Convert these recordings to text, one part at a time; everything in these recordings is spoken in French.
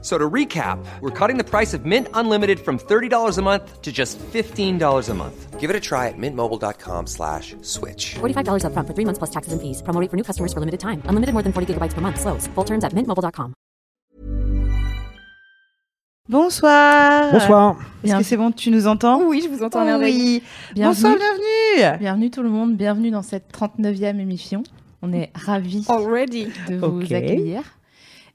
So to recap, we're cutting the price of Mint Unlimited from $30 a month to just $15 a month. Give it a try at mintmobile.com slash switch. $45 upfront for three months plus taxes and fees. Promo rate for new customers for limited time. Unlimited more than 40 gigabytes per month. Slows. Full terms at mintmobile.com. Bonsoir. Bonsoir. Est-ce Bien. que c'est bon Tu nous entends Oui, je vous entends à merveille. Oui. Bienvenue. Bonsoir, bienvenue. Bienvenue tout le monde, bienvenue dans cette 39e émission. On est ravis Already. de vous Ok. accueillir.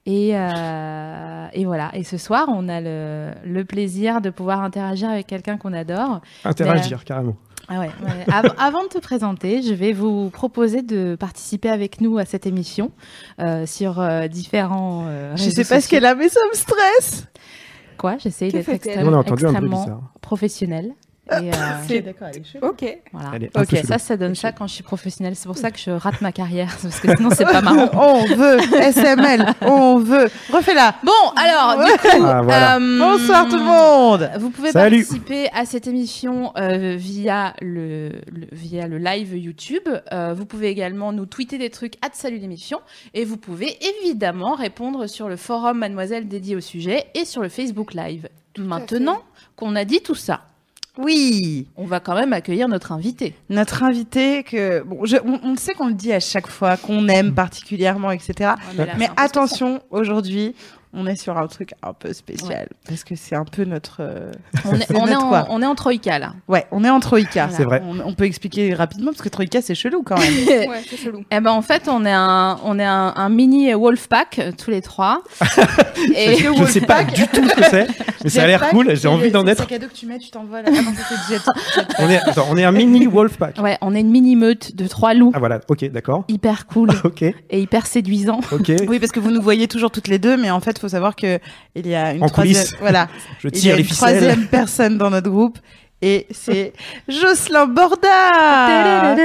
Et, euh, et voilà, et ce soir, on a le, le plaisir de pouvoir interagir avec quelqu'un qu'on adore. Interagir, carrément. Ah ouais, ouais. Av- avant de te présenter, je vais vous proposer de participer avec nous à cette émission euh, sur euh, différents. euh, Je sais pas ce qu'elle a, mais ça me stresse. Quoi? J'essaye Que d'être extrêmement, On a entendu un bruit extrêmement bizarre. Et, euh, d'accord. Ok. Voilà. Ok, ça, ça donne ça quand je suis professionnelle. C'est pour ça que je rate ma carrière, parce que sinon, c'est pas marrant. on veut SML, on veut. Refais-la. Bon, alors, du coup, Ah, voilà. euh, Bonsoir tout le monde. Vous pouvez Salut. participer à cette émission euh, via, le, le- via le live YouTube. Euh, vous pouvez également nous tweeter des trucs à salut l'émission. Et vous pouvez évidemment répondre sur le forum Mademoiselle dédié au sujet et sur le Facebook Live. Maintenant qu'on a dit tout ça, Oui, on va quand même accueillir notre invité. notre invité que bon, je- on, on sait qu'on le dit à chaque fois qu'on aime particulièrement, etc. mais là, attention, aujourd'hui, on est sur un truc un peu spécial parce que c'est un peu notre. euh, On est, C'est on est en, quoi on est en Troïka là. Ouais, on est en Troïka. Voilà. C'est vrai. On, on peut expliquer rapidement parce que Troïka c'est chelou quand même. Ouais, c'est chelou. Eh ben en fait, on est un, on est un, un mini Wolfpack euh, tous les trois. et Je ne sais pas du tout ce que c'est, mais ça a l'air cool. J'ai envie d'en être. C'est cadeau que tu mets, tu t'envoles. Ah. On est, attends, on est un mini Wolfpack. ouais, on est une mini meute de trois loups, Ah voilà, ok, d'accord. hyper cool Ok, et hyper séduisant. ok. Oui, parce que vous nous voyez toujours toutes les deux, mais en fait, faut savoir que il y a une En troisième, coulisses. voilà, Je il y tire a les une ficelles. troisième personne dans notre groupe, et c'est Jocelyn Borda,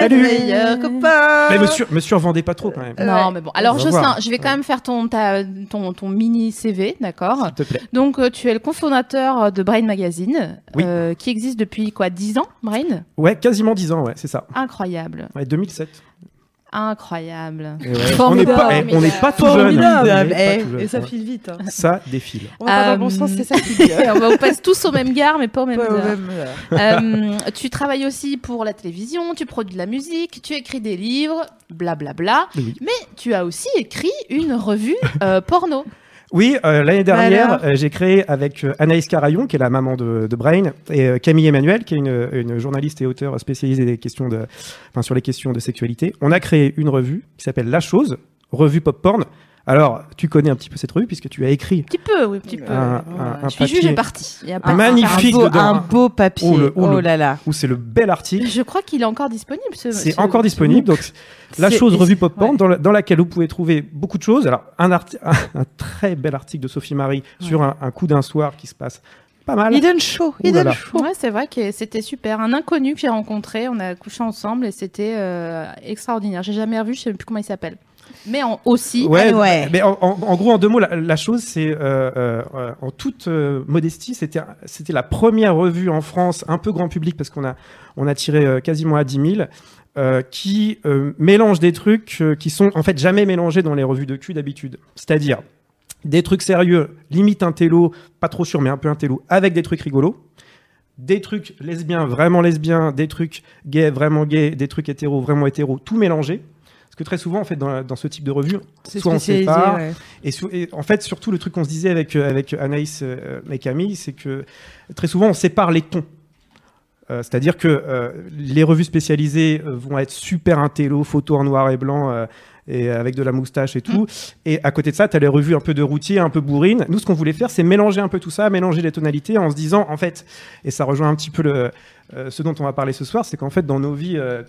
Salut. meilleur copain. Mais monsieur, me survendez pas trop quand même. Non, Ouais. mais bon. Alors, Jocelyn, voir. je vais quand même faire ton, ta- ton, ton mini CV, d'accord S'il te plaît. Donc, euh, tu es le cofondateur de Brain Magazine, Oui. euh, qui existe depuis quoi 10 ans, Brain? Ouais, quasiment 10 ans, ouais, c'est ça. Incroyable. Ouais, 2007. Incroyable. Ouais, on n'est Formidable. pas, eh, on n'est pas tout jeune. Pas Eh, tout jeune, et ça ouais. file vite. hein. Ça défile. On va pas dans le bon sens, c'est ça qui dit. Et on, va, on passe tous aux mêmes gares, mais pas aux mêmes Ouais, heures. même, euh, Euh, tu travailles aussi pour la télévision, tu produis de la musique, tu écris des livres, blablabla. Oui. Mais tu as aussi écrit une revue euh, porno. Oui, euh, l'année dernière, Alors euh, j'ai créé avec euh, Anaïs Carayon, qui est la maman de, de Brain, et Camille Emmanuel, qui est une, une journaliste et auteure spécialisée des questions de, enfin, sur les questions de sexualité. On a créé une revue qui s'appelle La Chose, revue pop porn. Alors, tu connais un petit peu cette revue puisque tu as écrit Un petit peu, oui, un petit peu. un, Ouais. un- un je suis juge et partie. Il y a pas Un de- magnifique un beau, dedans. un beau papier. Oh, le- oh, oh le- là là. où c'est le bel article. Je crois qu'il est encore disponible. Ce, C'est ce- encore disponible. Donc, la chose revue pop ouais. dans, la- dans laquelle vous pouvez trouver beaucoup de choses. Alors, un, un, un très bel article de Sophie Marie sur un, un coup d'un soir qui se passe pas mal. Show. Ouh là Hidden là. Show. Ouais, c'est vrai que c'était super. Un inconnu que j'ai rencontré, on a couché ensemble et c'était euh, extraordinaire. J'ai jamais revu, je sais même plus comment il s'appelle. Mais en, aussi, Ouais, Ah ouais. mais en, en- en gros, en deux mots, la, la chose, c'est euh, euh, en toute euh, modestie, c'était c'était la première revue en France, un peu grand public, parce qu'on a on a tiré quasiment à 10 000, euh, qui mélange des trucs qui sont en fait jamais mélangés dans les revues de cul d'habitude. C'est-à-dire des trucs sérieux, limite un télo, pas trop sûr, mais un peu un télo, avec des trucs rigolos. Des trucs lesbiens, vraiment lesbiens, des trucs gays, vraiment gays, des trucs hétéros, vraiment hétéros, tout mélangé. Parce que très souvent, en fait, dans, dans ce type de revue, C'est soit on sépare, ouais. et, en fait, surtout, le truc qu'on se disait avec, euh, avec Anaïs euh, et Camille, c'est que très souvent, on sépare les tons. Euh, C'est-à-dire que euh, les revues spécialisées euh, vont être super intello, photos en noir et blanc, euh, et avec de la moustache et tout. Et à côté de ça, tu as les revues un peu de routier, un peu bourrine. Nous, ce qu'on voulait faire, c'est mélanger un peu tout ça, mélanger les tonalités en se disant, en fait, et ça rejoint un petit peu le, euh, ce dont on va parler ce soir, c'est qu'en fait, dans nos vies euh,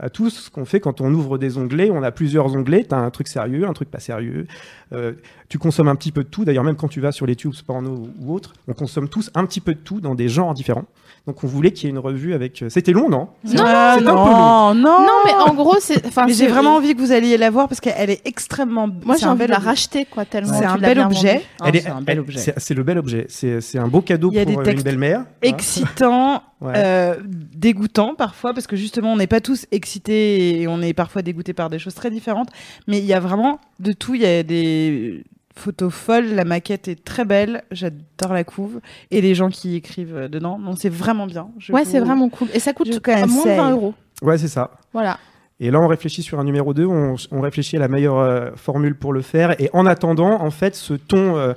à tous, ce qu'on fait quand on ouvre des onglets, on a plusieurs onglets. Tu as un truc sérieux, un truc pas sérieux. Euh, tu consommes un petit peu de tout. D'ailleurs, même quand tu vas sur les tubes porno ou autres, on consomme tous un petit peu de tout dans des genres différents. Donc, on voulait qu'il y ait une revue avec. euh, C'était long, non? Non, Ah, c'est un peu non, non, Non, mais en gros, c'est. J'ai vraiment envie que vous alliez la voir parce qu'elle est extrêmement. Moi, j'ai envie de la racheter, quoi, tellement. C'est un bel objet. c'est un bel objet. C'est le bel objet. C'est c'est un beau cadeau Il y a pour des une textes belle-mère. hein. excitant, Ouais. euh, dégoûtant parfois, parce que justement, on n'est pas tous excités et on est parfois dégoûtés par des choses très différentes. Mais il y a vraiment de tout. Il y a des photos folles, la maquette est très belle, j'adore la couve et les gens qui écrivent euh, dedans. Non, c'est vraiment bien. Je Ouais, vous- c'est vraiment cool. Et ça coûte je vous à moins de conseille. 20 euros. Ouais, c'est ça. Voilà. Et là, on réfléchit sur un numéro 2, on, on réfléchit à la meilleure euh, formule pour le faire. Et en attendant, en fait, ce ton euh,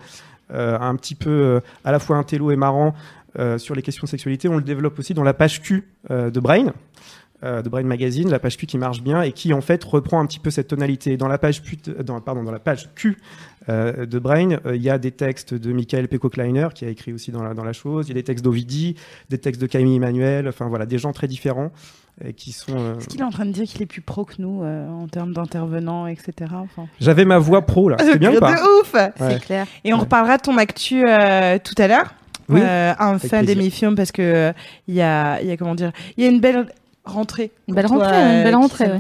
euh, un petit peu euh, à la fois intello et marrant euh, sur les questions de sexualité, on le développe aussi dans la page Q euh, de Brain. Euh, de Brain Magazine, la page Q qui marche bien et qui en fait reprend un petit peu cette tonalité. Dans la page, Q, dans, pardon, dans la page Q euh, de Brain, euh, il y a des textes de Michael Pecco-Kleiner qui a écrit aussi dans la, dans la chose, il y a des textes d'Ovidi, des textes de Camille Emmanuel, enfin voilà, des gens très différents et qui sont... euh, Est-ce qu'il est en train de dire qu'il est plus pro que nous euh, en termes d'intervenants, etc. Enfin, J'avais ma voix pro là, c'était bien ou pas? De ouf Ouais. C'est clair. Et on reparlera de ton actu euh, tout à l'heure. Oui, euh, avec fin plaisir. d'émission parce que euh, il y a, il y a comment dire, il y a une belle rentrée. Une belle toi, rentrée, une belle rentrée.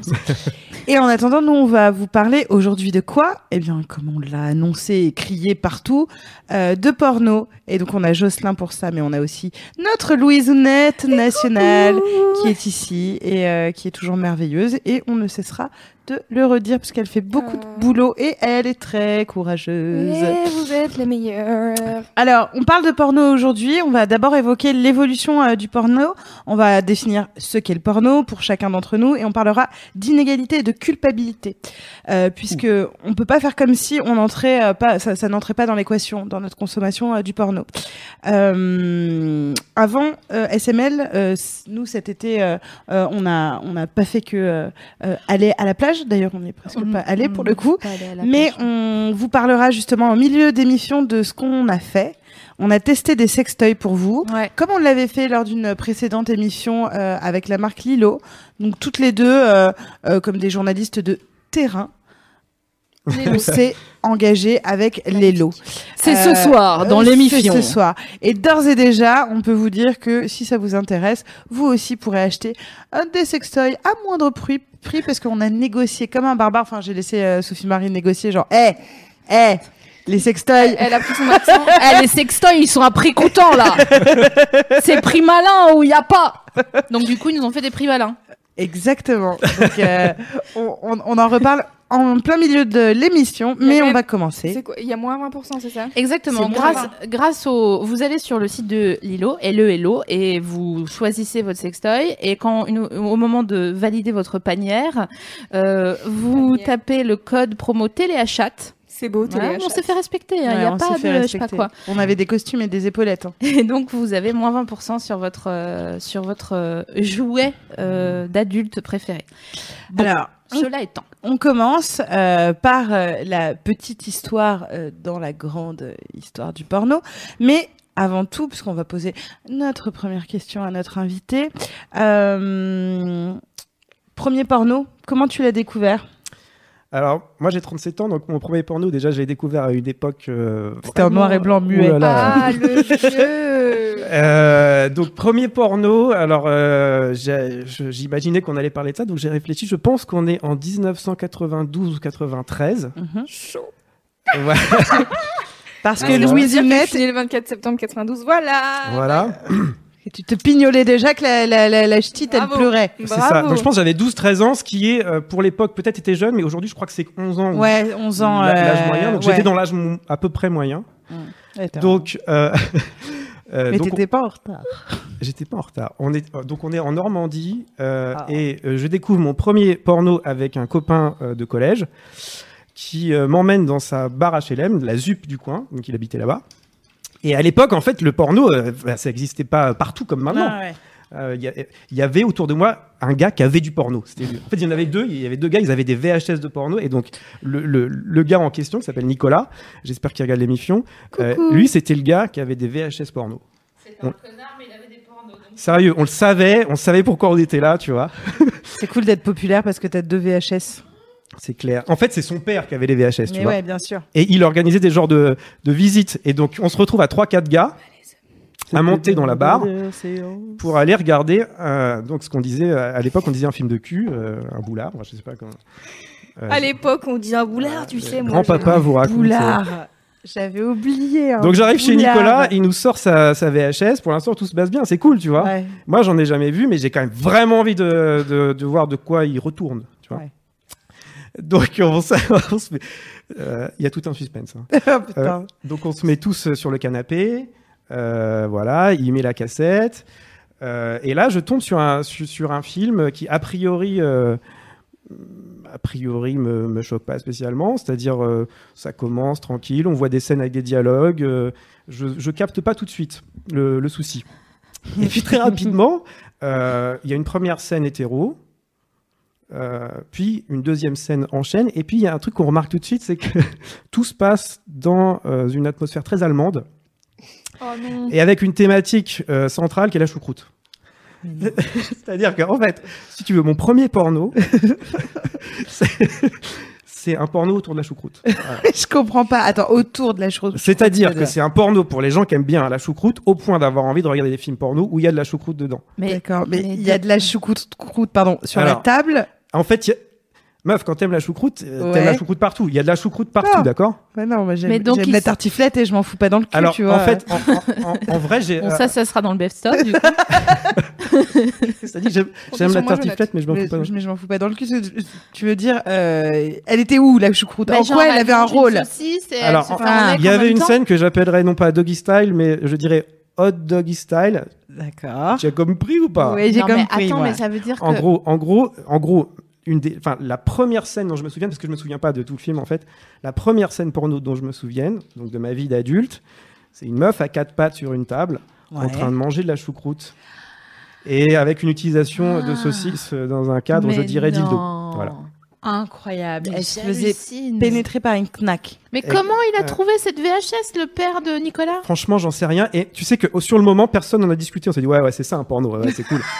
Et en attendant, nous on va vous parler aujourd'hui de quoi? Eh bien, comme on l'a annoncé et crié partout, euh, de porno. Et donc on a Jocelyn pour ça, mais on a aussi notre Louisounette nationale qui est ici et euh, qui est toujours merveilleuse. Et on ne cessera de le redire parce qu'elle fait beaucoup de Ah. boulot et elle est très courageuse. Yeah, vous êtes les meilleurs. Alors, on parle de porno aujourd'hui. On va d'abord évoquer l'évolution euh, du porno. On va définir ce qu'est le porno pour chacun d'entre nous et on parlera d'inégalité et de culpabilité, euh, puisque on peut pas faire comme si on entrait euh, pas, ça, ça n'entrait pas dans l'équation dans notre consommation euh, du porno. Euh, avant euh, SML, euh, nous cet été, euh, euh, on a on n'a pas fait que euh, euh, aller à la plage. D'ailleurs, on n'est presque pas allé pour le coup. Mais on vous parlera justement au milieu d'émission de ce qu'on a fait. On a testé des sextoys pour vous, Ouais. comme on l'avait fait lors d'une précédente émission euh, avec la marque Lilo. Donc toutes les deux, euh, euh, comme des journalistes de terrain, on s'est engagé avec Lelo. C'est Euh, ce soir dans euh, l'émission. C'est ce soir. Et d'ores et déjà, on peut vous dire que si ça vous intéresse, vous aussi pourrez acheter un des sextoys à moindre prix, prix parce qu'on a négocié comme un barbare. Enfin, j'ai laissé euh, Sophie Marie négocier genre, hé, hé, les sextoys. Elle a pris son accent. Eh, les sextoys, ils sont à prix coûtant là. C'est prix malin ou il y a pas. Donc, du coup, ils nous ont fait des prix malins. Exactement. Donc, euh, on, on- on en reparle en plein milieu de l'émission, mais on va commencer. C'est quoi Il y a moins 20%, c'est ça Exactement. Grâce, au, vous allez sur le site de Lilo, LE Hello, et vous choisissez votre sextoy. Et quand, une- au moment de valider votre panière, euh, vous Panière. tapez le code promo téléachat. C'est beau, Voilà, télé on s'est fait respecter. Il Ouais, n'y a on pas de, je sais pas quoi. On avait des costumes et des épaulettes. hein. Et donc, vous avez moins 20% sur votre, euh, sur votre euh, jouet euh, d'adulte préféré. Bon, Alors, cela étant. On commence euh, par euh, la petite histoire euh, dans la grande histoire du porno. Mais avant tout, puisqu'on va poser notre première question à notre invité, euh, premier porno, comment tu l'as découvert? Alors, moi j'ai 37 ans, donc mon premier porno, déjà, j'ai découvert à une époque. euh, C'était en noir et blanc muet. Là. Ah, le jeu Euh, donc premier porno, alors euh, j'ai- je- j'imaginais qu'on allait parler de ça, donc j'ai réfléchi, je pense qu'on est en 1992 ou 93. Mhm. Chaud. Voilà. Parce Ah, que je Louise je née le 24 septembre 92, voilà voilà. Tu te pignolais déjà que la, la, la, la ch'tite, elle Bravo. pleurait. C'est ça. Donc je pense que j'avais 12-13 ans, ce qui est euh, pour l'époque peut-être était jeune, mais aujourd'hui je crois que c'est 11 ans. ou Ouais, 11 ans. l'âge euh, moyen. Donc ouais. j'étais dans l'âge à peu près moyen. Ouais, Donc, euh, euh, Mais t'étais pas en retard. J'étais pas en retard. On est, donc on est en Normandie euh, Ah. et je découvre mon premier porno avec un copain euh, de collège qui euh, m'emmène dans sa bar HLM, la ZUP du coin, donc il habitait là-bas. Et à l'époque, en fait, le porno, euh, bah, ça n'existait pas partout comme maintenant. Ah, ouais. Euh, Il y, avait autour de moi un gars qui avait du porno. C'était. En fait, il y en avait deux. Il y avait deux gars. Ils avaient des VHS de porno. Et donc, le, le- le gars en question, qui s'appelle Nicolas, j'espère qu'il regarde l'émission, euh, lui, c'était le gars qui avait des VHS porno. C'était un connard, mais il avait des pornos. Sérieux, on le savait, on savait pourquoi on était là, tu vois. C'est cool d'être populaire parce que t'as deux VHS. C'est clair. En fait, c'est son père qui avait les VHS, tu Mais vois. ouais, bien sûr. Et il organisait des genres de, de visites. Et donc, on se retrouve à 3-4 gars à monter dans la barre pour aller regarder, euh, donc ce qu'on disait, euh, à l'époque, on disait un film de cul, euh, un boulard, moi, je sais pas comment. Euh, À l'époque, on dit un boulard, tu sais. moi, Grand-papa vous raconte. Boulard. J'avais oublié. un Donc j'arrive chez. Nicolas, il nous sort sa, sa VHS. Pour l'instant, tout se passe bien, c'est cool, tu vois. Ouais. Moi, j'en ai jamais vu, mais j'ai quand même vraiment envie de, de, de voir de quoi il retourne, tu vois. Ouais. Donc on, on se met- euh, il y a tout un suspense. hein. Oh. Euh, donc on se met tous euh, sur le canapé, euh, voilà, il met la cassette, et là je tombe sur un sur, un film qui a priori a priori me, me choque pas spécialement, c'est-à-dire euh, ça commence tranquille, on voit des scènes avec des dialogues, euh, je, je capte pas tout de suite le, le souci. Et puis très rapidement, euh, il y a une première scène hétéro. Euh, puis une deuxième scène enchaîne, et puis il y a un truc qu'on remarque tout de suite, c'est que tout se passe dans euh, une atmosphère très allemande, Oh non. et avec une thématique euh, centrale qui est la choucroute. C'est-à-dire qu'en fait, si tu veux, mon premier porno, c'est- un porno autour de la choucroute. Voilà. Je comprends pas. Attends, autour de la chose. C'est-à-dire que c'est un porno pour les gens qui aiment bien la choucroute, au point d'avoir envie de regarder des films porno où il y a de la choucroute dedans. Mais D'accord, mais il y a de la choucroute pardon, sur la table. En fait, il y a- meuf, quand t'aimes la choucroute, euh, Ouais. t'aimes la choucroute partout. Il y a de la choucroute partout, Ah. d'accord Ouais, non, moi j'aime Mais donc, j'aime il la tartiflette et je m'en fous pas dans le cul, Alors, tu vois. en fait, en, en- en- en vrai, j'ai. bon, euh, ça, ça sera dans le best of du coup. c'est-à-dire, j'aime la tartiflette, mais je m'en mais, fous pas. mais je m'en fous pas dans le cul. Tu veux dire, euh, elle était où la choucroute? Bah, En genre, quoi elle avait un rôle? Alors, Il y avait une scène que j'appellerais non pas doggy style, mais je dirais hot doggy style. D'accord. Tu as compris ou pas Oui, j'ai mais compris. attends, moi. mais ça veut dire En que gros, en gros, en gros, une des, enfin, la première scène dont je me souviens, parce que je me souviens pas de tout le film en fait, la première scène porno dont je me souviens, donc de ma vie d'adulte, c'est une meuf à quatre pattes sur une table, en train de manger de la choucroute, et avec une utilisation de Ah. saucisse dans un cadre, je dirais dildo. Voilà. Incroyable. Mais Elle se faisait pénétrer par une knack. Mais Et- comment il a euh, trouvé cette VHS, le père de Nicolas? Franchement, j'en sais rien. Et tu sais que oh, sur le moment, personne n'en a discuté. On s'est dit ouais, ouais, c'est ça un porno, ouais, ouais, c'est cool.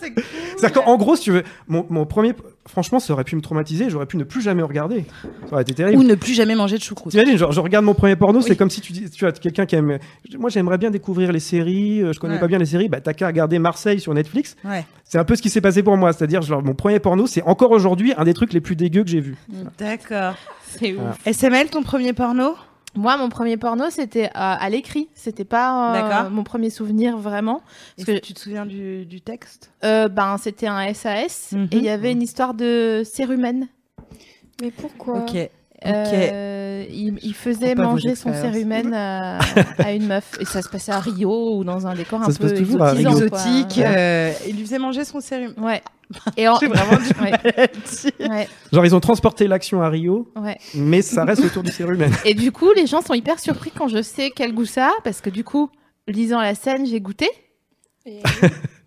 C'est-à-dire qu'en gros, si tu veux, mon, mon premier, franchement, ça aurait pu me traumatiser. J'aurais pu ne plus jamais regarder. Ça aurait été terrible. Ou ne plus jamais manger de choucroute. T'imagines, genre, je regarde mon premier porno, c'est comme si tu dis, tu as quelqu'un qui aime. Moi, j'aimerais bien découvrir les séries. euh, Je connais Ouais. pas bien les séries. Bah, t'as qu'à regarder Marseille sur Netflix. Ouais. C'est un peu ce qui s'est passé pour moi. C'est-à-dire, genre, mon premier porno, c'est encore aujourd'hui un des trucs les plus dégueux que j'ai vu. D'accord. C'est ouf. Voilà. SML, ton premier porno? Moi, mon premier porno, c'était euh, à l'écrit. C'était pas euh, mon premier souvenir vraiment. Parce que que tu te souviens du, du texte? Euh, ben, c'était un SAS Mhm. et il y avait une histoire de cérumen. Mais pourquoi? Ok. Euh, il, il faisait manger son cérumen à, à une meuf. Et ça se passait à Rio ou dans un décor Ça un peu. Exotique. Euh, il lui faisait manger son sérum. Ouais. Et en... Vraiment du ouais. ouais, Genre, ils ont transporté l'action à Rio, ouais. mais ça reste autour du cérumen. Et du coup, les gens sont hyper surpris quand je sais quel goût ça a, parce que du coup, lisant la scène, j'ai goûté. Et-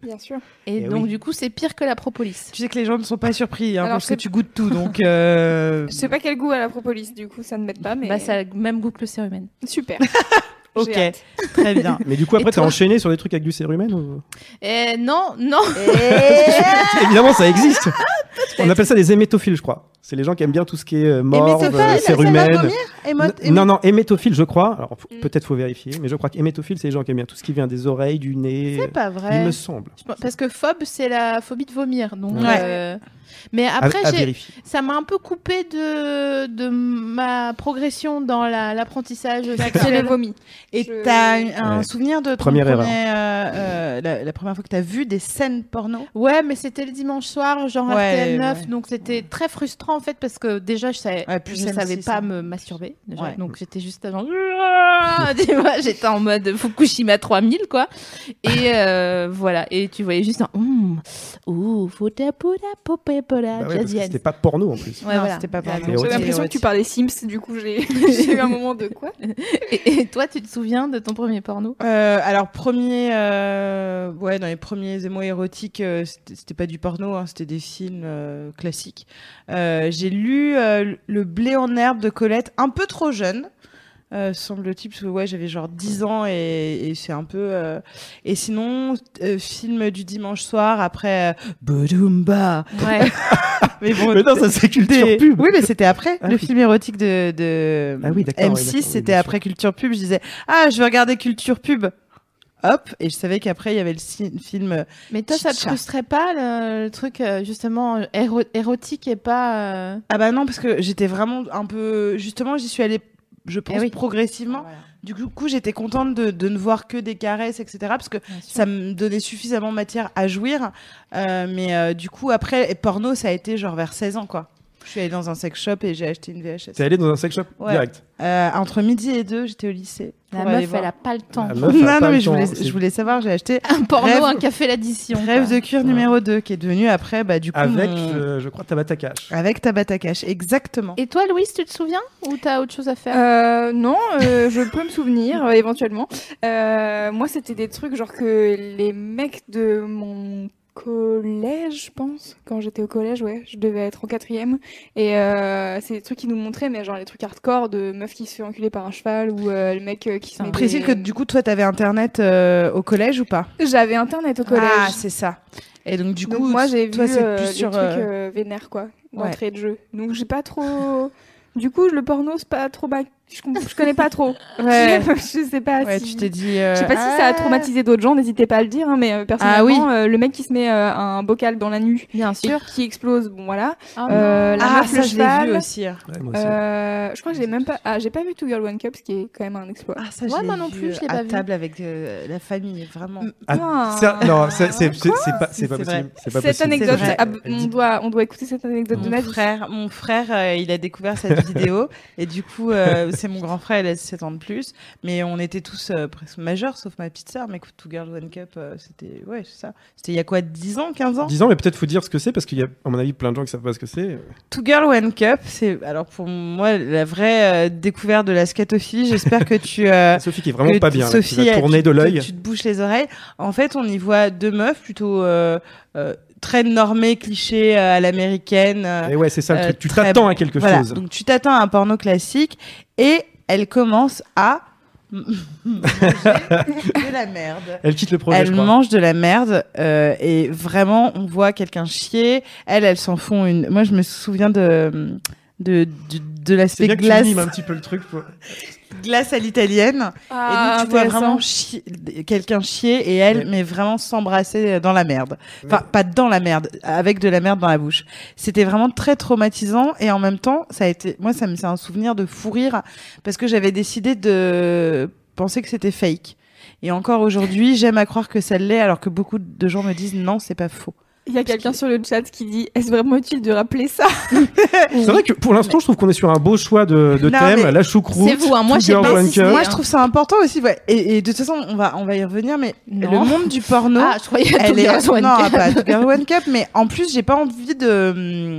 Bien sûr. Et, Eh donc, oui. du coup, c'est pire que la propolis. Tu sais que les gens ne sont pas surpris hein, Alors, parce que tu goûtes tout, donc. euh, Je sais pas quel goût a la propolis, du coup, ça ne m'aide pas, mais. Bah, ça a le même goût que le cérumen. Super. Ok, très bien. Mais du coup, après, t'as enchaîné sur des trucs avec du cérumen ou... Et non, non. Évidemment, ça existe. On appelle ça des hémétophiles, je crois. C'est les gens qui aiment bien tout ce qui est euh, morve, Hémétophile, euh, cérumen. Non, non, hémétophile, je crois. Alors, Mm. peut-être faut vérifier, mais je crois qu'hémétophile, c'est les gens qui aiment bien tout ce qui vient des oreilles, du nez. C'est pas Il vrai. me semble. Parce que phobe, c'est la phobie de vomir. Donc, Ouais. euh, Mais après, à ça m'a un peu coupé de, de ma progression dans la- l'apprentissage C'est le vomi. Et Je- t'as un, Ouais. souvenir de ton Première premier, erreur. euh, euh, la, la première fois que t'as vu des scènes porno? Ouais, mais c'était le dimanche soir, genre Ouais, RTL 9, ouais. donc c'était très frustrant en fait parce que déjà je savais, Ouais, plus je M6, savais pas hein. me masturber, déjà. Ouais. donc j'étais juste genre, tu vois, j'étais en mode Fukushima 3000 quoi, et euh, voilà, et tu voyais juste un, popé pola, Bah c'était pas porno en plus. Ouais, voilà. c'était pas porno. J'ai l'impression que tu parles des Sims, du coup, j'ai j'ai eu un moment de quoi? Et, et toi, tu te souviens de ton premier porno? Euh, alors premier, euh, ouais, dans les premiers émois érotiques, euh, c'était pas du porno, hein, c'était des films classiques. J'ai lu Le blé en herbe de Colette, un peu trop jeune. Euh, semble-t-il, parce que ouais, j'avais genre 10 ans et, et c'est un peu. euh, Et sinon, euh, film du dimanche soir après. Euh... Bodoumba. Ouais. Mais bon, Mais non, ça c'est culture des- pub. Oui, mais c'était après. Ah le oui. film érotique de, de Ah oui, d'accord, oui, M6, d'accord, oui, c'était après Culture Pub. Je disais, ah, je vais regarder Culture Pub. Hop, et je savais qu'après il y avait le film. euh, Mais toi, ça te frustrait pas le, le truc euh, justement éro- érotique et pas. euh, Ah bah non, parce que j'étais vraiment un peu. Justement, j'y suis allée, je pense, Eh oui. progressivement. Du coup, j'étais contente de, de ne voir que des caresses, etc. Parce que ça me donnait suffisamment matière à jouir. Euh, mais euh, du coup, après, et porno, ça a été genre vers 16 ans, quoi. Je suis allée dans un sex shop et j'ai acheté une VHS. T'es allé dans un sex shop Ouais. direct. Euh, entre midi et deux, j'étais au lycée. La meuf, voir. elle a pas le temps. Meuf non, non, mais je voulais, c'est- je voulais savoir, j'ai acheté Un porno, Rêve- un café l'addition. Rêve de cuir numéro 2, qui est devenu après, bah, du coup, Avec, mon- euh, je crois, Tabata Cash. avec Tabata Cash, exactement. Et toi, Louise, tu te souviens Ou t'as autre chose à faire? Euh, non, euh, je peux me souvenir euh, éventuellement. Euh, moi, c'était des trucs genre que les mecs de mon collège, je pense, quand j'étais au collège, ouais, je devais être en quatrième, et euh, c'est des trucs qui nous montraient, mais genre les trucs hardcore de meuf qui se fait enculer par un cheval ou euh, le mec euh, qui se met Précise des- que du coup, toi, t'avais internet euh, au collège ou pas? J'avais internet au collège. Ah, c'est ça. Et donc, du Donc coup, moi j'ai vu euh, plus des sur. trucs euh, euh, vénères quoi, ouais. d'entrée de jeu. Donc j'ai pas trop. Du coup le porno c'est pas trop ma... je, je connais pas trop. Ouais. je sais pas Ouais, si. tu t'es dit. euh, Je sais pas si ça a ah. traumatisé d'autres gens, n'hésitez pas à le dire, hein, mais euh, personnellement, Ah oui. euh, le mec qui se met euh, un bocal dans la nuit Bien sûr. qui explose, bon voilà. Ah, Euh, la Ah, meuf, ça, le je l'ai vu aussi. Ouais, moi aussi. Euh, je crois que j'ai même pas, ah, j'ai pas vu Two Girl One Cup, ce qui est quand même un exploit. Ah, ça, Ouais, moi non vu plus, je l'ai à pas vu. table avec euh, la famille, vraiment. Ah, Ah. ça- non, c'est pas, c'est pas possible. Cette anecdote, on doit, on doit écouter cette anecdote de Mon Nadia. frère, mon frère, il a découvert cette vidéo et du coup, c'est mon grand frère, il a 7 ans de plus, mais on était tous euh, presque majeurs, sauf ma petite sœur. Mais écoute, Two Girls One Cup, euh, c'était ouais, c'est ça. C'était il y a quoi, 10 ans, 15 ans? 10 ans, mais peut-être faut dire ce que c'est parce qu'il y a, à mon avis, plein de gens qui savent pas ce que c'est. Two Girl One Cup, c'est alors pour moi la vraie euh, découverte de la scatophilie. J'espère que tu Sophie qui est vraiment pas bien. là, qui Sophie, va elle, tourner tu, de l'œil. Tu te bouches les oreilles. En fait, on y voit deux meufs plutôt très normées, clichés euh, à l'américaine. euh, Et ouais, c'est ça le euh, truc. Tu t'attends à quelque Voilà. chose. Donc tu t'attends à un porno classique et elle commence à manger de la merde. Elle quitte le projet, je Elle crois. mange de la merde euh, et vraiment on voit quelqu'un chier. Elle, elle s'en fond une. Moi, je me souviens de de de, de C'est l'aspect bien que tu glace un petit peu le truc. pour- glace à l'italienne. Ah, et donc tu vois vraiment chier- quelqu'un chier et elle, Mais- mais vraiment s'embrasser dans la merde. Enfin, pas dans la merde, avec de la merde dans la bouche. C'était vraiment très traumatisant et en même temps, ça a été, moi, ça me c'est un souvenir de fou rire parce que j'avais décidé de penser que c'était fake. Et encore aujourd'hui, j'aime à croire que ça l'est, alors que beaucoup de gens me disent non, c'est pas faux. Il y a quelqu'un sur le chat qui dit Est-ce vraiment utile de rappeler ça C'est vrai que pour l'instant, je trouve qu'on est sur un beau choix de, de Non, thème. La choucroute. C'est vous, hein, moi, Moi, je trouve ça important aussi. Ouais. Et, et de toute façon, on va, on va y revenir, mais Non. le monde du porno. Ah, je croyais à Elle est... One non, Cup. pas Girls One Cup, mais en plus, j'ai pas envie de.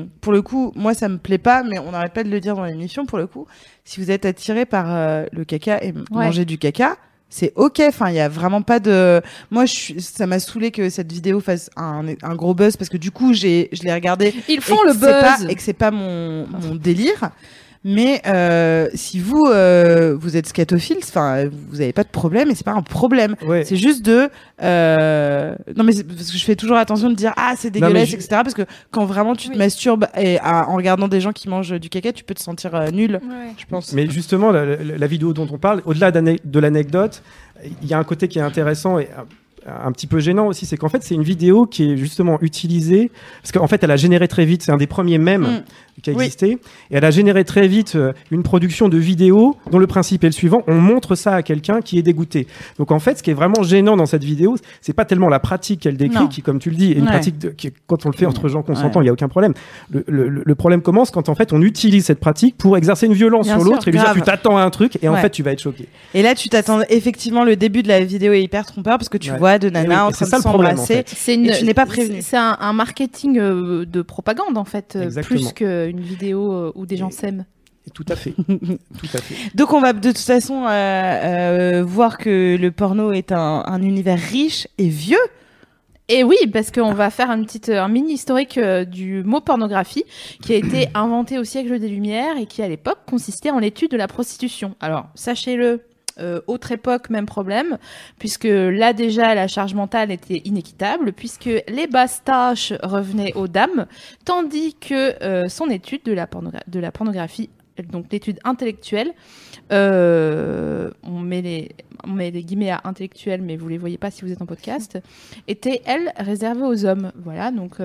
hum, Pour le coup, moi, ça me plaît pas, mais on n'arrête pas de le dire dans l'émission. Pour le coup, si vous êtes attiré par euh, le caca et manger du caca, c'est ok. Enfin, il y a vraiment pas de. Moi, je suis... ça m'a saoulé que cette vidéo fasse un, un gros buzz parce que du coup, j'ai, je l'ai regardé Ils font le c'est pas- buzz. et que c'est pas mon, mon délire. Mais euh, si vous euh, vous êtes scatophile, enfin vous avez pas de problème et c'est pas un problème. Ouais. C'est juste de euh... non mais parce que je fais toujours attention de dire ah c'est dégueulasse je- etc parce que quand vraiment tu te masturbes et à- en regardant des gens qui mangent du caca tu peux te sentir euh, nul je pense. Mais justement, la, la- la vidéo dont on parle, au-delà de l'anecdote, il y a un côté qui est intéressant et un, un petit peu gênant aussi, c'est qu'en fait, c'est une vidéo qui est justement utilisée, parce qu'en fait, elle a généré très vite, c'est un des premiers mèmes Mm. Qui a Oui. existé, et elle a généré très vite euh, une production de vidéos dont le principe est le suivant, on montre ça à quelqu'un qui est dégoûté. Donc en fait, ce qui est vraiment gênant dans cette vidéo, c'est pas tellement la pratique qu'elle décrit, Non. qui, comme tu le dis, est une Ouais. pratique de- qui, quand on le fait entre gens Ouais. consentants, il y a aucun problème. Le, le- le problème commence quand en fait on utilise cette pratique pour exercer une violence Bien sur l'autre et lui dire tu t'attends à un truc et en Ouais. fait tu vas être choqué. Et là tu t'attends effectivement le début de la vidéo est hyper trompeur parce que tu Ouais. vois nanas oui, en train de problème, en s'embrasser. fait. C'est une, Et tu n'es pas prévenu. C'est un, un marketing euh, de propagande en fait, euh, Exactement. plus qu'une vidéo euh, où des gens s'aiment. Et tout à fait. tout à fait. Donc on va de toute façon euh, euh, voir que le porno est un, un univers riche et vieux Et oui, parce qu'on va faire un petit, un mini historique euh, du mot pornographie, qui a été inventé au siècle des Lumières et qui à l'époque consistait en l'étude de la prostitution. Alors, sachez-le. Euh, autre époque, même problème, puisque là déjà la charge mentale était inéquitable, puisque les basses tâches revenaient aux dames, tandis que euh, son étude de la, pornographie, donc l'étude intellectuelle, euh, on, met les, guillemets à intellectuelle, mais vous les voyez pas si vous êtes en podcast, était elle réservée aux hommes. Voilà, donc.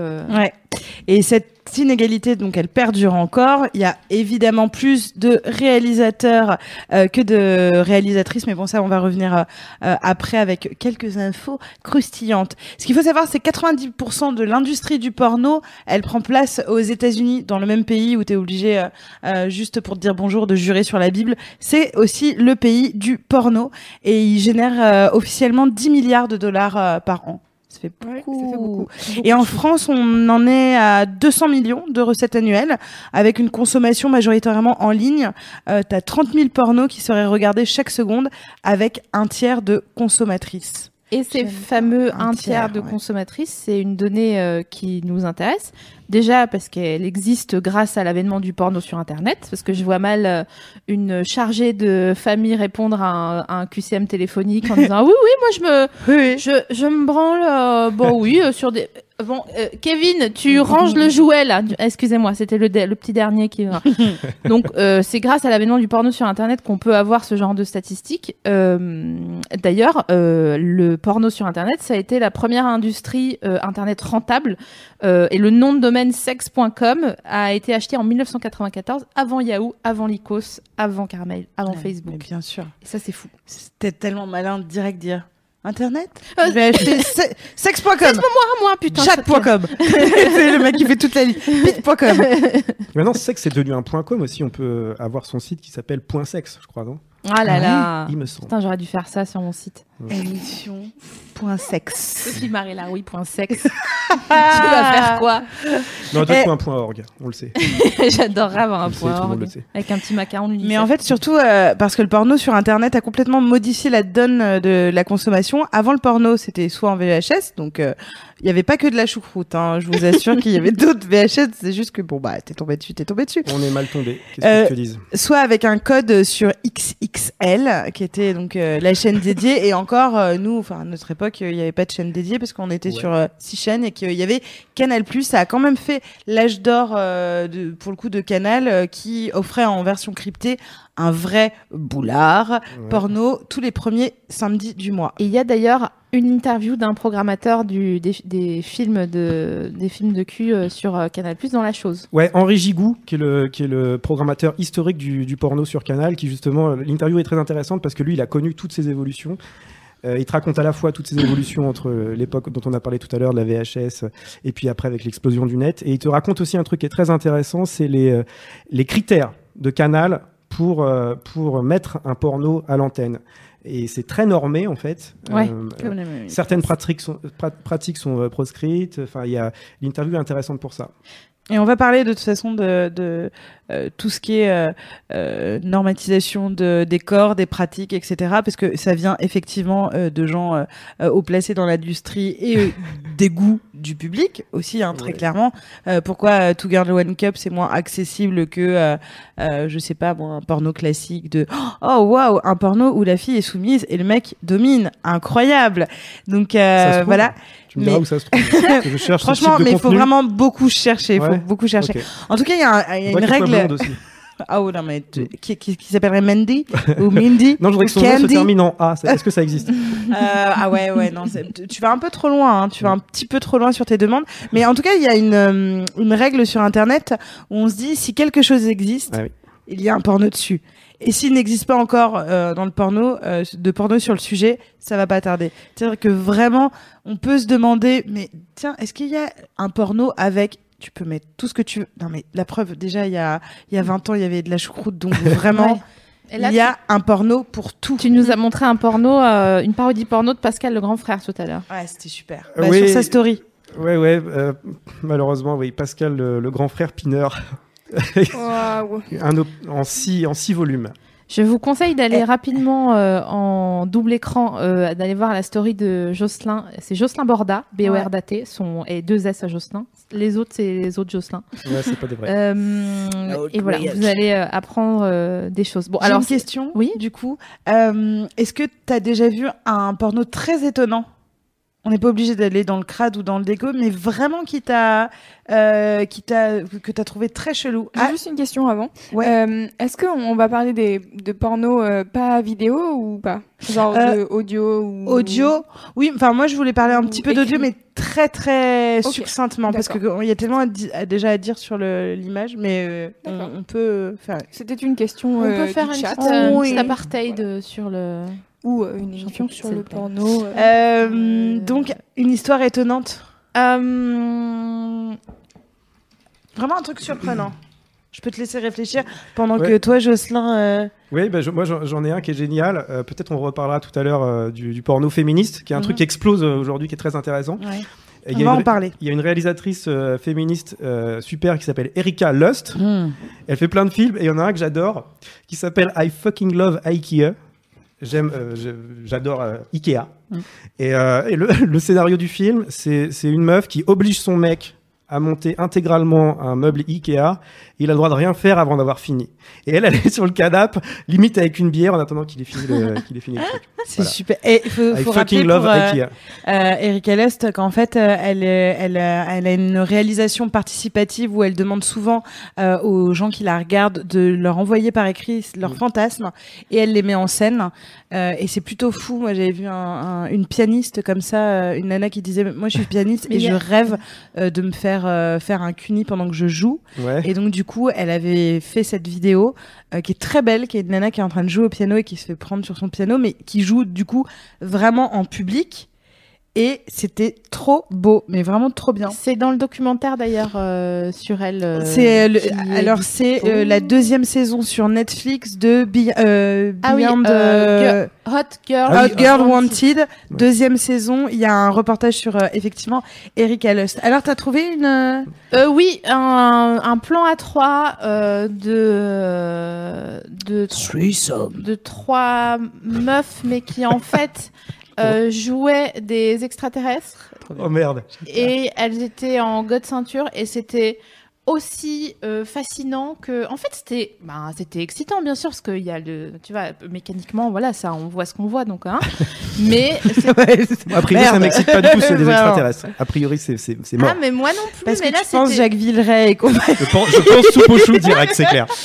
Et cette inégalité, donc, elle perdure encore. Il y a évidemment plus de réalisateurs euh, que de réalisatrices, mais bon, ça, on va revenir euh, euh, après avec quelques infos croustillantes. Ce qu'il faut savoir, c'est que 90% de l'industrie du porno, elle prend place aux États-Unis, dans le même pays où tu es obligé, euh, euh, juste pour te dire bonjour, de jurer sur la Bible. C'est aussi le pays du porno et il génère euh, officiellement 10 milliards de dollars par an. Ça fait Ouais, beaucoup. ça fait beaucoup. Et en France, on en est à 200 millions de recettes annuelles, avec une consommation majoritairement en ligne. Euh, T'as 30 000 pornos qui seraient regardés chaque seconde, avec un tiers de consommatrices. Et ces fameux. Un un tiers tiers, de ouais. consommatrices, c'est une donnée euh, qui nous intéresse. Déjà parce qu'elle existe grâce à l'avènement du porno sur Internet, parce que je vois mal euh, une chargée de famille répondre à un, à un QCM téléphonique en disant oui oui moi je me Oui, je, je me branle euh, bon oui euh, sur des bon euh, Kevin tu ranges le jouet là. Excusez-moi c'était le, le petit dernier qui donc euh, c'est grâce à l'avènement du porno sur internet qu'on peut avoir ce genre de statistiques. Euh, d'ailleurs le porno sur internet ça a été la première industrie internet rentable et le nom de domaine sex.com a été acheté en 1994 avant Yahoo avant Lycos avant Caramel avant Facebook bien sûr. et ça c'est fou C'était tellement malin de direct dire Internet Euh, Je vais acheter se- sex.com, ah moi putain chat.com. C'est le mec qui fait toute la liste. Bit.com. Et Maintenant, sexe c'est devenu un point com aussi. On peut avoir son site qui s'appelle Point Sexe, je crois, non? Ah là là. Il me semble. Putain, j'aurais dû faire ça sur mon site. Émission.sex. Sophie Marie-Laroui.sex. tu vas faire quoi? Non, peut-être un point org, on le sait. J'adorerais avoir un point tout le monde org le sait. avec un petit macaron. Mais en fait, surtout euh, parce que le porno sur Internet a complètement modifié la donne euh, de la consommation. Avant le porno, c'était soit en VHS, donc euh, il y avait pas que de la choucroute. Hein. Je vous assure qu'il y avait d'autres VHS. C'est juste que bon bah t'es tombé dessus, t'es tombé dessus. On est mal tombé. Qu'est-ce Euh, que je te dise Soit avec un code sur XXL, qui était donc euh, la chaîne dédiée. Et encore, euh, nous, enfin à notre époque, euh, il n'y avait pas de chaîne dédiée parce qu'on était Ouais. sur euh, six chaînes et qu'il y avait Canal+. Ça a quand même fait l'âge d'or euh, de, pour le coup de Canal, qui offrait en version cryptée un vrai boulard Ouais. porno tous les premiers samedis du mois. Et il y a d'ailleurs une interview d'un programmateur du, des, des films de des films de cul sur Canal Plus dans la chose. Ouais, Henri Gigou, qui est le, qui est le programmateur historique du, du porno sur Canal, qui justement, l'interview est très intéressante parce que lui, il a connu toutes ces évolutions. Euh, il te raconte à la fois toutes ces évolutions entre euh, l'époque dont on a parlé tout à l'heure de la VHS euh, et puis après avec l'explosion du net. Et il te raconte aussi un truc qui est très intéressant, c'est les, les critères de Canal pour, pour mettre un porno à l'antenne. Et c'est très normé en fait. Ouais. Euh, certaines pratiques sont, pra- pratiques sont proscrites. Enfin, il y a l'interview est intéressante pour ça. Et on va parler de toute façon de, de euh, tout ce qui est euh, euh, normatisation de, des corps, des pratiques, etc. Parce que ça vient effectivement euh, de gens haut placés dans l'industrie et des goûts du public aussi, hein, très Ouais. clairement. Euh, pourquoi euh, Two Girl One Cup c'est moins accessible que, euh, euh, je sais pas, bon, un porno classique de oh waouh, un porno où la fille est soumise et le mec domine, incroyable. Donc Ça se euh, voilà. Tu me Mais- diras où ça se trouve. Je cherche ce Franchement, type de mais il faut vraiment beaucoup chercher. Il Ouais. faut beaucoup chercher. En tout cas, il y a, un- y a une règle. Ah oh, non mais tu- qui, qui, qui s'appellerait Mandy ou Mindy Non, je voudrais que son nom se termine en A. Est-ce que ça existe? Euh, ah ouais ouais non tu- vas un peu trop loin hein, tu vas un petit peu trop loin sur tes demandes. Mais en tout cas il y a une euh, une règle sur internet où on se dit si quelque chose existe Ah oui. il y a un porno dessus. Et s'il n'existe pas encore euh, dans le porno euh, de porno sur le sujet ça va pas tarder. C'est à dire que vraiment on peut se demander mais tiens est-ce qu'il y a un porno avec tu peux mettre tout ce que tu veux. Non, mais la preuve, déjà, il y a, il y a 20 ans, il y avait de la choucroute, donc vraiment, Ouais. Et là, il y a un porno pour tout. tu, nous as montré un porno, euh, une parodie porno de Pascal le grand frère tout à l'heure. Ouais, c'était super. Euh, Bah, oui. Sur sa story. Ouais, ouais. euh, malheureusement, oui. Pascal, le, le grand frère Pineur, Waouh. un op- en six en six volumes. Je vous conseille d'aller rapidement euh, en double écran, euh, d'aller voir la story de Jocelyn. C'est Jocelyn Borda, B-O-R-D-A-T, son, et deux S à Jocelyn. Les autres, c'est les autres Jocelyn. Ouais, c'est pas des vrais. Euh, et voilà, vous allez euh, apprendre euh, des choses. Bon, alors, une question. Oui. Du coup, Euh, est-ce que tu as déjà vu un porno très étonnant? On n'est pas obligé d'aller dans le crade ou dans le déco, mais vraiment qui t'a, euh, qui t'a, que t'as trouvé très chelou. Ah, juste une question avant. Ouais. Euh, Est-ce qu'on va parler des, de porno euh, pas vidéo ou pas? Genre Euh, de audio ou... audio. Oui, enfin moi je voulais parler un Ou petit peu d'audio, mais très très succinctement parce que il y a tellement à di- à- déjà à dire sur le- l'image, mais euh, on, peut faire. C'était une question on euh, peut faire du une chat. petite, euh, Oui. petite apartheid sur le. Ou euh, une émission sur le porno. euh. Euh, Donc une histoire étonnante, Euh, vraiment un truc surprenant. Je peux te laisser réfléchir pendant Ouais. que toi, Jocelyn. euh, Oui, bah, je- moi j'en ai un qui est génial. Euh, Peut-être on reparlera tout à l'heure euh, du, du porno féministe, qui est un truc Mhm. qui explose aujourd'hui, qui est très intéressant. Et il On y a va une en parler. Il y a une réalisatrice euh, féministe euh, super qui s'appelle Erika Lust. Elle fait plein de films et il y en a un que j'adore qui s'appelle I fucking love IKEA. J'aime, euh, j'adore euh, Ikea. Mm. Et, euh, et le, le scénario du film, c'est une meuf qui oblige son mec à monter intégralement un meuble Ikea. Il a le droit de rien faire avant d'avoir fini. Et elle, elle est sur le canapé, limite avec une bière en attendant qu'il ait fini le, qu'il ait fini le truc. C'est Voilà. super. Et il faut, rappeler fucking love pour, euh, Ikea. euh, Erika Lust qu'en fait, euh, elle, est- elle, euh, elle a une réalisation participative où elle demande souvent euh, aux gens qui la regardent de leur envoyer par écrit leurs Mm. fantasmes et elle les met en scène. Euh, et c'est plutôt fou. Moi, j'avais vu un- un- une pianiste comme ça, une nana qui disait Moi, je suis pianiste et je rêve euh, de me faire euh, faire un cuni pendant que je joue. Ouais. Et donc, du coup, elle avait fait cette vidéo euh, qui est très belle, qui est une nana qui est en train de jouer au piano et qui se fait prendre sur son piano, mais qui joue du coup vraiment en public. Et c'était trop beau, mais vraiment trop bien. C'est dans le documentaire d'ailleurs euh, sur elle. euh, c'est est alors c'est euh, la deuxième saison sur Netflix de Be- euh, Ah oui, Beyond euh, euh, Hot Girl, Ah oui, Hot Girl Wanted. Wanted. Ouais. Deuxième saison, il y a un reportage sur euh, effectivement Erika Lust. Alors t'as trouvé une euh, Euh, oui, un, un plan à trois euh, de de de trois meufs, mais qui en fait euh, jouaient des extraterrestres Oh merde. et elles étaient en god ceinture et c'était aussi euh, fascinant que en fait c'était bah, c'était excitant bien sûr parce qu'il y a le tu vois mécaniquement voilà ça on voit ce qu'on voit donc hein mais A priori, ça m'excite pas du tout, c'est des extraterrestres. A priori, c'est c'est- c'est mort. ah mais moi non plus parce mais que là tu penses Jacques Villeray et compagnie. Je pense, je pense chou direct, c'est clair.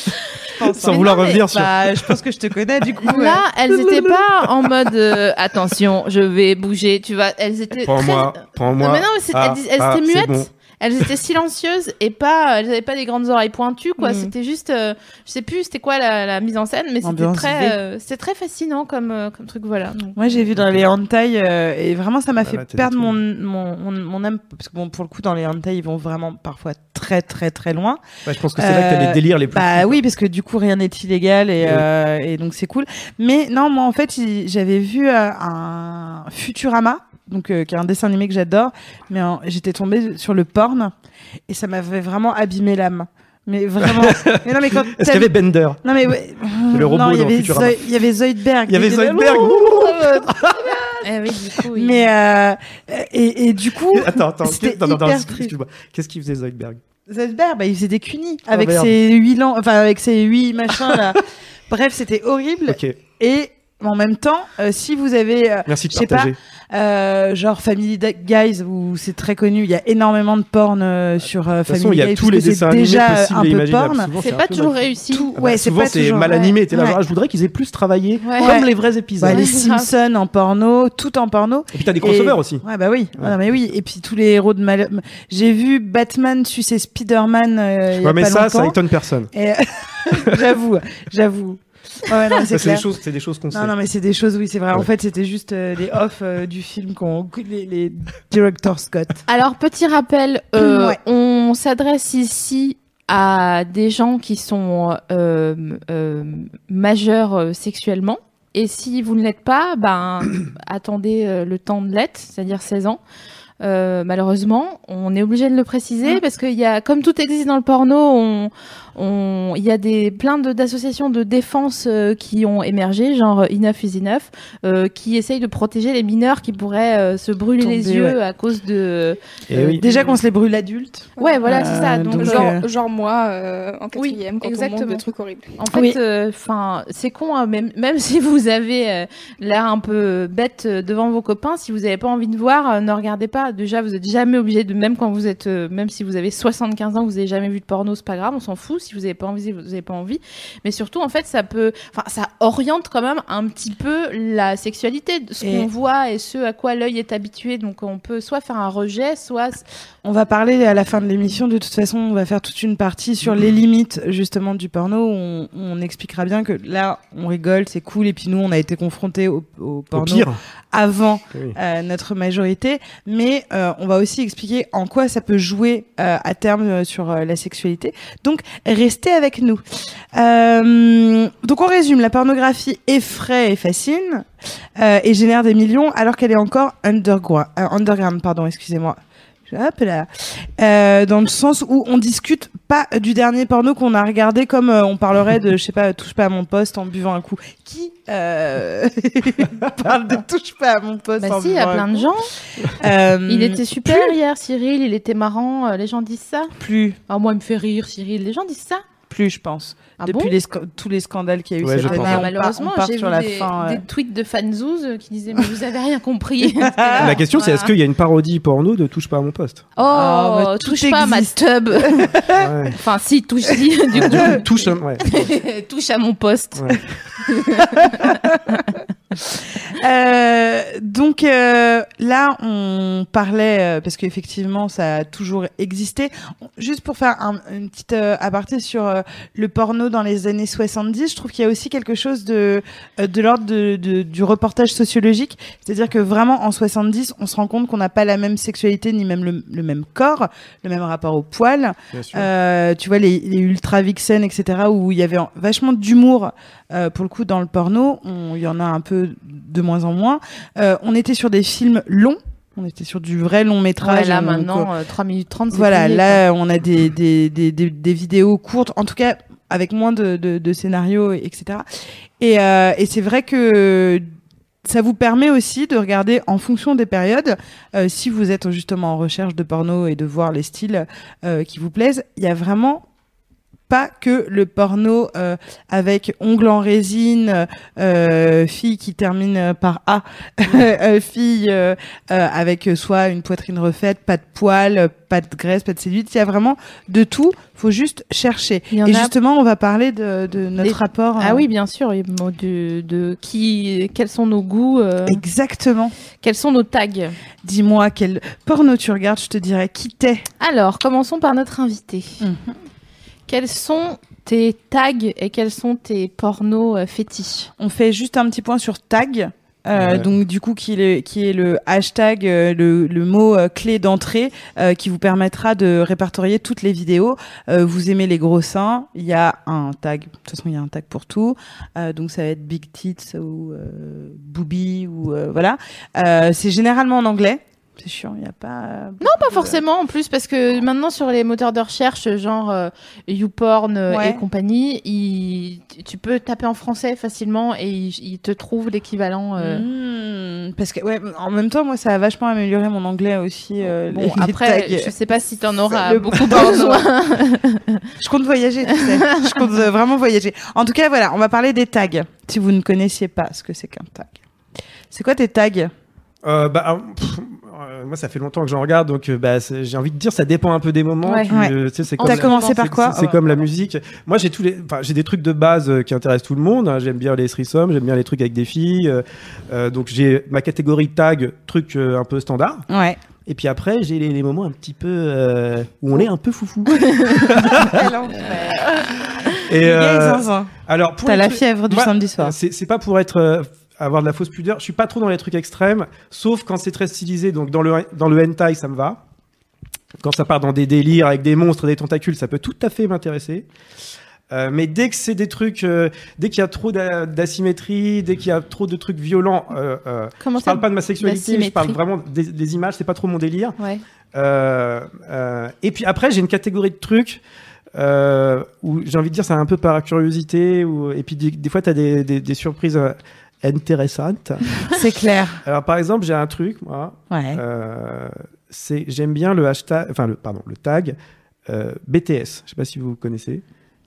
Sans Mais vouloir non, mais- revenir sur. Bah, je pense que je te connais du coup. Là, elles étaient pas en mode euh, attention, je vais bouger, tu vois. Elles étaient Prends-moi, très... prends-moi. Non, mais non, mais Ah, elles, ah, étaient c'est muettes. Elles étaient silencieuses et pas, elles avaient pas des grandes oreilles pointues, quoi. Mhm. C'était juste, euh, je sais plus, c'était quoi la, la mise en scène, mais c'était très, euh, c'était très fascinant comme, euh, comme truc, voilà. Donc, Moi, j'ai vu dans les hentai euh, et vraiment, ça m'a Ah fait perdre mon, mon, mon, mon âme. Parce que, bon, pour le coup, dans les hentai, ils vont vraiment parfois très, très, très loin. Ouais, je pense que c'est là que t'as Euh, les délires les plus. Bah fous, oui, parce que du coup, rien n'est illégal et, Oui. euh, et donc c'est cool. Mais non, moi, en fait, j'avais vu euh, un Futurama. Donc, euh, qui est un dessin animé que j'adore, mais euh, j'étais tombée sur le porn et ça m'avait vraiment abîmé l'âme. Mais vraiment. mais non, mais quand. Est-ce qu'il y avait Bender Non mais ouais. le robot non, il y dans avait Futurama. Zoe- il y avait Zoidberg. Il y avait Zoidberg. eh oui, du coup, oui. Mais euh, et, et du coup, Attends, attends, non, non, non, excuse-moi. Qu'est-ce qu'il faisait Zoidberg? Zoidberg, bah, il faisait des cunis Oh, avec merde. ses huit lan- enfin avec ses huit machins là. Bref, c'était horrible. Ok, Et en même temps, euh, si vous avez euh, merci de Je sais pas, euh, genre Family Guys où c'est très connu, il y a énormément de porn euh, sur euh, De toute façon, Family il y a tous les dessins déjà possibles un et peu imaginables. porn. C'est pas toujours réussi. Tout- Ah ouais, bah, c'est souvent c'est mal ouais. animé. T'es là, Ouais. genre, ah, je voudrais qu'ils aient plus travaillé Ouais. Ouais. comme les vrais épisodes. Bah, les. Simpsons en porno, tout en porno. Et puis t'as des crossovers aussi. Ouais, bah oui. Ouais. Non, mais oui. Et puis tous les héros de mal. J'ai vu Batman sucer Spider-Man. euh, Ouais, mais ça, ça étonne personne. J'avoue, j'avoue. Ouais, non, c'est C'est des choses, c'est des choses qu'on sait. Non, non, mais c'est des choses, oui, c'est vrai. En fait, c'était juste euh, les off euh, du film qu'on, les, les director Scott. Alors, petit rappel, euh, Ouais. on s'adresse ici à des gens qui sont euh, euh, majeurs euh, sexuellement. Et si vous ne l'êtes pas, ben, attendez euh, le temps de l'être, c'est-à-dire 16 ans. Euh, malheureusement, on est obligé de le préciser Mm. parce qu'il y a, comme tout existe dans le porno, on, on, il y a des plein de- d'associations de défense euh, qui ont émergé, genre Enough is Enough, euh, qui essayent de protéger les mineurs qui pourraient euh, se brûler les yeux ouais. à cause de. Euh, oui. Déjà qu'on se les brûle adultes. Ouais, voilà, c'est ça. Donc, donc, genre, euh, moi euh, en Oui, quatrième quand on des trucs horribles. En fait, Oui. enfin, c'est con, hein, même, même si vous avez euh, l'air un peu bête devant vos copains, si vous n'avez pas envie de voir, euh, ne regardez pas. Déjà, vous êtes jamais obligé de, même quand vous êtes, euh, même si vous avez 75 ans, vous avez jamais vu de porno, c'est pas grave, on s'en fout. Si vous n'avez pas envie, vous n'avez pas envie. Mais surtout, en fait, ça peut, enfin, ça oriente quand même un petit peu la sexualité, ce Et- qu'on voit et ce à quoi l'œil est habitué. Donc, on peut soit faire un rejet, soit On va parler à la fin de l'émission. De toute façon, on va faire toute une partie sur les limites justement du porno. où On, on expliquera bien que là, on rigole, c'est cool. Et puis nous, on a été confrontés au, au Au porno pire. avant Oui. euh, notre majorité. Mais euh, on va aussi expliquer en quoi ça peut jouer euh, à terme euh, sur la sexualité. Donc, restez avec nous. Donc, on résume. La pornographie effraie et fascine et génère des millions alors qu'elle est encore underground. underground pardon, excusez-moi. Hop là. Euh, dans le sens où on discute pas du dernier porno qu'on a regardé comme euh, on parlerait de, je sais pas, touche pas à mon poste en buvant un coup. Qui euh, parle de touche pas à mon poste bah en si, il y a plein de gens. Il était super hier, Cyril. Il était marrant. Les gens disent ça. plus, Ah, moi, il me fait rire, Cyril. Les gens disent ça. plus, je pense. Ah Depuis bon les tous les scandales qu'il y a eu Ouais, cette année, Ah, on part- malheureusement, j'ai vu la des, fin. des tweets de fanzouz qui disaient mais vous avez rien compris. La question, c'est est-ce qu'il y a une parodie porno de Touche pas à mon poste? Oh, Ah, bah, touche pas à ma tub. Ouais. enfin, si, touche, si, du Du coup, touche, ouais. touche à mon poste. Euh, donc euh, là, on parlait euh, parce qu'effectivement, ça a toujours existé. Juste pour faire un, une petite euh, aparté sur euh, le porno dans les années 70, je trouve qu'il y a aussi quelque chose de de l'ordre de, de- du reportage sociologique, c'est-à-dire que vraiment en 70, on se rend compte qu'on n'a pas la même sexualité ni même le, le même corps, le même rapport au poil. Euh, tu vois les, les ultra vixen etc où il y avait en- vachement d'humour euh, pour le coup dans le porno on- il y en a un peu de moins en moins. Euh, on était sur des films longs. On était sur du vrai long métrage Ouais, là, donc, maintenant, euh, 3 minutes 30, c'est voilà là on a des, des, des, des, des vidéos courtes en tout cas avec moins de, de, de scénarios etc et, euh, et c'est vrai que ça vous permet aussi de regarder en fonction des périodes, euh, si vous êtes justement en recherche de porno et de voir les styles euh, qui vous plaisent, il y a vraiment pas que le porno euh, avec ongles en résine, euh, fille qui termine par A, euh, fille avec soit une poitrine refaite, pas de poils, pas de graisse, pas de séduite. Il y a vraiment de tout. Faut juste chercher. Et a- justement, on va parler de, de notre rapport. Ah oui, bien sûr. De, de qui, quels sont nos goûts, Exactement. quels sont nos tags? Dis-moi quel porno tu regardes, je te dirais qui t'es. Alors, commençons par notre invité. Mhm. Quels sont tes tags et quels sont tes pornos euh, fétiches? On fait juste un petit point sur tag. Euh, Ouais. Donc du coup qui est le, qui est le hashtag, euh, le, le mot euh, clé d'entrée euh, qui vous permettra de répertorier toutes les vidéos. Euh, vous aimez les gros seins, il y a un tag. De toute façon il y a un tag pour tout. Euh, donc ça va être big tits ou euh, booby ou euh, voilà. Euh, c'est généralement en anglais. C'est chiant, il n'y a pas. Non, pas forcément en plus, parce que maintenant sur les moteurs de recherche, genre euh, YouPorn euh, Ouais. et compagnie, il- tu peux taper en français facilement et il, il te trouve l'équivalent. euh, Mmh, parce que ouais, en même temps moi ça a vachement amélioré mon anglais aussi. euh, Bon, les- les après, tags. je sais pas si t'en auras Le beaucoup besoin. Je compte voyager, tu sais. Je compte euh, vraiment voyager. En tout cas, voilà, on va parler des tags. Si vous ne connaissiez pas ce que c'est qu'un tag. C'est quoi tes tags? Euh, bah, pff, euh, moi, ça fait longtemps que j'en regarde, donc euh, bah, j'ai envie de dire, ça dépend un peu des moments. Ouais. Tu, Ouais. euh, tu sais, c'est comme T'as commencé par quoi C'est comme la musique. Moi, j'ai tous les, enfin, j'ai des trucs de base qui intéressent tout le monde. hein. J'aime bien les threesomes, j'aime bien les trucs avec des filles. donc, j'ai ma catégorie tag, truc un peu standard. Ouais. Et puis après, j'ai les, les moments un petit peu euh, où on est un peu foufou. Et euh, alors, pour T'as la fièvre du Moi, samedi soir. C'est c'est pas pour être euh, avoir de la fausse pudeur. Je suis pas trop dans les trucs extrêmes, sauf quand c'est très stylisé. Donc dans le dans le hentai, ça me va. Quand ça part dans des délires avec des monstres, des tentacules, ça peut tout à fait m'intéresser. Euh, mais dès que c'est des trucs, euh, dès qu'il y a trop d'a- d'asymétrie, dès qu'il y a trop de trucs violents, euh, euh, Comment je parle pas de ma sexualité, je parle vraiment des, des images, c'est pas trop mon délire. Ouais. Et puis après, j'ai une catégorie de trucs où j'ai envie de dire, c'est un peu par curiosité, ou, et puis des, des fois, tu as des surprises intéressantes. C'est clair. Alors par exemple, j'ai un truc, moi, Ouais. euh, c'est j'aime bien le hashtag, enfin le pardon, le tag euh, BTS. Je sais pas si vous connaissez.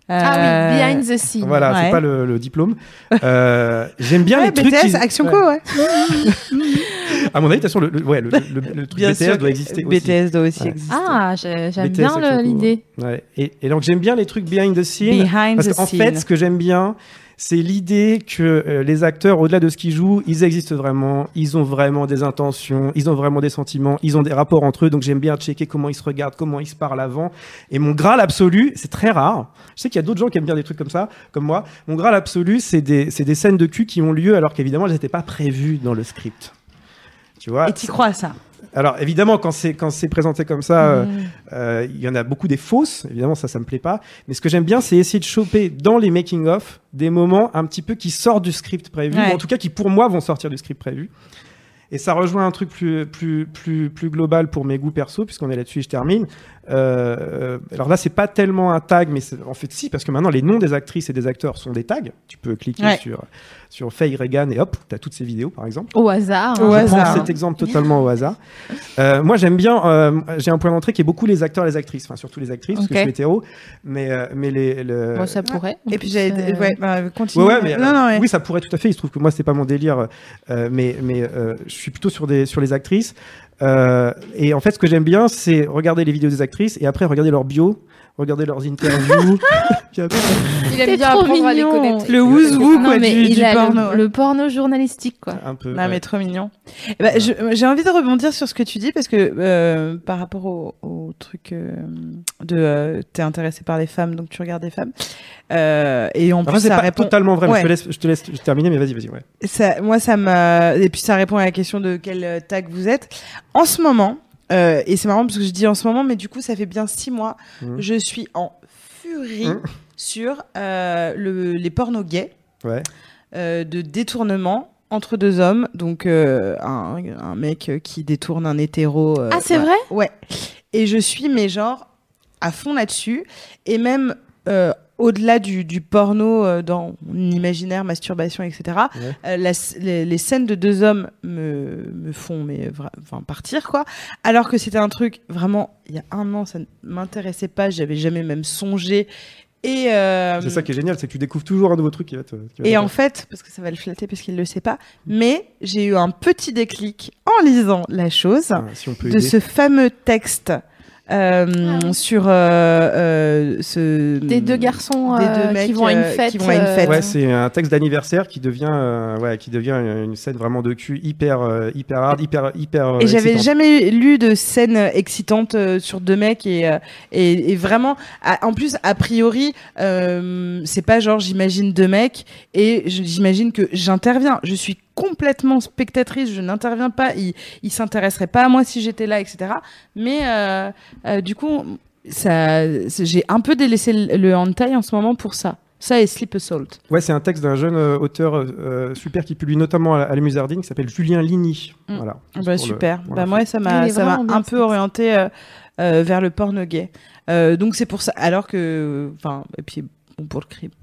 Ah Euh, oui, behind the scene. Voilà, Ouais. c'est pas le, le diplôme. Euh, j'aime bien Ouais, les trucs. BTS, qui- Action. Co, ouais. À mon avis, de toute façon, le, le- ouais, le, le- le truc BTS sûr, doit exister aussi. BTS doit aussi Ouais. exister. Ah, j'ai- j'aime BTS bien l'idée. Ouais. Et, et donc j'aime bien les trucs behind the scene. Behind parce the qu'en scene. fait, ce que j'aime bien, c'est l'idée que euh, les acteurs, au-delà de ce qu'ils jouent, ils existent vraiment, ils ont vraiment des intentions, ils ont vraiment des sentiments, ils ont des rapports entre eux. Donc j'aime bien checker comment ils se regardent, comment ils se parlent avant. Et mon graal absolu, c'est très rare. Je sais qu'il y a d'autres gens qui aiment bien des trucs comme ça, comme moi. Mon graal absolu, c'est des, des scènes de cul qui ont lieu alors qu'évidemment, elles n'étaient pas prévues dans le script. Tu vois? Et tu crois à ça? Alors évidemment, quand c'est quand c'est présenté comme ça, euh, Mm. euh, il y en a beaucoup des fausses. Évidemment, ça, ça me plaît pas. Mais ce que j'aime bien, c'est essayer de choper dans les making of des moments un petit peu qui sortent du script prévu, Ouais. ou en tout cas qui pour moi vont sortir du script prévu. Et ça rejoint un truc plus plus plus plus global pour mes goûts perso, puisqu'on est là-dessus. et Je termine. Euh, alors là, c'est pas tellement un tag, mais en fait si, parce que maintenant les noms des actrices et des acteurs sont des tags. Tu peux cliquer Ouais. sur sur Faye Reagan et hop, t'as toutes ces vidéos, par exemple. Au hasard. Au hein. Je hasard. prends cet exemple totalement au hasard. Euh, moi, j'aime bien. euh, j'ai un point d'entrée qui est beaucoup les acteurs, les actrices, enfin surtout les actrices, parce que je suis hétéro. Mais euh, mais les. le- Bon, ça pourrait. Et puis. Euh, Ouais, bah, continue. Ouais, ouais, mais, non, euh, non, ouais. oui, ça pourrait tout à fait. Il se trouve que moi, c'est pas mon délire, euh, mais mais euh, je suis plutôt sur des sur les actrices. Euh, et en fait, ce que j'aime bien, c'est regarder les vidéos des actrices et après regarder leur bio, regarder leurs interviews. Il aime bien trop apprendre à les mignon. connaître. Le Non, quoi, mais du, il du a porno. Le, porno journalistique, quoi. un peu. Non, ouais. mais trop mignon. Eh ben, je- J'ai envie de rebondir sur ce que tu dis parce que euh, par rapport au, au truc euh, de euh, t'es intéressé par les femmes donc tu regardes des femmes Euh, et en Enfin, plus c'est ça pas répond totalement vrai. mais Ouais. Je te laisse, je te laisse terminer, mais vas-y, vas-y. Ouais. ça, moi ça m'a et puis ça répond à la question de quel euh, tag vous êtes en ce moment euh, et c'est marrant parce que je dis en ce moment mais du coup ça fait bien six mois Mhm. je suis en furie Mhm. sur euh, le, les pornos gays Ouais. euh, de détournement entre deux hommes, donc euh, un, un mec qui détourne un hétéro. euh, Ah, c'est ouais. vrai? Ouais. Et je suis, mais genre, à fond là-dessus. Et même euh, au-delà du, du porno euh, dans mon imaginaire, masturbation, etc., Ouais. euh, la les, les scènes de deux hommes me, me font mais, enfin, partir, quoi. Alors que c'était un truc, vraiment, il y a un an, ça ne m'intéressait pas, j'avais jamais même songé. Et, euh, C'est ça qui est génial, c'est que tu découvres toujours un nouveau truc qui va te. qui va et en fait, parce que ça va le flatter parce qu'il le sait pas, mais j'ai eu un petit déclic en lisant la chose Ah, si de aider. ce fameux texte euh, Ah oui. sur euh, euh, ce Des deux garçons des euh, deux mecs, qui vont à une euh, fête. qui vont à une fête. Ouais, c'est un texte d'anniversaire qui devient, euh, ouais, qui devient une scène vraiment de cul hyper, euh, hyper hard, hyper, hyper. Et j'avais jamais lu de scène excitante euh, sur deux mecs et, euh, et, et vraiment, en plus, a priori, euh, c'est pas genre j'imagine deux mecs et j'imagine que j'interviens. Je suis complètement spectatrice, je n'interviens pas. Il, il s'intéresserait pas à moi si j'étais là, etc. Mais euh, euh, du coup, ça, j'ai un peu délaissé le, le hentai en ce moment pour ça. Ça et Sleep Assault. Ouais, c'est un texte d'un jeune euh, auteur euh, super qui publie notamment à, la- à la Musardine qui s'appelle Julien Ligny. Mm. Voilà. Bah, Pour le- super. bah, moi, ça m'a est ça un peu orienté euh, euh, vers le porno gay. Euh, donc c'est pour ça. Alors que, enfin, et puis bon, pour le cri- euh,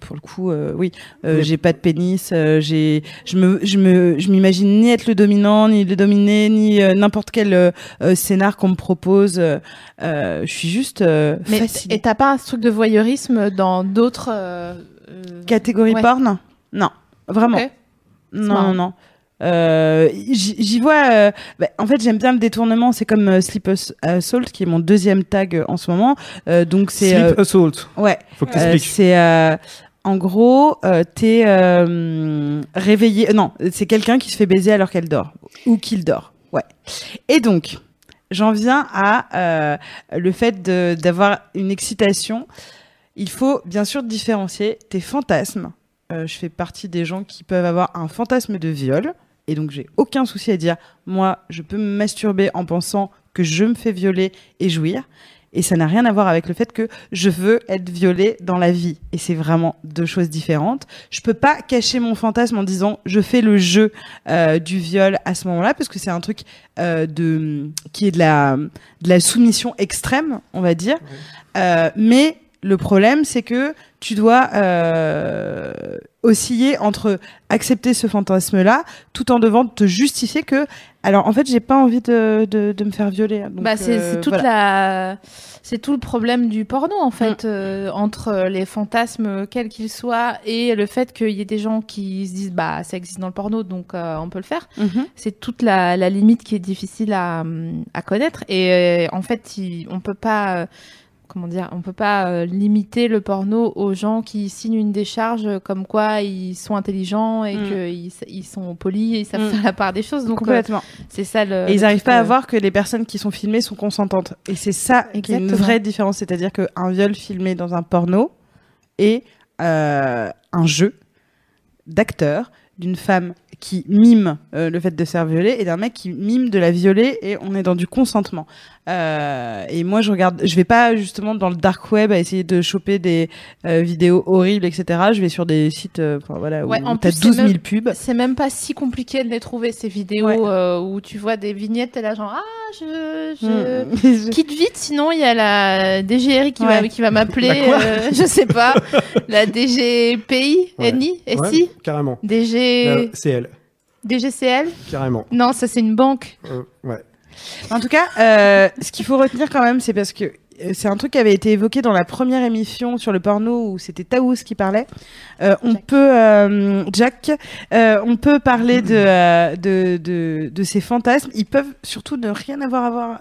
pour le coup, euh, oui, euh, j'ai pas de pénis. euh, j'ai, je me, je me, je m'imagine ni être le dominant, ni le dominé, ni euh, n'importe quel euh, euh, scénar qu'on me propose. euh, euh, je suis juste euh, Mais fascinée. et t'as pas un truc de voyeurisme dans d'autres euh, euh, Catégorie Ouais. porn? Non, vraiment. Ok. Non, non, non. Euh, j'y vois. euh, bah, en fait, j'aime bien le détournement. C'est comme euh, Sleep Ass- Assault, qui est mon deuxième tag en ce moment. Donc c'est. Sleep Assault. ouais. Faut que t'expliques. c'est. en gros, t'es réveillé. Non, c'est quelqu'un qui se fait baiser alors qu'elle dort ou qu'il dort. Ouais. Et donc, j'en viens à le fait d'avoir une excitation. Il faut bien sûr différencier tes fantasmes. Euh, je fais partie des gens qui peuvent avoir un fantasme de viol. Et donc, j'ai aucun souci à dire, moi, je peux me masturber en pensant que je me fais violer et jouir. Et ça n'a rien à voir avec le fait que je veux être violée dans la vie. Et c'est vraiment deux choses différentes. Je peux pas cacher mon fantasme en disant je fais le jeu euh, du viol à ce moment-là parce que c'est un truc euh, de qui est de la de la soumission extrême, on va dire. Euh, mais le problème, c'est que tu dois euh, osciller entre accepter ce fantasme-là, tout en devant te justifier que, alors en fait, j'ai pas envie de, de, de me faire violer. Donc, bah, c'est euh, c'est toute voilà. la c'est tout le problème du porno en fait euh, entre les fantasmes quels qu'ils soient et le fait qu'il y ait des gens qui se disent bah ça existe dans le porno donc euh, on peut le faire Mhm. c'est toute la, la limite qui est difficile à, à connaître et euh, en fait il- on peut pas euh, comment dire on peut pas euh, limiter le porno aux gens qui signent une décharge comme quoi ils sont intelligents et Mm. qu'ils ils sont polis et ils savent Mm. faire la part des choses donc euh, Complètement. c'est ça le Et ils n'arrivent pas à euh, voir que les personnes qui sont filmées sont consentantes. Et c'est ça qui est une vraie différence. C'est-à-dire qu'un viol filmé dans un porno est euh, un jeu d'acteur d'une femme qui mime euh, le fait de se faire violer et d'un mec qui mime de la violer et on est dans du consentement. Euh, et moi je regarde, je vais pas justement dans le dark web à essayer de choper des euh, vidéos horribles etc. Je vais sur des sites euh, enfin, voilà Ouais, où en t'as plus, c'est 12 000 même- pubs. C'est même pas si compliqué de les trouver ces vidéos Ouais. euh, où tu vois des vignettes et là genre ah je, je... Mm. quitte vite sinon il y a la DGRI qui va qui va m'appeler euh, je sais pas la DGPI Ouais. NI Ouais, SI carrément. DG c'est elle, DGCL carrément. non ça c'est une banque Euh, ouais. En tout cas, euh, ce qu'il faut retenir quand même, c'est parce que euh, c'est un truc qui avait été évoqué dans la première émission sur le porno où c'était Taous qui parlait. Euh, on Jack. peut, euh, Jack, euh, on peut parler de, de, de, de ces fantasmes. Ils peuvent surtout ne rien avoir à voir.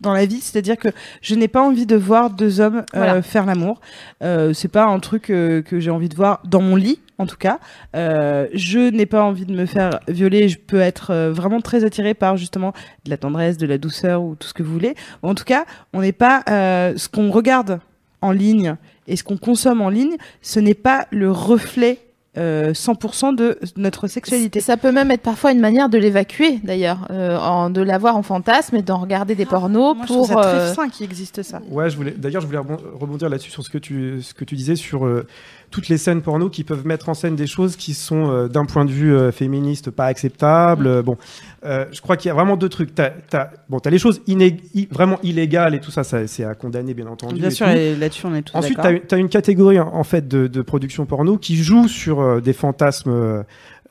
Dans la vie, c'est-à-dire que je n'ai pas envie de voir deux hommes euh, Voilà. faire l'amour. Euh, c'est pas un truc euh, que j'ai envie de voir dans mon lit, en tout cas. Euh, je n'ai pas envie de me faire violer. Je peux être euh, vraiment très attirée par justement de la tendresse, de la douceur ou tout ce que vous voulez. Ou en tout cas, on n'est pas euh, ce qu'on regarde en ligne et ce qu'on consomme en ligne, ce n'est pas le reflet euh, 100% de notre sexualité. ça peut même être parfois une manière de l'évacuer d'ailleurs euh, en- de l'avoir en fantasme et d'en regarder des pornos Moi, je pour ça très euh, fin qu'il existe ça. Ouais, je voulais. D'ailleurs, je voulais rebon- rebondir là-dessus sur ce que tu ce que tu disais sur euh, toutes les scènes porno qui peuvent mettre en scène des choses qui sont euh, d'un point de vue euh, féministe pas acceptables. Euh, Bon, euh, je crois qu'il y a vraiment deux trucs. T'as, t'as, bon, t'as les choses inég- i- vraiment illégales et tout ça, ça c'est à condamner bien entendu. Bien et sûr, tout. là-dessus, on est tous Ensuite, d'accord. tu as, une catégorie en, fait de, de production porno qui joue sur euh, des fantasmes euh,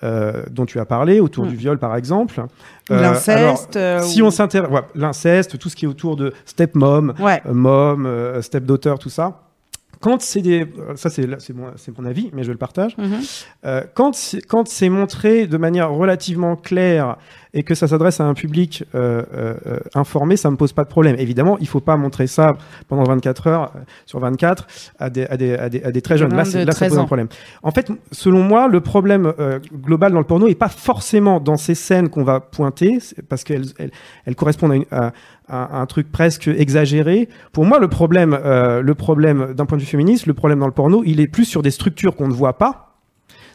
euh, dont tu as parlé, autour du viol par exemple. Euh, L'inceste. euh, Si ou- on s'intéresse, ouais, l'inceste, tout ce qui est autour de stepmom, Ouais. euh, mom, euh, stepdaughter, tout ça. Quand c'est des, euh, ça c'est c'est mon, c'est mon avis, mais je le partage. Mhm. Euh, quand c'est- quand c'est montré de manière relativement claire et que ça s'adresse à un public euh, informé, ça me pose pas de problème. Évidemment, il faut pas montrer ça pendant 24 heures sur 24 à des, à des, à des, à des très jeunes. Là, de ça 13 pose un problème. En fait, selon moi, le problème global dans le porno est pas forcément dans ces scènes qu'on va pointer, parce qu'elles elles, elles correspondent à, une- à- à un truc presque exagéré. Pour moi, le problème, euh, le problème d'un point de vue féministe, le problème dans le porno, il est plus sur des structures qu'on ne voit pas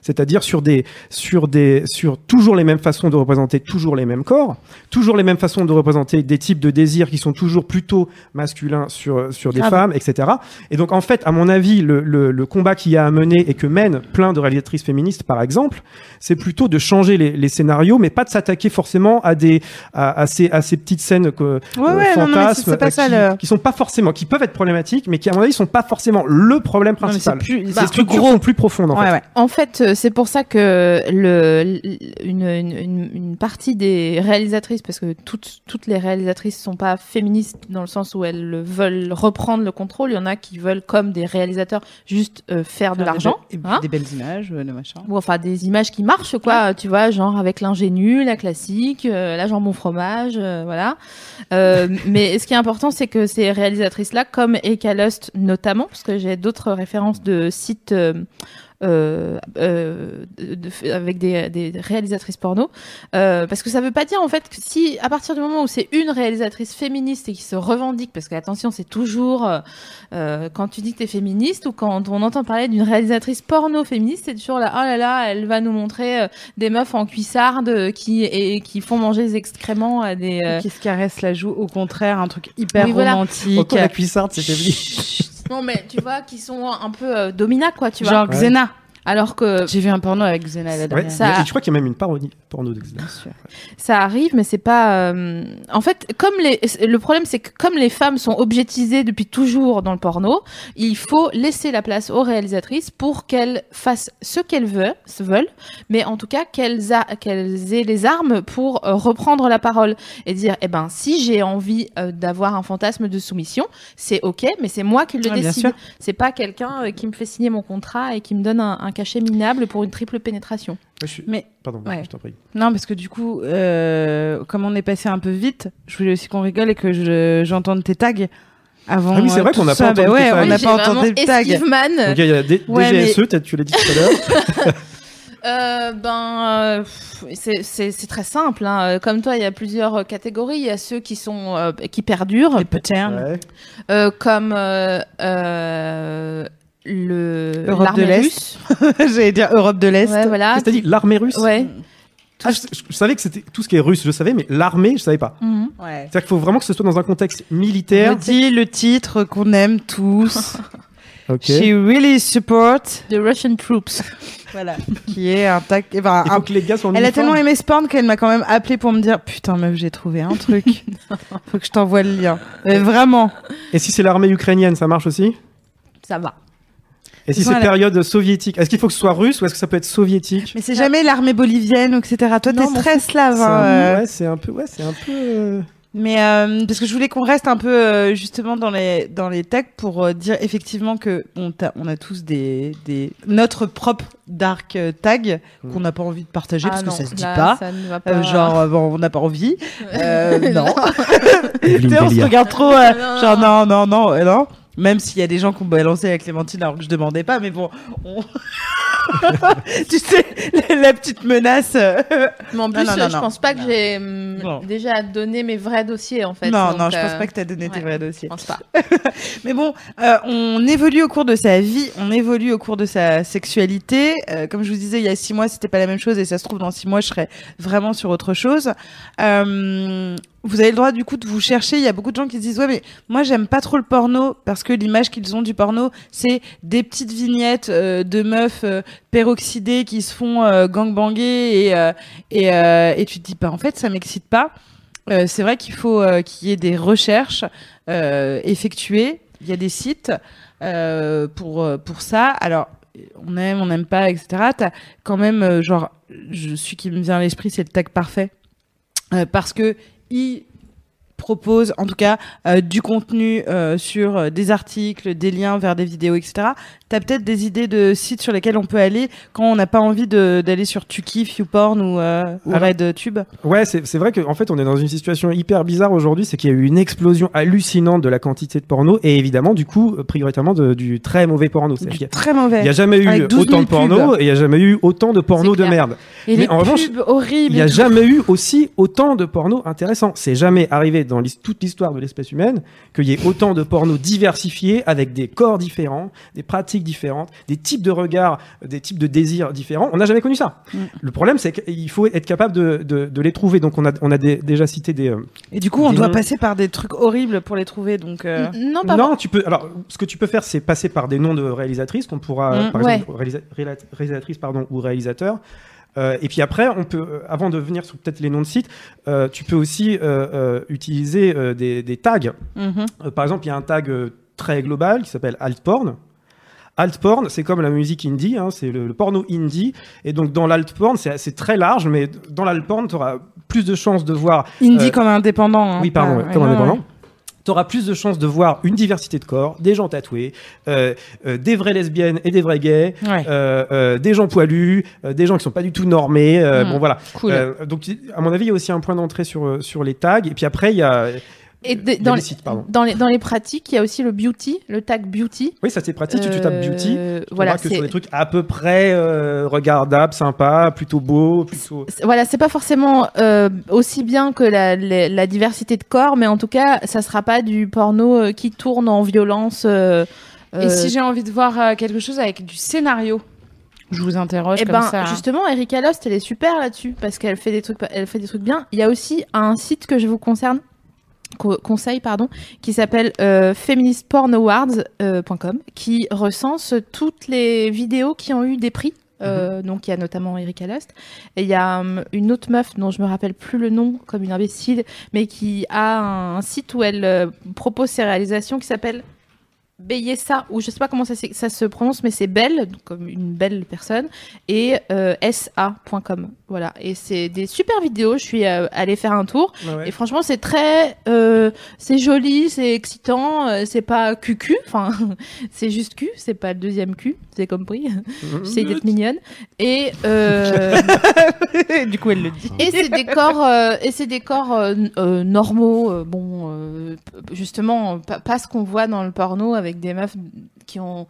c'est-à-dire sur des sur des sur toujours les mêmes façons de représenter toujours les mêmes corps, toujours les mêmes façons de représenter des types de désirs qui sont toujours plutôt masculins sur sur des Ah bon. femmes, etc. Et donc en fait, à mon avis, le, le, le combat qu'il y a à mener et que mènent plein de réalisatrices féministes, par exemple, c'est plutôt de changer les, les scénarios, mais pas de s'attaquer forcément à des à, à ces à ces petites scènes que Ouais, euh, ouais, non, non, fantasmes pas euh, qui, le- qui sont pas forcément qui peuvent être problématiques, mais qui à mon avis sont pas forcément le problème Non, mais c'est principal. plus, c'est plus gros. plus profondes en Ouais, fait. ouais. En fait, euh, c'est pour ça que le, une, une, une- une partie des réalisatrices, parce que toutes, toutes les réalisatrices sont pas féministes dans le sens où elles veulent reprendre le contrôle. Il y en a qui veulent, comme des réalisateurs, juste euh, faire de des l'argent. be- puis hein. des belles images, euh, de machin. Ou enfin des images qui marchent, quoi. Tu vois, genre avec l'ingénu, la classique, euh, la jambon fromage, euh, voilà. Euh, mais ce qui est important, c'est que ces réalisatrices-là, comme Eka Lust notamment, parce que j'ai d'autres références de sites euh, euh, de- avec des, des réalisatrices porno, euh, parce que ça veut pas dire en fait que si à partir du moment où c'est une réalisatrice féministe et qui se revendique, parce que attention, c'est toujours euh, euh, quand tu dis que t'es féministe ou quand on entend parler d'une réalisatrice porno féministe, c'est toujours là, oh là là, elle va nous montrer euh, des meufs en cuissarde qui et qui font manger des excréments à des euh, Qui se caresse la joue, au contraire, un truc hyper Oui, voilà. romantique. Autant la cuissarde, c'était. Non mais tu vois qui sont un peu euh, dominaques quoi, tu vois. Genre Xena. Alors que J'ai vu un porno avec Xena la Ouais, dernière. Ça- je crois qu'il y a même une parodie porno de Xena. Ça arrive, mais c'est pas. euh, En fait, comme les, le problème, c'est que comme les femmes sont objetisées depuis toujours dans le porno, il faut laisser la place aux réalisatrices pour qu'elles fassent ce qu'elles veulent, se veulent, mais en tout cas qu'elles a- qu'elles aient les armes pour euh, reprendre la parole et dire, eh ben, si j'ai envie euh, d'avoir un fantasme de soumission, c'est ok, mais c'est moi qui le bien décide. C'est pas quelqu'un qui me fait signer mon contrat et qui me donne un, un cachet minable pour une triple pénétration. Ouais, je suis- Mais Pardon, Ouais. je t'en prie. Non, parce que du coup, euh, comme on est passé un peu vite, je voulais aussi qu'on rigole et que je- j'entende tes tags avant. Ah oui, c'est euh, vrai tout qu'on n'a ça. pas entendu Bah ouais, tags. on n'a pas entendu le tag. Donc il y a des Ouais, peut-être tu l'as dit tout à l'heure. Euh, ben, euh, c'est- c'est c'est très simple. hein. Euh, Comme toi, il y a plusieurs euh, catégories. Il y a ceux qui sont euh, qui perdurent, Les patterns. Ouais. euh, comme euh, euh, le Europe de l'armée l'Est. russe. J'allais dire Europe de l'Est. Ouais, voilà. Dit L'armée russe Ouais. Ah, je, savais que c'était tout ce qui est russe, je savais, mais l'armée, je savais pas. Ouais. C'est-à-dire qu'il faut vraiment que ce soit dans un contexte On militaire. dit le titre qu'on aime tous. She really support. The Russian troops. Voilà. qui est un enfin, Il faut un- que les gars soient en Elle a tellement aimé Sporn qu'elle m'a quand même appelé pour me dire Putain, meuf, j'ai trouvé un truc. Faut que je t'envoie le lien. Mais vraiment. Et si c'est l'armée ukrainienne, ça marche aussi? Ça va. Et si c'est période soviétique, est-ce qu'il faut que ce soit russe ou est-ce que ça peut être soviétique Mais c'est jamais l'armée bolivienne, etc. Toi, Non, t'es très slave. Hein, euh. Ouais, c'est un peu. Ouais, c'est un peu. euh, Mais euh, parce que je voulais qu'on reste un peu euh, justement dans les dans les tags pour euh, dire effectivement que on, t'a- on a tous des, des notre propre dark tag Mm. qu'on n'a pas envie de partager parce Ah que non, ça se dit là, pas. Ça ne va Euh, pas. genre bon, on n'a pas envie. Euh, non. Sais, on se regarde trop. euh, Non. genre non non non non. Même s'il y a des gens qui ont balancé la Clémentine alors que je demandais pas, mais bon, on- tu sais, la, la petite menace. euh, Mais en plus, non, non, je non. pense pas que j'ai hum, Non. déjà donné mes vrais dossiers en fait. non, donc, non, je pense euh, pas que tu as donné tes vrais Je dossiers. pense pas. Mais bon, euh, on évolue au cours de sa vie, on évolue au cours de sa sexualité. Euh, comme je vous disais, il y a six mois, c'était pas la même chose, et ça se trouve dans six mois, je serai vraiment sur autre chose. Vous avez le droit du coup de vous chercher. Il y a beaucoup de gens qui se disent ouais, mais moi j'aime pas trop le porno parce que l'image qu'ils ont du porno, c'est des petites vignettes euh, de meufs euh, peroxydées qui se font euh, gangbanger et euh, et, euh, et tu te dis bah en fait ça m'excite pas. Euh, c'est vrai qu'il faut qu'il y ait des recherches effectuées. Il y a des sites pour pour ça. Alors on aime, on n'aime pas, etc. T'as quand même genre, je suis qui me vient à l'esprit, c'est le tag parfait parce que il propose en tout cas euh, du contenu euh, sur euh, des articles, des liens vers des vidéos, etc. T'as peut-être des idées de sites sur lesquels on peut aller quand on n'a pas envie d'aller sur Tukif, YouPorn ou, euh, ou RedTube? Ouais, c'est vrai qu'en fait, on est dans une situation hyper bizarre aujourd'hui. C'est qu'il y a eu une explosion hallucinante de la quantité de porno et évidemment, du coup, prioritairement de- du très mauvais porno. Du a- très mauvais. Il n'y a jamais eu Avec 12 000 autant de porno et il n'y a jamais eu autant de porno de merde. Et mais les en revanche, horribles. Il n'y a jamais eu aussi autant de porno intéressant. C'est jamais arrivé dans toute l'histoire de l'espèce humaine qu'il y ait autant de porno diversifiés avec des corps différents, des pratiques différentes, des types de regards, des types de désirs différents. On n'a jamais connu ça. Mm. Le problème, c'est qu'il faut être capable de, de- de les trouver. Donc, on a, on a des- déjà cité des. euh, Et du coup, on doit noms. passer par des trucs horribles pour les trouver. Donc, euh, Non, pas non, tu peux. Alors, ce que tu peux faire, c'est passer par des noms de réalisatrices qu'on pourra, Mm, par ouais. exemple, réalisa- réala- réalisatrices pardon ou réalisateurs. Euh, et puis après, on peut, euh, avant de venir sur peut-être les noms de sites, euh, tu peux aussi utiliser des, des tags. mhm. Par exemple, il y a un tag très global qui s'appelle altporn. Altporn, c'est comme la musique indie, hein, c'est le, le porno indie. Et donc dans l'altporn, c'est c'est très large, mais dans l'altporn, tu auras plus de chances de voir Indie comme indépendant. hein, oui, pardon, ouais, comme ouais, indépendant. ouais. Tu auras plus de chances de voir une diversité de corps, des gens tatoués, euh, euh, des vraies lesbiennes et des vrais gays, Ouais. euh, euh, des gens poilus, euh, des gens qui sont pas du tout normés. euh, Mm. Bon voilà. Cool. Euh, donc à mon avis, il y a aussi un point d'entrée sur sur les tags. Et puis après, il y a Et de- a dans, les, sites, pardon. dans, les, dans les pratiques, il y a aussi le beauty, le tag beauty. Oui, ça c'est pratique. Tu, tu tapes Euh, beauty. Tu voilà, que c'est- sur des trucs à peu près euh, regardables, sympas, plutôt beaux, plutôt. Voilà, c'est pas forcément euh, aussi bien que la, la, la diversité de corps, mais en tout cas, ça sera pas du porno euh, qui tourne en violence. euh, Et euh, si j'ai envie de voir euh, quelque chose avec du scénario, je vous interroge Eh comme ben, ça. hein. justement, Erika Lost, elle est super là-dessus parce qu'elle fait des trucs, elle fait des trucs bien. Il y a aussi un site que je vous concerne, co- conseille pardon, qui s'appelle euh, feministpornawards.com, qui recense toutes les vidéos qui ont eu des prix. Euh, Donc il y a notamment Erika Lost et il y a hum, une autre meuf dont je me rappelle plus le nom comme une imbécile mais qui a un, site où elle euh, propose ses réalisations qui s'appelle Beyessa, ou je sais pas comment ça, se prononce, mais c'est belle, donc comme une belle personne, et euh, sa.com. Voilà. Et c'est des super vidéos. Je suis euh, allée faire un tour. Ouais. Et franchement, c'est très, euh, c'est joli, c'est excitant, c'est pas cucu, enfin, c'est juste cul, c'est pas le deuxième cul, c'est compris. J'essaie d'être mignonne. Et, du coup, elle le dit. et ces décors, euh, et ces décors n- euh, normaux, bon, justement, pas, pas ce qu'on voit dans le porno avec des meufs qui ont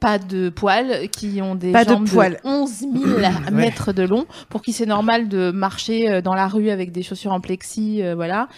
pas de poils, qui ont des Pas de jambes poils. 11 000 mètres de long, pour qui c'est normal de marcher euh, dans la rue avec des chaussures en plexi, euh, voilà.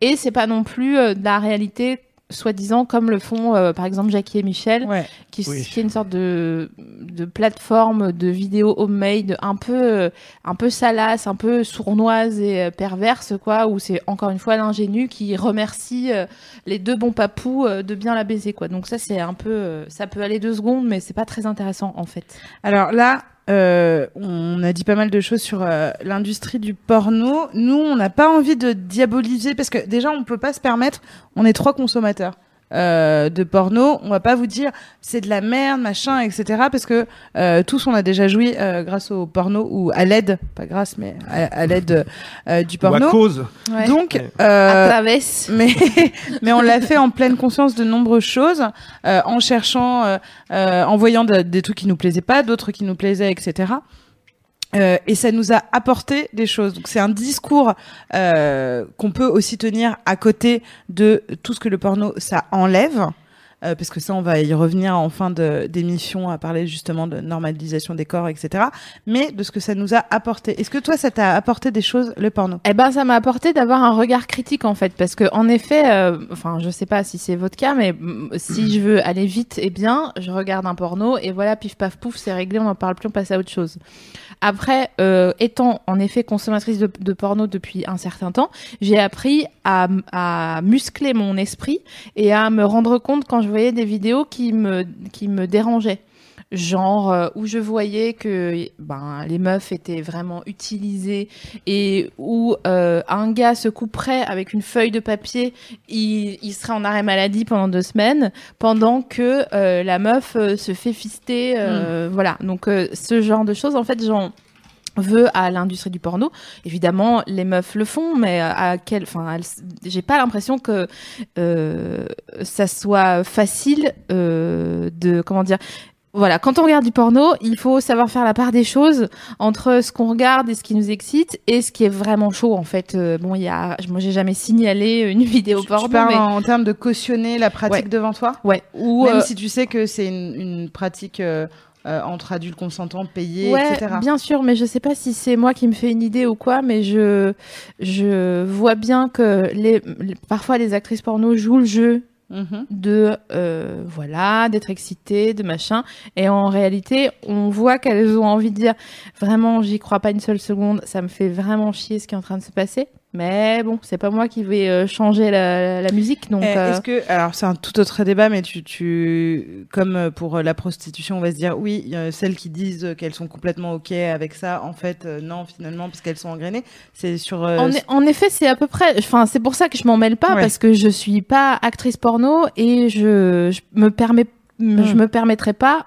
Et c'est pas non plus euh, de la réalité soi-disant comme le font euh, par exemple Jackie et Michel Ouais. qui, Oui. qui est une sorte de, de plateforme de vidéos homemade un peu euh, un peu salace, un peu sournoise et euh, perverse quoi, où c'est encore une fois l'ingénu qui remercie euh, les deux bons papous euh, de bien la baiser quoi. Donc ça c'est un peu, euh, ça peut aller deux secondes, mais c'est pas très intéressant en fait. Alors là, euh, on a dit pas mal de choses sur euh, l'industrie du porno. Nous, on n'a pas envie de diaboliser parce que déjà, on peut pas se permettre. On est trois consommateurs. Euh, de porno, on va pas vous dire c'est de la merde, machin, etc. Parce que euh, tous on a déjà joui euh, grâce au porno ou à l'aide, pas grâce, mais à, à l'aide euh, du Ou à porno. cause. Donc, Ouais. euh, à travers. mais mais on l'a fait en pleine conscience de nombreuses choses, euh, en cherchant, euh, euh, en voyant de- des trucs qui nous plaisaient pas, d'autres qui nous plaisaient, etc. Euh, et ça nous a apporté des choses. Donc c'est un discours euh, qu'on peut aussi tenir à côté de tout ce que le porno ça enlève. Euh, parce que ça, on va y revenir en fin d'émission à parler justement de normalisation des corps, etc. Mais de ce que ça nous a apporté. Est-ce que toi, ça t'a apporté des choses, le porno? Eh ben, ça m'a apporté d'avoir un regard critique en fait, parce que en effet, euh, enfin, je sais pas si c'est votre cas, mais mm, si je veux aller vite et bien, je regarde un porno et voilà, pif paf pouf, c'est réglé, on n'en parle plus, on passe à autre chose. Après, euh, étant en effet consommatrice de, porno depuis un certain temps, j'ai appris à muscler mon esprit et à me rendre compte quand je voyais des vidéos qui me qui me dérangeaient genre euh, où je voyais que ben les meufs étaient vraiment utilisées et où euh, un gars se couperait avec une feuille de papier, il, il serait en arrêt maladie pendant deux semaines, pendant que euh, la meuf se fait fister, euh, voilà. Donc ce genre de choses, en fait, j'en veux à l'industrie du porno. Évidemment, les meufs le font, mais à quel, enfin, j'ai pas l'impression que euh, ça soit facile euh, de, comment dire. Voilà, quand on regarde du porno, il faut savoir faire la part des choses entre ce qu'on regarde et ce qui nous excite et ce qui est vraiment chaud en fait. Euh, bon, il y a, moi j'ai jamais signalé une vidéo Tu- porno, tu parles mais en, termes de cautionner la pratique Ouais. devant toi? Ouais, ou Même euh, si tu sais que c'est une, une pratique euh, entre adultes consentants, payés, Ouais, etc. bien sûr, mais je sais pas si c'est moi qui me fais une idée ou quoi, mais je je vois bien que les, parfois les actrices porno jouent le jeu Mhm. de euh, voilà d'être excitées, de machin, et en réalité on voit qu'elles ont envie de dire vraiment j'y crois pas une seule seconde, ça me fait vraiment chier ce qui est en train de se passer. Mais bon, c'est pas moi qui vais euh, changer la, la musique, donc. Eh, euh, Est-ce que alors c'est un tout autre débat, mais tu, tu comme euh, pour euh, la prostitution, on va se dire oui, celles qui disent qu'elles sont complètement ok avec ça, en fait non finalement parce qu'elles sont engrainées. C'est sur euh, En, en effet, c'est à peu près. Enfin, c'est pour ça que je m'en mêle pas Ouais. parce que je suis pas actrice porno et je, je me permets, je Mm. me permettrai pas.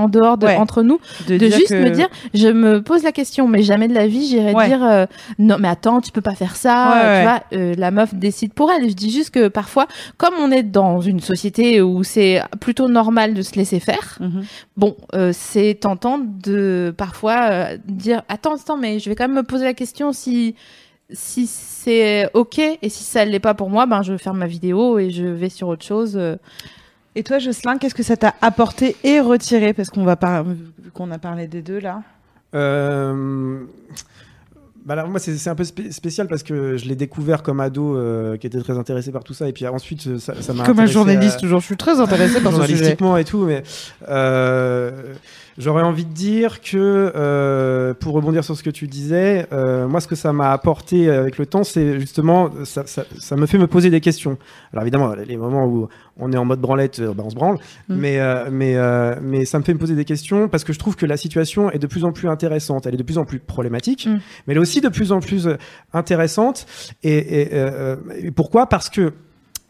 en dehors de Ouais. entre nous de, juste que- me dire je me pose la question mais jamais de la vie j'irai Ouais. dire euh, non mais attends tu peux pas faire ça Ouais, tu vois euh, la meuf décide pour elle je dis juste que parfois comme on est dans une société où c'est plutôt normal de se laisser faire Mhm. bon euh, c'est tentant de parfois dire attends attends mais je vais quand même me poser la question si si c'est ok et si ça l'est pas pour moi ben je ferme ma vidéo et je vais sur autre chose. Et toi, Jocelyn, qu'est-ce que ça t'a apporté et retiré? Parce qu'on va par... vu qu'on a parlé des deux là. Euh, bah alors, moi, c'est c'est un peu spé- spécial parce que je l'ai découvert comme ado euh, qui était très intéressé par tout ça. Et puis ensuite, euh, ça ça m'a. Comme un intéressé journaliste, à- toujours, je suis très intéressée par ce sujet. journalistiquement et tout, mais euh, j'aurais envie de dire que euh, pour rebondir sur ce que tu disais, euh, moi ce que ça m'a apporté avec le temps, c'est justement ça, ça, ça me fait me poser des questions. Alors évidemment, les moments où on est en mode branlette, euh, bah, on se branle, Mm. mais euh, mais euh, mais ça me fait me poser des questions parce que je trouve que la situation est de plus en plus intéressante, elle est de plus en plus problématique, Mm. mais elle est aussi de plus en plus euh, intéressante. Et, et, euh, et pourquoi? Parce que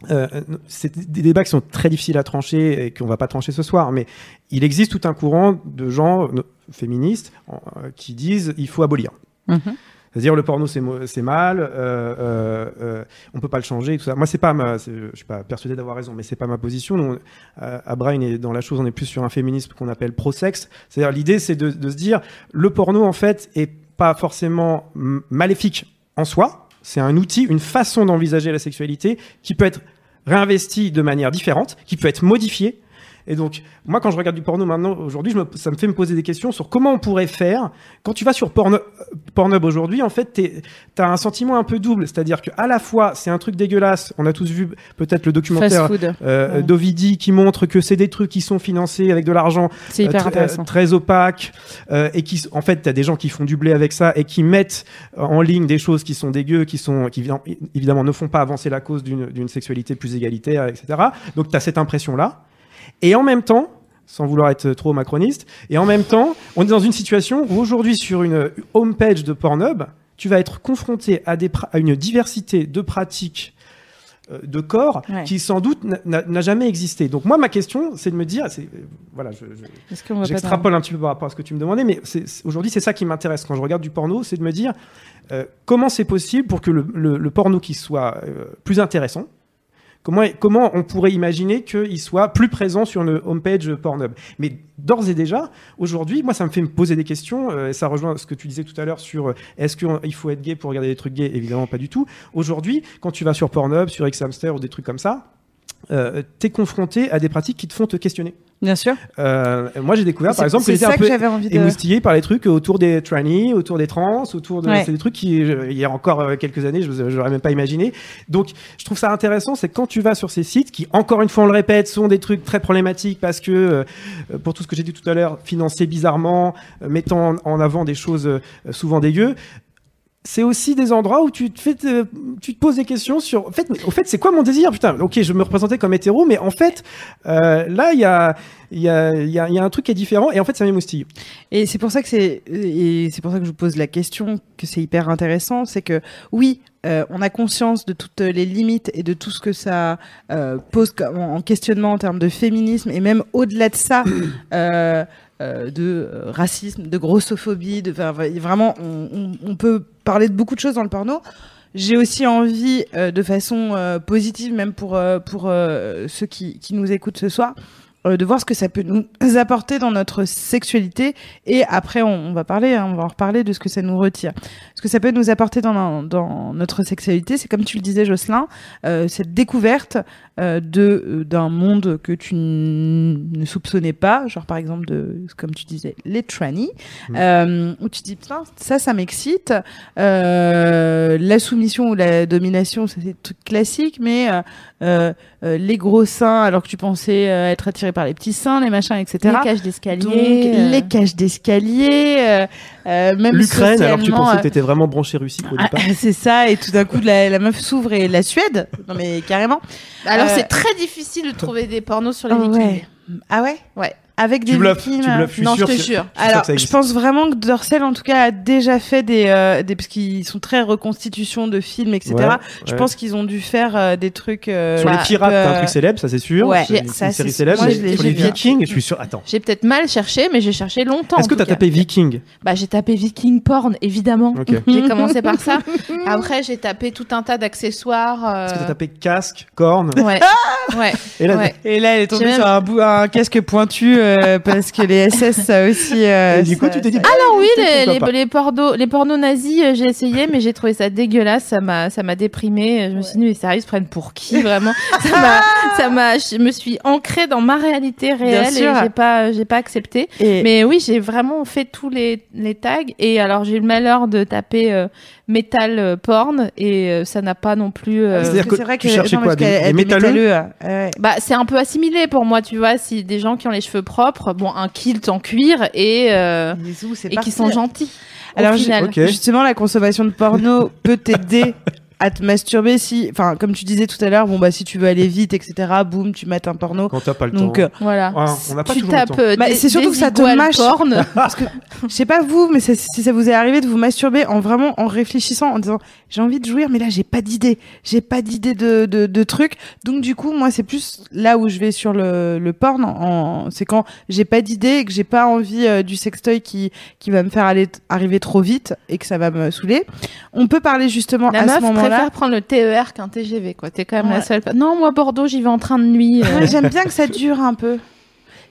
euh, c'est des débats qui sont très difficiles à trancher et qu'on va pas trancher ce soir, mais il existe tout un courant de gens euh, féministes euh, qui disent il faut abolir. Mhm. C'est-à-dire le porno c'est mal, euh, euh, on peut pas le changer, tout ça. Moi c'est pas ma, je suis pas persuadé d'avoir raison, mais c'est pas ma position. Nous, on- à Brain et dans la chose, on est plus sur un féminisme qu'on appelle pro-sexe. C'est-à-dire l'idée c'est de, de se dire le porno en fait est pas forcément maléfique en soi. C'est un outil, une façon d'envisager la sexualité qui peut être réinvestie de manière différente, qui peut être modifiée. Et donc, moi, quand je regarde du porno maintenant, aujourd'hui, ça me fait me poser des questions sur comment on pourrait faire. Quand tu vas sur Porno- Pornhub aujourd'hui, en fait, tu as un sentiment un peu double. C'est-à-dire qu'à la fois, c'est un truc dégueulasse. On a tous vu peut-être le documentaire euh, Ouais. d'Ovidi qui montre que c'est des trucs qui sont financés avec de l'argent C'est hyper euh, euh, très opaque euh, et qui en fait t'as des gens qui font du blé avec ça et qui mettent euh, en ligne des choses qui sont dégueu qui sont qui évidemment- ne font pas avancer la cause d'une sexualité plus égalitaire etc donc t'as cette impression là et en même temps sans vouloir être trop macroniste et en même temps on est dans une situation où aujourd'hui sur une homepage de Pornhub tu vas être confronté à des pra- à une diversité de pratiques euh, de corps Ouais. qui sans doute n'a- jamais existé. Donc moi ma question c'est de me dire, c'est euh, voilà, je, je- J'extrapole un petit peu par rapport à ce que tu me demandais, mais aujourd'hui, c'est ça qui m'intéresse quand je regarde du porno, c'est de me dire euh, comment c'est possible pour que le, le- le porno qui soit euh, plus intéressant, comment, on pourrait imaginer qu'il soit plus présent sur une homepage Pornhub? Mais d'ores et déjà, aujourd'hui, moi, ça me fait me poser des questions, euh, et ça rejoint ce que tu disais tout à l'heure sur euh, est-ce qu'il faut être gay pour regarder des trucs gays? Évidemment, pas du tout. Aujourd'hui, quand tu vas sur Pornhub, sur Xhamster ou des trucs comme ça, euh, t'es confronté à des pratiques qui te font te questionner. Bien sûr. Euh, moi, j'ai découvert, par exemple, que j'étais un peu de. émoustillé par les trucs autour des trannies, autour des trans, autour de. Ouais. C'est des trucs qui, je- il y a encore euh, quelques années, je n'aurais même pas imaginé. Donc, je trouve ça intéressant, c'est quand tu vas sur ces sites, qui, encore une fois, on le répète, sont des trucs très problématiques parce que, euh, pour tout ce que j'ai dit tout à l'heure, financés bizarrement, euh, mettant en, avant des choses souvent dégueu. C'est aussi des endroits où tu te, fais tu te poses des questions sur. En fait, au fait, c'est quoi mon désir? Putain, ok, je me représentais comme hétéro, mais en fait, euh, là, il y a, il y, a, y, y a un truc qui est différent, et en fait, ça m'émoustille. Et c'est pour ça que c'est et c'est pour ça que je vous pose la question que c'est hyper intéressant, c'est que oui, euh, on a conscience de toutes les limites et de tout ce que ça euh, pose en questionnement en termes de féminisme et même au-delà de ça. de racisme, de grossophobie, de enfin, vraiment, on peut parler de beaucoup de choses dans le porno. J'ai aussi envie, euh, de façon euh, positive, même pour euh, pour ceux qui, qui nous écoutent ce soir, de voir ce que ça peut nous apporter dans notre sexualité. Et après, on, va parler, hein, on va en reparler de ce que ça nous retire. Ce que ça peut nous apporter dans, dans notre sexualité, c'est comme tu le disais, Jocelyn, cette découverte de euh, d'un monde que tu ne soupçonnais pas, genre par exemple de, comme tu disais, les trannies, Mm. euh, où tu te dis putain, ça, ça m'excite. Euh, la soumission ou la domination, ça, c'est des trucs classiques, mais euh, euh, euh, les gros seins, alors que tu pensais euh, être attiré par les petits seins, les machins, etc. les cages d'escalier euh. les cages d'escalier, euh, euh, même L'Ukraine, alors que tu pensais euh, que t'étais vraiment branché Russie au ah, départ. c'est ça, et tout d'un coup, la, la meuf s'ouvre et la Suède. Non, mais carrément. alors Euh, c'est très difficile de trouver des pornos sur les Oh, vikings ouais. Ah ouais? Ouais. Avec des Tu bluffes, victimes. tu bluffes, je suis Non, je sûr te que- jure. je suis sûr Alors, je pense vraiment que Dorcel, en tout cas, a déjà fait des, euh, des parce qu'ils sont très reconstitutions de films, etc. Ouais, Je ouais. pense qu'ils ont dû faire euh, des trucs. euh, Sur les pirates, euh, t'as un truc célèbre, ça c'est sûr. ouais, c'est une, ça, une série célèbre. moi, sur j'ai les. Vikings, je suis sûr. Attends. J'ai peut-être mal cherché, mais j'ai cherché longtemps. Est-ce que t'as tapé Viking Bah, j'ai tapé Viking porn, évidemment. J'ai commencé par ça. Après, j'ai tapé tout un tas d'accessoires. euh, Est-ce que t'as tapé casque, corne Ouais. ouais. Et là, ouais. Et là, elle est tombée sur un casque pointu euh, parce que les SS, ça aussi. euh, Et du coup, tu t'es dit, ça- Alors oui, les, les, les, pornos, les pornos nazis, euh, j'ai essayé, mais j'ai trouvé ça dégueulasse. Ça m'a, ça m'a déprimé. Je me suis dit, mais sérieux, ils se prennent pour qui vraiment? Ça m'a, ça m'a, je me suis ancrée dans ma réalité réelle et j'ai pas, j'ai pas accepté. Et- Mais oui, j'ai vraiment fait tous les, les tags. Et alors, j'ai eu le malheur de taper euh, métal euh, porn et euh, ça n'a pas non plus. euh, C'est-à-dire que c'est vrai tu que cherchais non, quoi, des- métalleux euh. Bah, c'est un peu assimilé pour moi, tu vois. Si des gens qui ont les cheveux propres, bon, un kilt en cuir et euh, et qui sont gentils. Alors, justement, la consommation de porno peut t'aider à te masturber si, enfin, comme tu disais tout à l'heure, bon bah si tu veux aller vite, etc. Boum, tu mates un porno. quand t'as pas le Donc, temps. euh, Voilà. Ah, on n'a pas tu tapes temps. euh, Bah, c'est surtout que ça te mâche. porn. parce que je sais pas vous, mais ça- si ça vous est arrivé de vous masturber en vraiment en réfléchissant, en disant j'ai envie de jouir, mais là j'ai pas d'idée, j'ai pas d'idée de, de, de truc. Donc du coup, moi c'est plus là où je vais sur le, le porn. En, c'est quand j'ai pas d'idée et que j'ai pas envie euh, du sextoy qui qui va me faire aller arriver trop vite et que ça va me saouler. On peut parler justement La à meuf ce moment-là. Préfère prendre le TER qu'un TGV, quoi. T'es quand même la seule. Non, moi, Bordeaux, j'y vais en train de nuit. euh. Ouais, j'aime bien que ça dure un peu.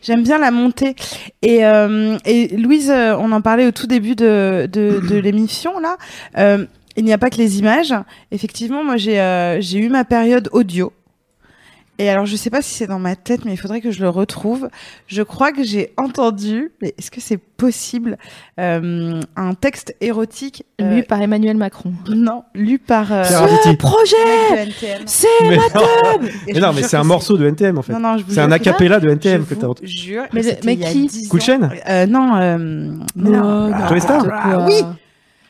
J'aime bien la montée. Et, euh, et Louise, euh, on en parlait au tout début de, de, de l'émission, là. Euh, il n'y a pas que les images. Effectivement, moi, j'ai j'ai eu ma période audio. Et alors, je sais pas si c'est dans ma tête, mais il faudrait que je le retrouve. Je crois que j'ai entendu, mais est-ce que c'est possible, euh, un texte érotique euh, Lu par Emmanuel Macron. Non, lu par euh, Arditi. Projet mec de NTM. C'est non, Et mais non, mais c'est un morceau de NTM en fait. Non, non, je vous C'est un acapella de NTM Je que t'as entendu. jure. Mais mais qui 10 Coup de ans. chaîne Euh, non, euh, non. Star Ah, oui,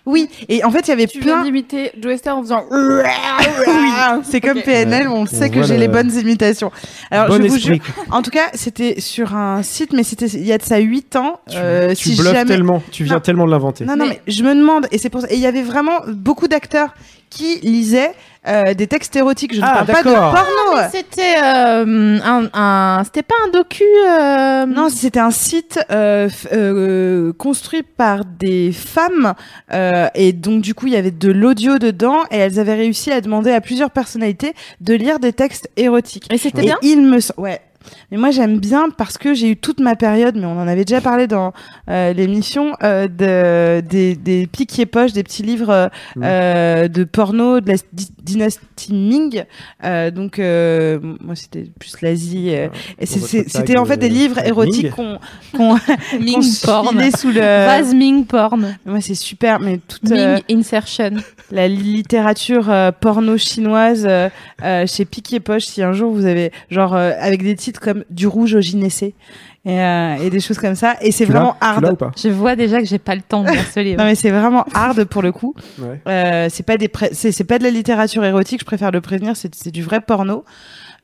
oui. Et en fait, il y avait Tu viens plein. d'imiter Joe Star en faisant. Oui, c'est comme. PNL, on On sait que j'ai le- les bonnes imitations. Alors, bon je vous jure. En tout cas, c'était sur un site, mais c'était il y a de ça 8 ans. Tu, euh, tu si bluffes jamais... tellement, tu viens Non. tellement de l'inventer. Non, non, mais... Mais- je me demande, et c'est pour ça. Et il y avait vraiment beaucoup d'acteurs qui lisaient euh, des textes érotiques. Je ne Ah, parle pas de d'accord. porno. C'était euh, un, un- c'était pas un docu. euh, Non, c'était un site euh, euh, construit par des femmes euh, et donc du coup il y avait de l'audio dedans et elles avaient réussi à demander à plusieurs personnalités de lire des textes érotiques. Et c'était Et bien? il me ouais. Mais moi j'aime bien parce que j'ai eu toute ma période, mais on en avait déjà parlé dans euh, l'émission, euh, de, des, des piquiers poches, des petits livres euh, de porno de la dynastie Ming. Euh, donc euh, moi c'était plus l'Asie. euh, et c'était en fait des livres Ming. érotiques qu'on qu'on Ming qu'on porn. sous le. Vase Ming porn. Moi c'est super, mais toute Ming euh, insertion. la littérature euh, porno chinoise chez Piquet Poche, si un jour vous avez genre euh, avec des titres comme du rouge au gynécée et, euh, et des choses comme ça, et c'est vraiment hard. ou pas Je vois déjà que j'ai pas le temps de lire ce livre. Non mais c'est vraiment hard pour le coup. Ouais. Euh, c'est pas des pré- c'est c'est pas de la littérature érotique, je préfère le prévenir, c'est c'est du vrai porno.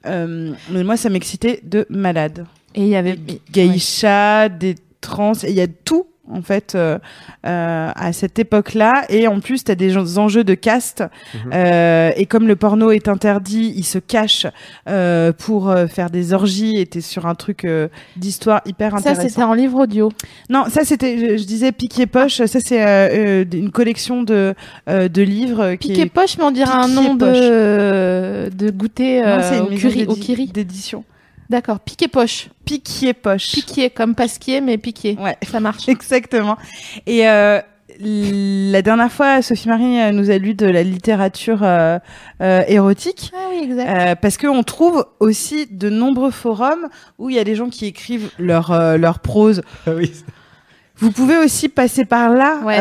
Euh, mais moi ça m'excitait de malade. Et il y avait. Des geishas, des trans, et il y a tout en fait euh, euh, à cette époque-là et en plus tu as des enjeux de caste Mhm. euh, et comme le porno est interdit ils se cachent euh, pour euh, faire des orgies et t'es sur un truc euh, d'histoire hyper Ça, intéressant c'était en livre audio. non ça c'était je, je disais piqué poche ça c'est une collection de euh, de livres est... poche, mais on dirait un nom de, de goûter Non, c'est euh, une au, kiri. d'édition D'accord, piqué poche. piquier poche Piqué, comme pasquier, mais piqué. ouais Ça marche. Exactement. Et euh, la dernière fois, Sophie Marie euh, nous a lu de la littérature euh, euh, érotique. Ah oui, exact. euh, parce qu'on trouve aussi de nombreux forums où il y a des gens qui écrivent leur, euh, leur prose. Ah oui. Vous pouvez aussi passer par là. Ouais, Euh,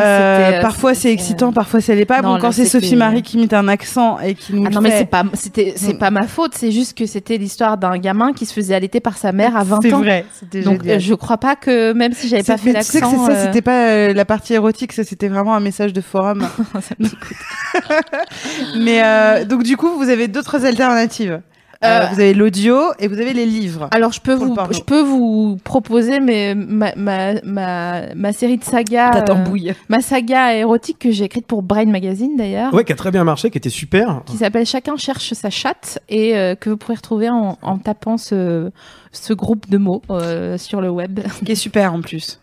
euh, parfois c'est excitant, parfois ça l'est pas. non, bon, quand c'est c'était- Sophie Marie qui imite un accent et qui nous Ah non mais c'est pas c'était c'est Mm. pas ma faute, c'est juste que c'était l'histoire d'un gamin qui se faisait allaiter par sa mère à 20 C'est ans. vrai, c'était Donc génial. je crois pas que même si j'avais pas C'est- fait mais tu sais que l'accent c'est ça, euh, c'était pas euh, la partie érotique, ça c'était vraiment un message de forum. ça mais euh, donc du coup, vous avez d'autres alternatives. Euh, vous avez l'audio et vous avez les livres. Alors je peux vous je peux vous proposer mais ma, ma, ma, ma série de sagas Ta euh, tambouille. ma saga érotique que j'ai écrite pour Brain Magazine d'ailleurs Ouais, qui a très bien marché, qui était super. qui s'appelle Chacun cherche sa chatte et euh, que vous pourrez retrouver en, en tapant ce, ce groupe de mots euh, sur le web. qui est super en plus.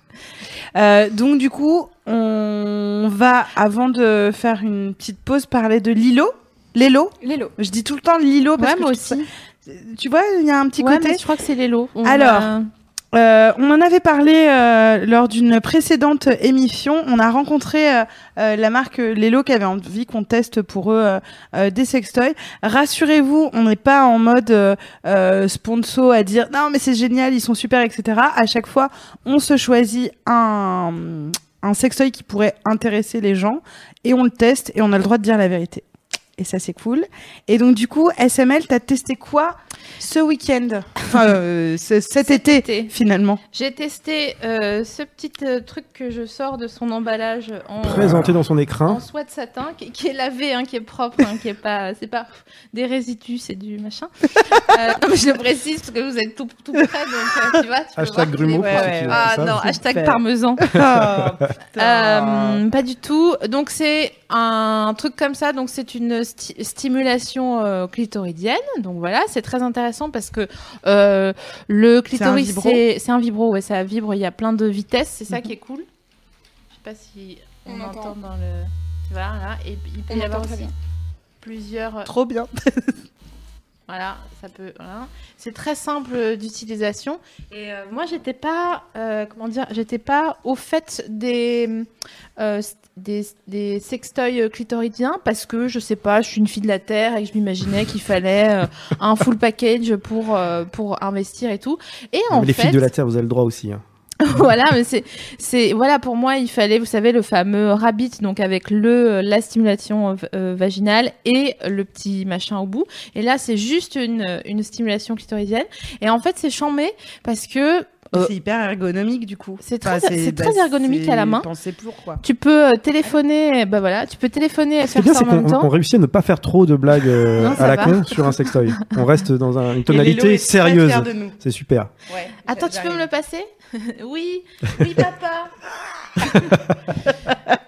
Euh, donc du coup, on va avant de faire une petite pause parler de Lilo. Lilo. Lélo. Je dis tout le temps Lilo parce Ouais, que moi je trouve aussi. Tu vois, il y a un petit Ouais, côté. mais je crois que c'est Lélo. On Alors, a- Euh, on en avait parlé euh, lors d'une précédente émission. On a rencontré euh, euh, la marque Lelo qui avait envie qu'on teste pour eux euh, euh, des sextoys. Rassurez-vous, on n'est pas en mode euh, euh, sponsor à dire non mais c'est génial, ils sont super, etc. À chaque fois, on se choisit un un sextoy qui pourrait intéresser les gens et on le teste et on a le droit de dire la vérité. Et ça c'est cool. Et donc du coup, SML, t'as testé quoi ce week-end Enfin, euh, ce- cet, Cet été, été. finalement. J'ai testé euh, ce petit euh, truc que je sors de son emballage en, Présenté dans son en écrin. soie de satin, qui, qui est lavé, hein, qui est propre, hein, qui est pas, c'est pas des résidus, c'est du machin. Euh, non, mais je le précise parce que vous êtes tout, tout près, donc euh, tu vois. Tu Hashtag Grumeau Ouais, ouais, Ah ça. non, hashtag parmesan. Oh, Euh, pas du tout. Donc c'est un truc comme ça. Donc c'est une sti- stimulation euh, clitoridienne. Donc voilà, c'est très intéressant parce que euh, le clitoris c'est un vibro. Ouais, ça vibre. Il y a plein de vitesses. C'est ça Mhm. qui est cool. Je sais pas si on, On entend entend. dans le. Tu vois là. Et il peut On y avoir aussi plusieurs. Trop bien. Voilà, ça peut. Voilà. C'est très simple d'utilisation. Et euh, moi, j'étais pas, euh, comment dire, j'étais pas au fait des euh, des, des sextoys clitoridiens parce que je sais pas, je suis une fille de la terre et que je m'imaginais qu'il fallait euh, un full package pour euh, pour investir et tout. Et en Mais les fait, filles de la Terre, vous avez le droit aussi. hein. voilà, mais c'est, c'est, voilà, pour moi, il fallait, vous savez, le fameux rabbit, donc avec le, la stimulation euh, euh, vaginale et le petit machin au bout. Et là, c'est juste une, une stimulation clitoridienne. Et en fait, c'est chambé parce que Euh, C'est hyper ergonomique du coup. c'est très- c'est très ergonomique à la main. Pensez pour quoi. tu peux euh, téléphoner, bah voilà, tu peux téléphoner et Ce qui est faire bien, ça c'est en même qu'on on temps. réussit à ne pas faire trop de blagues euh, Non, à la va. con sur un sextoy. On reste dans un- une tonalité sérieuse. fier de nous. C'est super. Ouais, Attends, tu peux me le passer? Oui, oui, papa.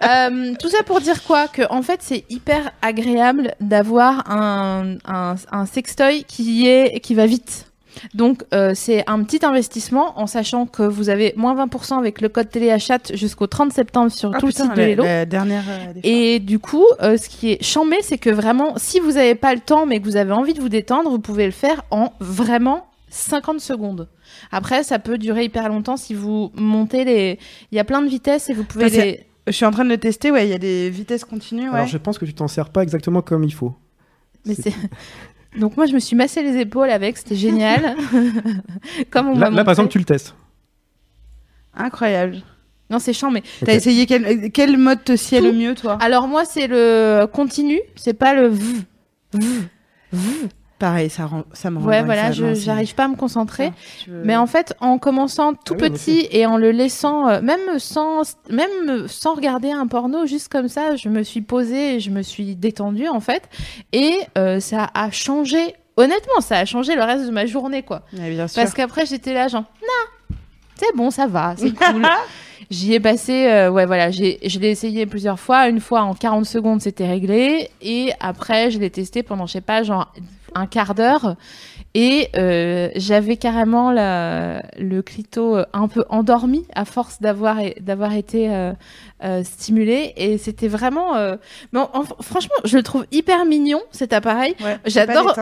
Euh, tout ça pour dire quoi? Que en fait, c'est hyper agréable d'avoir un, un, un sextoy qui est qui va vite. Donc euh, c'est un petit investissement en sachant que vous avez moins 20% avec le code téléachat jusqu'au 30 septembre sur Ah, tout putain, le site de Hello. la dernière. euh. Et du coup, euh, ce qui est chambé, c'est que vraiment, si vous n'avez pas le temps, mais que vous avez envie de vous détendre, vous pouvez le faire en vraiment 50 secondes. Après, ça peut durer hyper longtemps si vous montez les. Il y a plein de vitesses et vous pouvez les. Je suis en train de le tester. Ouais, il y a des vitesses continues. Ouais. Alors je pense que tu t'en sers pas exactement comme il faut. Mais c'est. Donc moi, je me suis massé les épaules avec, c'était génial. Comme on Là, là, par exemple, tu le testes. Incroyable. Non, c'est chiant, mais. T'as essayé quel, quel mode te sied le mieux, toi? Alors moi, c'est le continu, c'est pas le. v. v. v. Pareil, ça, rend, ça me rend Ouais, voilà, j'arrive pas à me concentrer. Veux- Mais en fait, en commençant tout Ah oui, petit et en le laissant, euh, même sans, même sans regarder un porno, juste comme ça, je me suis posée et je me suis détendue en fait. Et euh, ça a changé, honnêtement, ça a changé le reste de ma journée quoi. Ouais, bien sûr. Parce qu'après, j'étais là, genre, non, c'est bon, ça va, c'est cool. J'y ai passé, euh, ouais, voilà, j'ai, je l'ai essayé plusieurs fois. Une fois en 40 secondes, c'était réglé. Et après, je l'ai testé pendant, je sais pas, genre un quart d'heure. Et euh, j'avais carrément la, le clito euh, un peu endormi à force d'avoir, d'avoir été euh, euh, stimulé. Et c'était vraiment. euh, mais en- en- franchement, je le trouve hyper mignon, cet appareil. Ouais, j'adore-.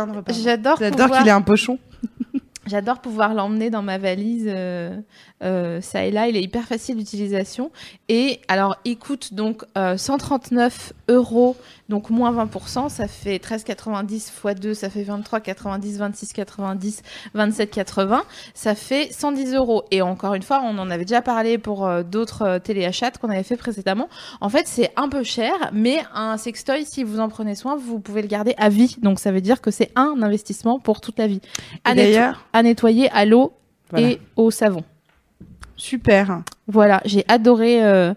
J'adore, J'adore pouvoir- qu'il ait un pochon. J'adore pouvoir l'emmener dans ma valise, euh, euh, ça et là. Il est hyper facile d'utilisation. Et alors, il coûte donc euh, 139 euros, donc moins 20%. Ça fait 13,90 x 2, ça fait 23,90, 26,90, 27,80. Ça fait 110 euros. Et encore une fois, on en avait déjà parlé pour euh, d'autres euh, téléachats qu'on avait fait précédemment. En fait, c'est un peu cher, mais un sextoy, si vous en prenez soin, vous pouvez le garder à vie. Donc, ça veut dire que c'est un investissement pour toute la vie. À netto- à nettoyer à l'eau Voilà. et au savon. Super. Voilà, j'ai adoré. euh,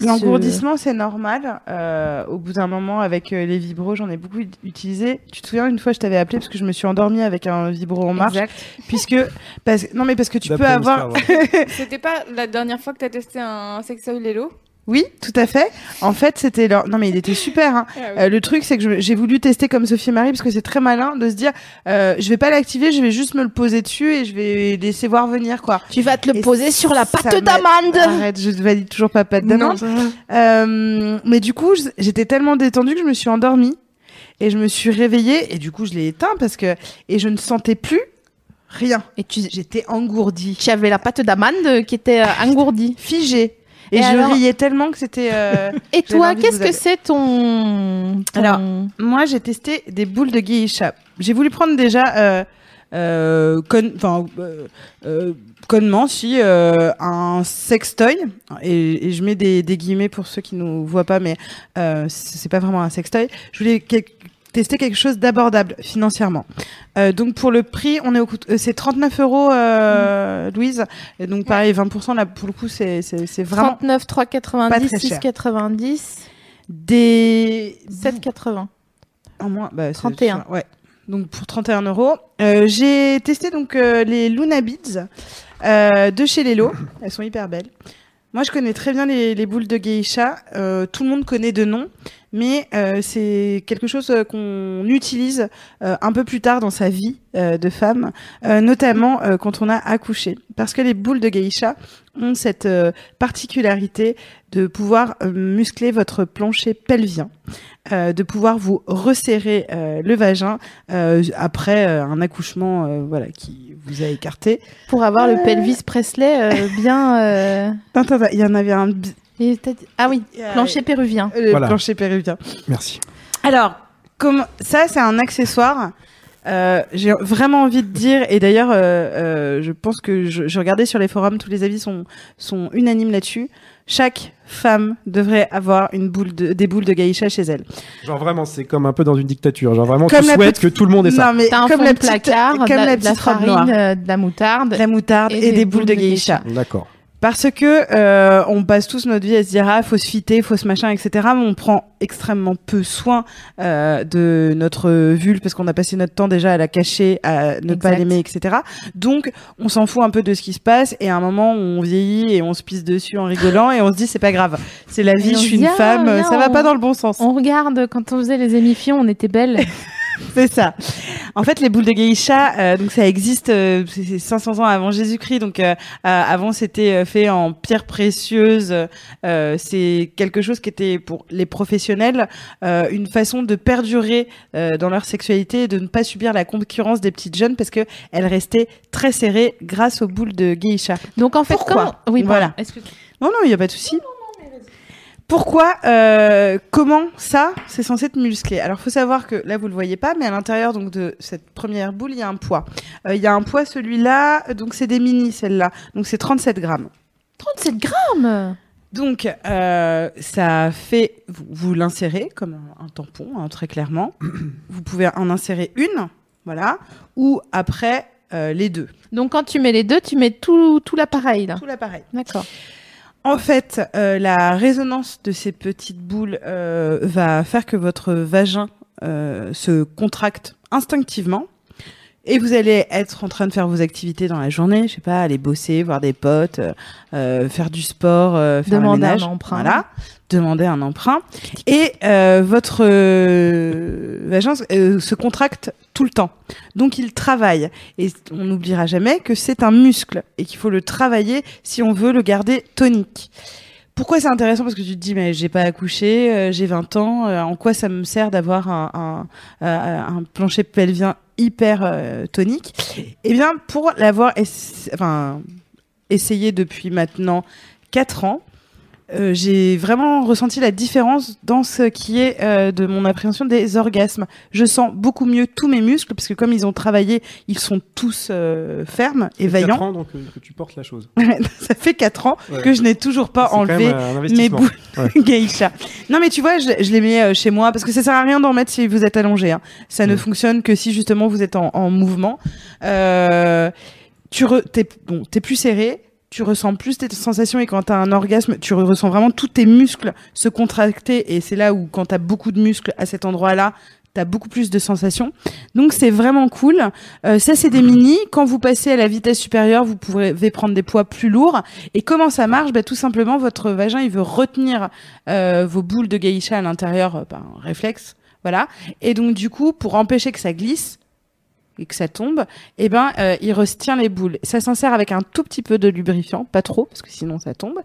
ce- L'engourdissement, c'est normal. Euh, au bout d'un moment, avec euh, les vibros, j'en ai beaucoup ut- utilisé. Tu te souviens, une fois, je t'avais appelé parce que je me suis endormie avec un vibro en marche. Exact. Puisque, parce, non, mais parce que tu peux avoir. C'était pas la dernière fois que t'as testé un sextoy Lelo? Oui, tout à fait. En fait, c'était leur. Non, mais il était super. Hein. Euh, le truc, c'est que j'ai voulu tester comme Sophie Marie parce que c'est très malin de se dire, euh, je vais pas l'activer, je vais juste me le poser dessus et je vais laisser voir venir, quoi. Tu vas te le Et poser sur la pâte m'a- d'amande. Arrête, je valide toujours pas pâte d'amande. Euh, mais du coup, j'étais tellement détendue que je me suis endormie et je me suis réveillée et du coup, je l'ai éteint parce que et je ne sentais plus rien. Et tu, J'étais engourdie, tu avais la pâte d'amande qui était euh, engourdie. figée. Et, Et je alors riais tellement que c'était. euh, Et toi, qu'est-ce que c'est ton, ton- Alors, Moi, j'ai testé des boules de geisha. J'ai voulu prendre déjà, euh, euh, con- euh, euh, connement, si, euh, un sextoy. Et, et je mets des, des guillemets pour ceux qui ne voient pas, mais euh, c'est pas vraiment un sextoy. Je voulais tester quelque chose d'abordable financièrement. Euh, donc pour le prix, on est au coût- euh, c'est 39 euros, euh, Louise. Et donc pareil, 20% là pour le coup, c'est c'est c'est vraiment 39, 3,90, Pas très cher. 6,90, des 7,80. En moins, bah, c'est 31. sûr, Ouais. Donc pour 31 euros. Euh, J'ai testé donc euh, les Luna Beads euh, de chez Lelo. Elles sont hyper belles. Moi, je connais très bien les, les boules de geisha. Euh, tout le monde connaît de nom, mais euh, c'est quelque chose euh, qu'on utilise euh, un peu plus tard dans sa vie euh, de femme, euh, notamment euh, quand on a accouché. Parce que les boules de geisha ont cette euh, particularité de pouvoir muscler votre plancher pelvien, euh, de pouvoir vous resserrer euh, le vagin euh, après un accouchement euh, voilà, qui vous a écarté. Pour avoir le pelvis Presley euh, bien. euh, Attends, attends, il y en avait un... et Ah oui, plancher péruvien. euh, le Voilà. plancher péruvien. Merci. Alors, comme ça, c'est un accessoire. Euh, j'ai vraiment envie de dire, et d'ailleurs, euh, euh, je pense que je, je regardais sur les forums, tous les avis sont, sont unanimes là-dessus. Chaque femme devrait avoir une boule de, des boules de geisha chez elle. Genre vraiment, c'est comme un peu dans une dictature. Genre vraiment, Comme tu souhaites petite- que tout le monde ait ça. Non, mais T'as un comme fond la de petite, placard, comme de la, la de la petite robe farine, noire, euh, de la moutarde. la moutarde et, des, boules de geisha. D'accord. Parce que euh, on passe tous notre vie à se dire ah faut se fitter, faut se machin, etc. Mais on prend extrêmement peu soin euh, de notre vulve parce qu'on a passé notre temps déjà à la cacher, à ne pas l'aimer, etc. Donc on s'en fout un peu de ce qui se passe et à un moment on vieillit et on se pisse dessus en rigolant et on se dit c'est pas grave, c'est la vie, je suis une ah, femme, ça va pas dans le bon sens. On regarde quand on faisait les émissions, on était belles. C'est ça. En fait, les boules de geisha, euh, donc ça existe, euh, c'est c'est 500 ans avant Jésus-Christ. Donc euh, euh, avant, c'était euh, fait en pierre précieuse. Euh, c'est quelque chose qui était pour les professionnels euh, une façon de perdurer euh, dans leur sexualité et de ne pas subir la concurrence des petites jeunes parce que elles restaient très serrées grâce aux boules de geisha. Donc en fait, Pourquoi? comment... Oui, Voilà. Non, non, il n'y a pas de souci. Pourquoi euh, Comment ça C'est censé te muscler. Alors, faut savoir que là, vous le voyez pas, mais à l'intérieur donc de cette première boule, il y a un poids. Euh, Il y a un poids, celui-là, donc c'est des mini, celle-là. Donc c'est 37 grammes. 37 grammes Donc, euh, ça fait, vous, vous l'insérez comme un, un tampon, hein, très clairement. vous pouvez en insérer une, voilà, ou après euh, les deux. Donc quand tu mets les deux, tu mets tout, tout l'appareil là? Tout l'appareil. D'accord. En fait, euh, la résonance de ces petites boules euh, va faire que votre vagin euh, se contracte instinctivement. Et vous allez être en train de faire vos activités dans la journée, je sais pas, aller bosser, voir des potes, euh, euh, faire du sport, euh, faire Demander le ménage, un emprunt. Voilà, demander un emprunt. Et euh, votre euh, vagin euh, se contracte tout le temps. Donc il travaille. Et on n'oubliera jamais que c'est un muscle et qu'il faut le travailler si on veut le garder tonique. Pourquoi c'est intéressant? Parce que tu te dis, mais j'ai pas accouché, euh, j'ai 20 ans, euh, en quoi ça me sert d'avoir un, un, euh, un plancher pelvien hyper tonique? Eh bien, pour l'avoir enfin, essayé depuis maintenant 4 ans, euh, j'ai vraiment ressenti la différence dans ce qui est euh, de mon appréhension des orgasmes. Je sens beaucoup mieux tous mes muscles parce que comme ils ont travaillé, ils sont tous euh, fermes et Ça fait quatre vaillants. ans, donc euh, que tu portes la chose. Ça fait 4 ans Ouais. que je n'ai toujours pas enlevé mes boules Ouais. geisha. Non mais tu vois, je, je les mets euh, chez moi parce que ça sert à rien d'en mettre si vous êtes allongé. hein. Ça ne fonctionne que si justement vous êtes en, en mouvement. Euh, tu re, t'es bon, t'es plus serré. Tu ressens plus tes sensations et quand tu as un orgasme, tu ressens vraiment tous tes muscles se contracter et c'est là où quand tu as beaucoup de muscles à cet endroit-là, tu as beaucoup plus de sensations. Donc c'est vraiment cool. Euh, ça c'est des mini. Quand vous passez à la vitesse supérieure, vous pouvez prendre des poids plus lourds. Et comment ça marche? Bah, Tout simplement, votre vagin il veut retenir euh, vos boules de geisha à l'intérieur, un réflexe. Voilà. Et donc du coup, pour empêcher que ça glisse, et que ça tombe, eh ben, euh, il retient les boules. Ça s'insère avec un tout petit peu de lubrifiant, pas trop, parce que sinon ça tombe.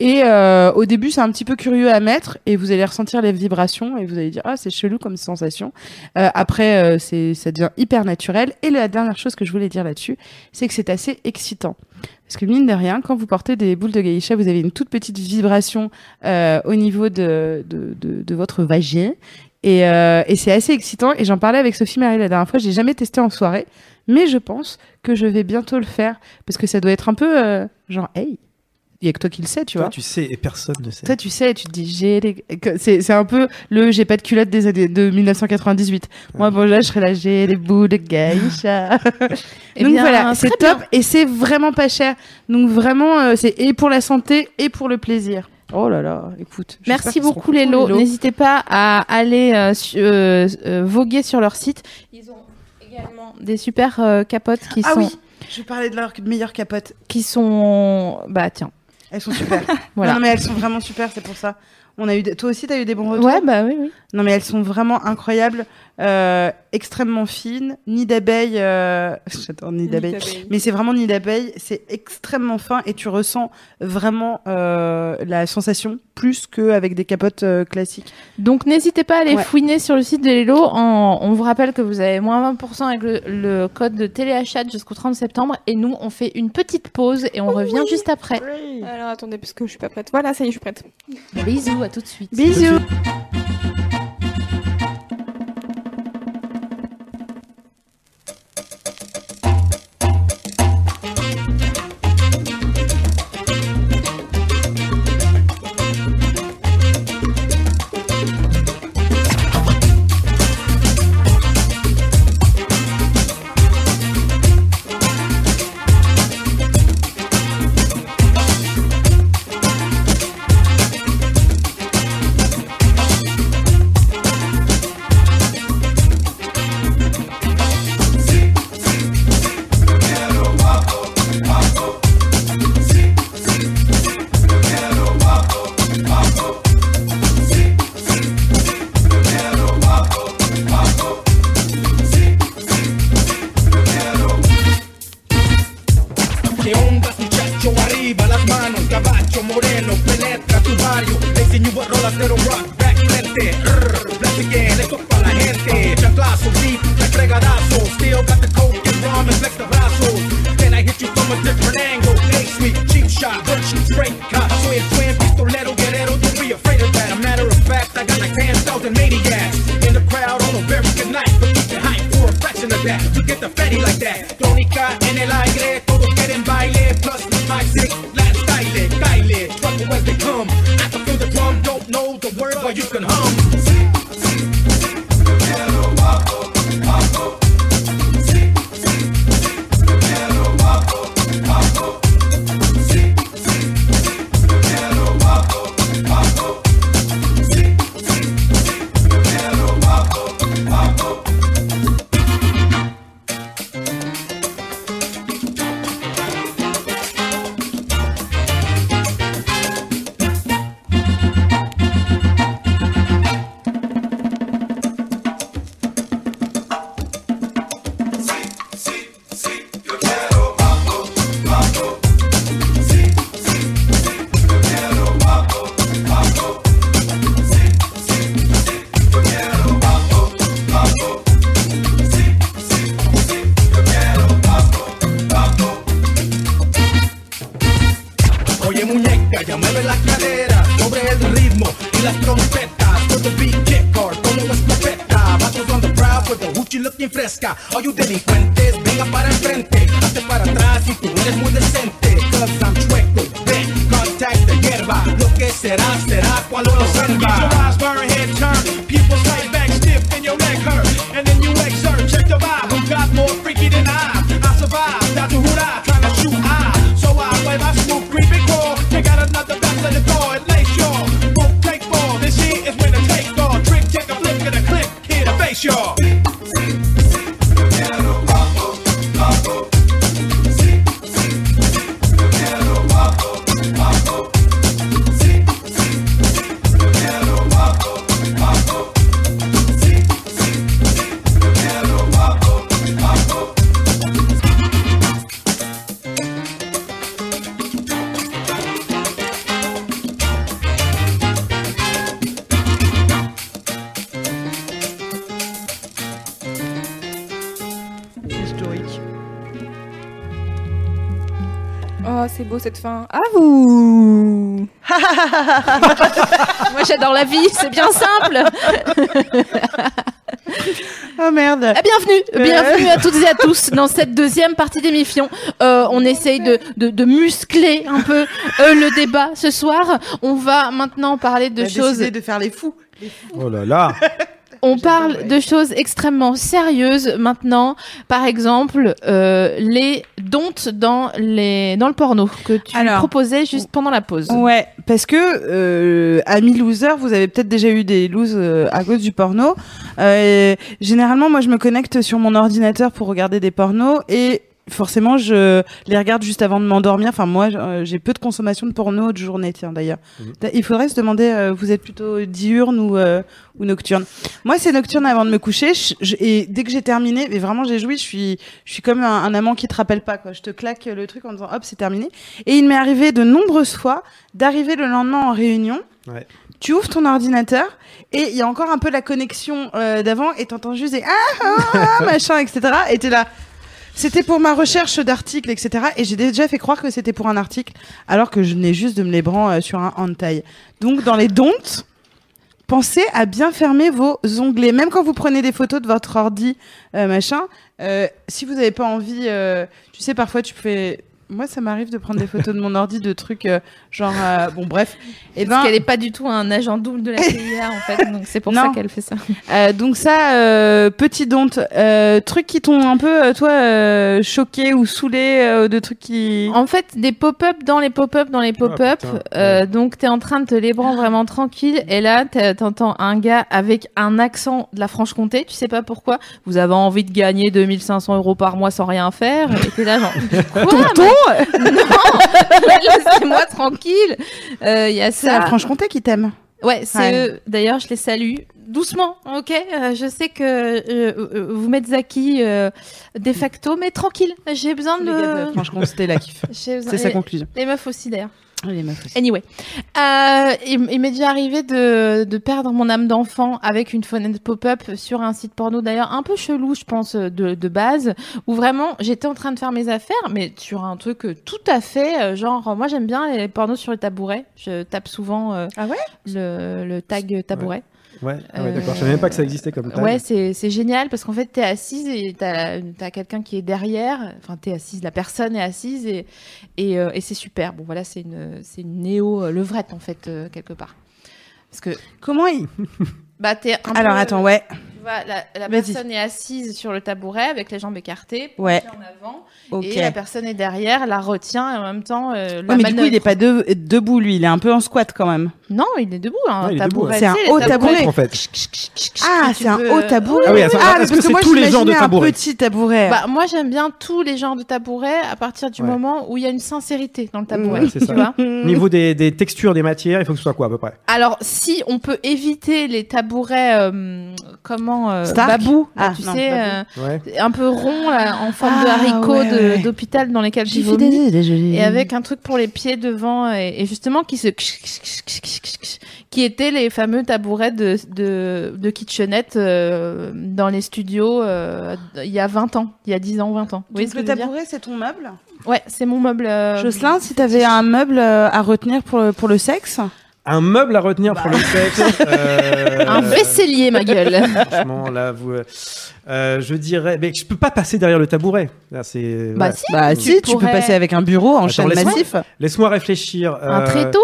Et euh, au début, c'est un petit peu curieux à mettre, et vous allez ressentir les vibrations, et vous allez dire, ah, c'est chelou comme sensation. Euh, après, c'est, ça devient hyper naturel. Et la dernière chose que je voulais dire là-dessus, c'est que c'est assez excitant. Parce que mine de rien, quand vous portez des boules de geisha, vous avez une toute petite vibration au niveau de, de, de, de votre vagin. Et, euh, et c'est assez excitant. Et j'en parlais avec Sophie Marie la dernière fois. J'ai jamais testé en soirée, mais je pense que je vais bientôt le faire parce que ça doit être un peu euh, genre hey. Il y a que toi qui le sais, tu Toi, vois. tu sais et personne ne sait. Toi, tu sais, tu te dis, j'ai les... C'est, c'est un peu le j'ai pas de culotte des années de 1998. Moi, bon, là, je serais là, j'ai les boules de geisha. Eh Donc bien, voilà, c'est top et c'est vraiment pas cher. Donc vraiment, euh, c'est et pour la santé et pour le plaisir. Oh là là, écoute. Merci beaucoup les lots. N'hésitez pas à aller euh, su- euh, euh, voguer sur leur site. Ils ont également des super euh, capotes qui Ah sont oui, je parlais de leur meilleure capote. qui sont bah tiens. Elles sont super. Voilà. Non, non, mais elles sont vraiment super, c'est pour ça. On a eu des- Toi aussi, t'as eu des bons retours Ouais bah oui oui. Non, mais elles sont vraiment incroyables, euh, extrêmement fines, nid d'abeille. Euh... J'adore nid d'abeille. Mais c'est vraiment nid d'abeille, c'est extrêmement fin et tu ressens vraiment euh, la sensation plus qu'avec des capotes euh, classiques. Donc n'hésitez pas à aller Ouais. fouiner sur le site de Lelo. En... On vous rappelle que vous avez moins 20% avec le, le code de téléachat jusqu'au 30 septembre. Et nous, on fait une petite pause et on revient juste après. Alors attendez, parce que je suis pas prête. Voilà, ça y est, je suis prête. Bisous, à tout de suite. Bisous Chanclazo, deep, like fregadazo. Still got the coke and rum and flex the brazos. Then I hit you from a different la vie, c'est bien simple. Oh merde. Ah, bienvenue, bienvenue à toutes et à tous dans cette deuxième partie d'émission. Euh, on essaye de, de, de muscler un peu euh, le débat ce soir. On va maintenant parler de On a choses. de faire les fous. Oh là là. On parle de choses extrêmement sérieuses maintenant. Par exemple, euh, les dontes dans les dans le porno que tu Alors, proposais juste pendant la pause. Ouais, parce que euh, amis losers, vous avez peut-être déjà eu des loses euh, à cause du porno. Euh, généralement, moi, je me connecte sur mon ordinateur pour regarder des pornos et forcément, je les regarde juste avant de m'endormir. Enfin, moi, euh, j'ai peu de consommation de porno de journée, tiens d'ailleurs. Il faudrait se demander, euh, vous êtes plutôt diurne ou euh, ou nocturne Moi, c'est nocturne avant de me coucher. Je- je- et dès que j'ai terminé, mais vraiment, j'ai joui. Je suis, je suis comme un, un amant qui te rappelle pas. Quoi. Je te claque le truc en disant, hop, c'est terminé. Et il m'est arrivé de nombreuses fois d'arriver le lendemain en réunion. Ouais. Tu ouvres ton ordinateur et il y a encore un peu la connexion euh, d'avant et t'entends juste des ah, ah, ah, machin, etc. Et t'es là. C'était pour ma recherche d'articles, etc. Et j'ai déjà fait croire que c'était pour un article, alors que je n'ai juste de me les euh, sur un hentai. Donc, dans les don'ts, pensez à bien fermer vos onglets. Même quand vous prenez des photos de votre ordi, euh, machin, euh, si vous n'avez pas envie, tu sais, parfois tu fais. Moi, ça m'arrive de prendre des photos de mon ordi de trucs euh, genre. euh, bon, bref. Et Parce ben, qu'elle est pas du tout un agent double de la CIA en fait, donc c'est pour Non. ça qu'elle fait ça. Euh, donc ça, euh, petit don't, euh, trucs qui t'ont un peu, toi, euh, choqué ou saoulé, euh, de trucs qui... En fait, des pop-up dans les pop-up dans les pop-up. putain, euh, donc, t'es en train de te les bras vraiment tranquille. Et là, t'entends un gars avec un accent de la Franche-Comté. Tu sais pas pourquoi. Vous avez envie de gagner 2500 euros par mois sans rien faire. Et t'es là, genre, quoi Non Laissez-moi tranquille. Euh, Il y a C'est la. Franche-Comté qui t'aime. Ouais, c'est Ouais. eux. D'ailleurs, je les salue. Doucement, ok? Euh, Je sais que euh, euh, vous mettez Zaki euh, de facto, mais tranquille. J'ai besoin de de... Franche-Comté la kiff. j'ai besoin- C'est sa conclusion. Les meufs aussi, d'ailleurs. Les meufs aussi. Anyway, euh, il, il m'est déjà arrivé de, de perdre mon âme d'enfant avec une fenêtre pop-up sur un site porno d'ailleurs un peu chelou, je pense, de, de base, où vraiment j'étais en train de faire mes affaires, mais sur un truc euh, tout à fait, euh, genre moi j'aime bien les pornos sur le tabouret, je tape souvent euh, Ah ouais? le, le tag tabouret. Ouais, ah ouais Euh, d'accord. Je savais même pas que ça existait comme tag. Ouais, c'est c'est génial parce qu'en fait, t'es assise et t'as as, quelqu'un qui est derrière. Enfin, t'es assise, la personne est assise et, et, euh, et c'est super. Bon, voilà, c'est une, c'est une néo-levrette en fait, euh, quelque part. Parce que, Comment il... bah, t'es un Alors peu- attends, ouais. La, personne est assise sur le tabouret avec les jambes écartées, Ouais. penchée en avant, et la personne est derrière, la retient et en même temps euh, la Ouais, mais du coup, il est manœuvre. pas de- debout, lui. Il est un peu en squat quand même. Non, il est debout. Hein, Ouais, tabouret. C'est un haut tabouret. en fait. Ah, c'est un haut tabouret. Ah oui, attends, ah, parce que c'est moi, tous les genres de j'imaginais un tabourets petit tabouret. Bah, moi, j'aime bien tous les genres de tabourets à partir du Ouais. moment où il y a une sincérité dans le tabouret. Ouais, c'est tu ça. vois Niveau des, des textures des matières, il faut que ce soit quoi à peu près? Alors, si on peut éviter les tabourets, euh, comment euh, babou, Ah, tu non, sais, babou. Ouais. euh, un peu rond, là, en forme de Ah, haricot ouais, de- ouais. d'hôpital dans lesquels j'ai vomi. Et avec un truc pour les pieds devant, et, et justement qui se qui étaient les fameux tabourets de, de, de kitchenette euh, dans les studios euh, il y a 20 ans, il y a 10 ans, 20 ans. Donc, ce que le tabouret, c'est ton meuble? Ouais, c'est mon meuble. euh, Jocelyn, si t'avais un meuble euh, à retenir pour le, pour le sexe? Un meuble à retenir pour le sexe. euh, Bah. Un vaisselier, ma gueule. Franchement, là, vous, euh, euh, je dirais, mais je peux pas passer derrière le tabouret. Là, c'est. Bah ouais. si, Bah tu si, tu peux pourrais- passer avec un bureau en Attends, chaîne massif. Laisse-moi réfléchir. un tréteau?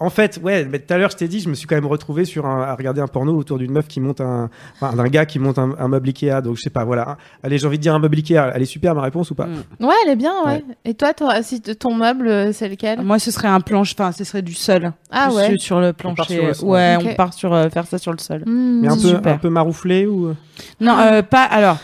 En fait, ouais, mais tout à l'heure, je t'ai dit, je me suis quand même retrouvé sur un, à regarder un porno autour d'une meuf qui monte un, enfin, d'un gars qui monte un, un meuble Ikea. Donc, je sais pas, voilà. Allez, j'ai envie de dire un meuble Ikea. Elle est super, ma réponse ou pas? Mm. Ouais, elle est bien, ouais. Ouais. Et toi, toi si ton meuble, euh, c'est lequel Moi, ce serait un planche, enfin, ce serait du sol. Ah Plus ouais. sur- Sur le plancher. sur le sol. ouais, on part sur euh, faire ça sur le sol. Hmm. Mais un peu, super. un peu marouflé ou? Non, euh, pas. Alors,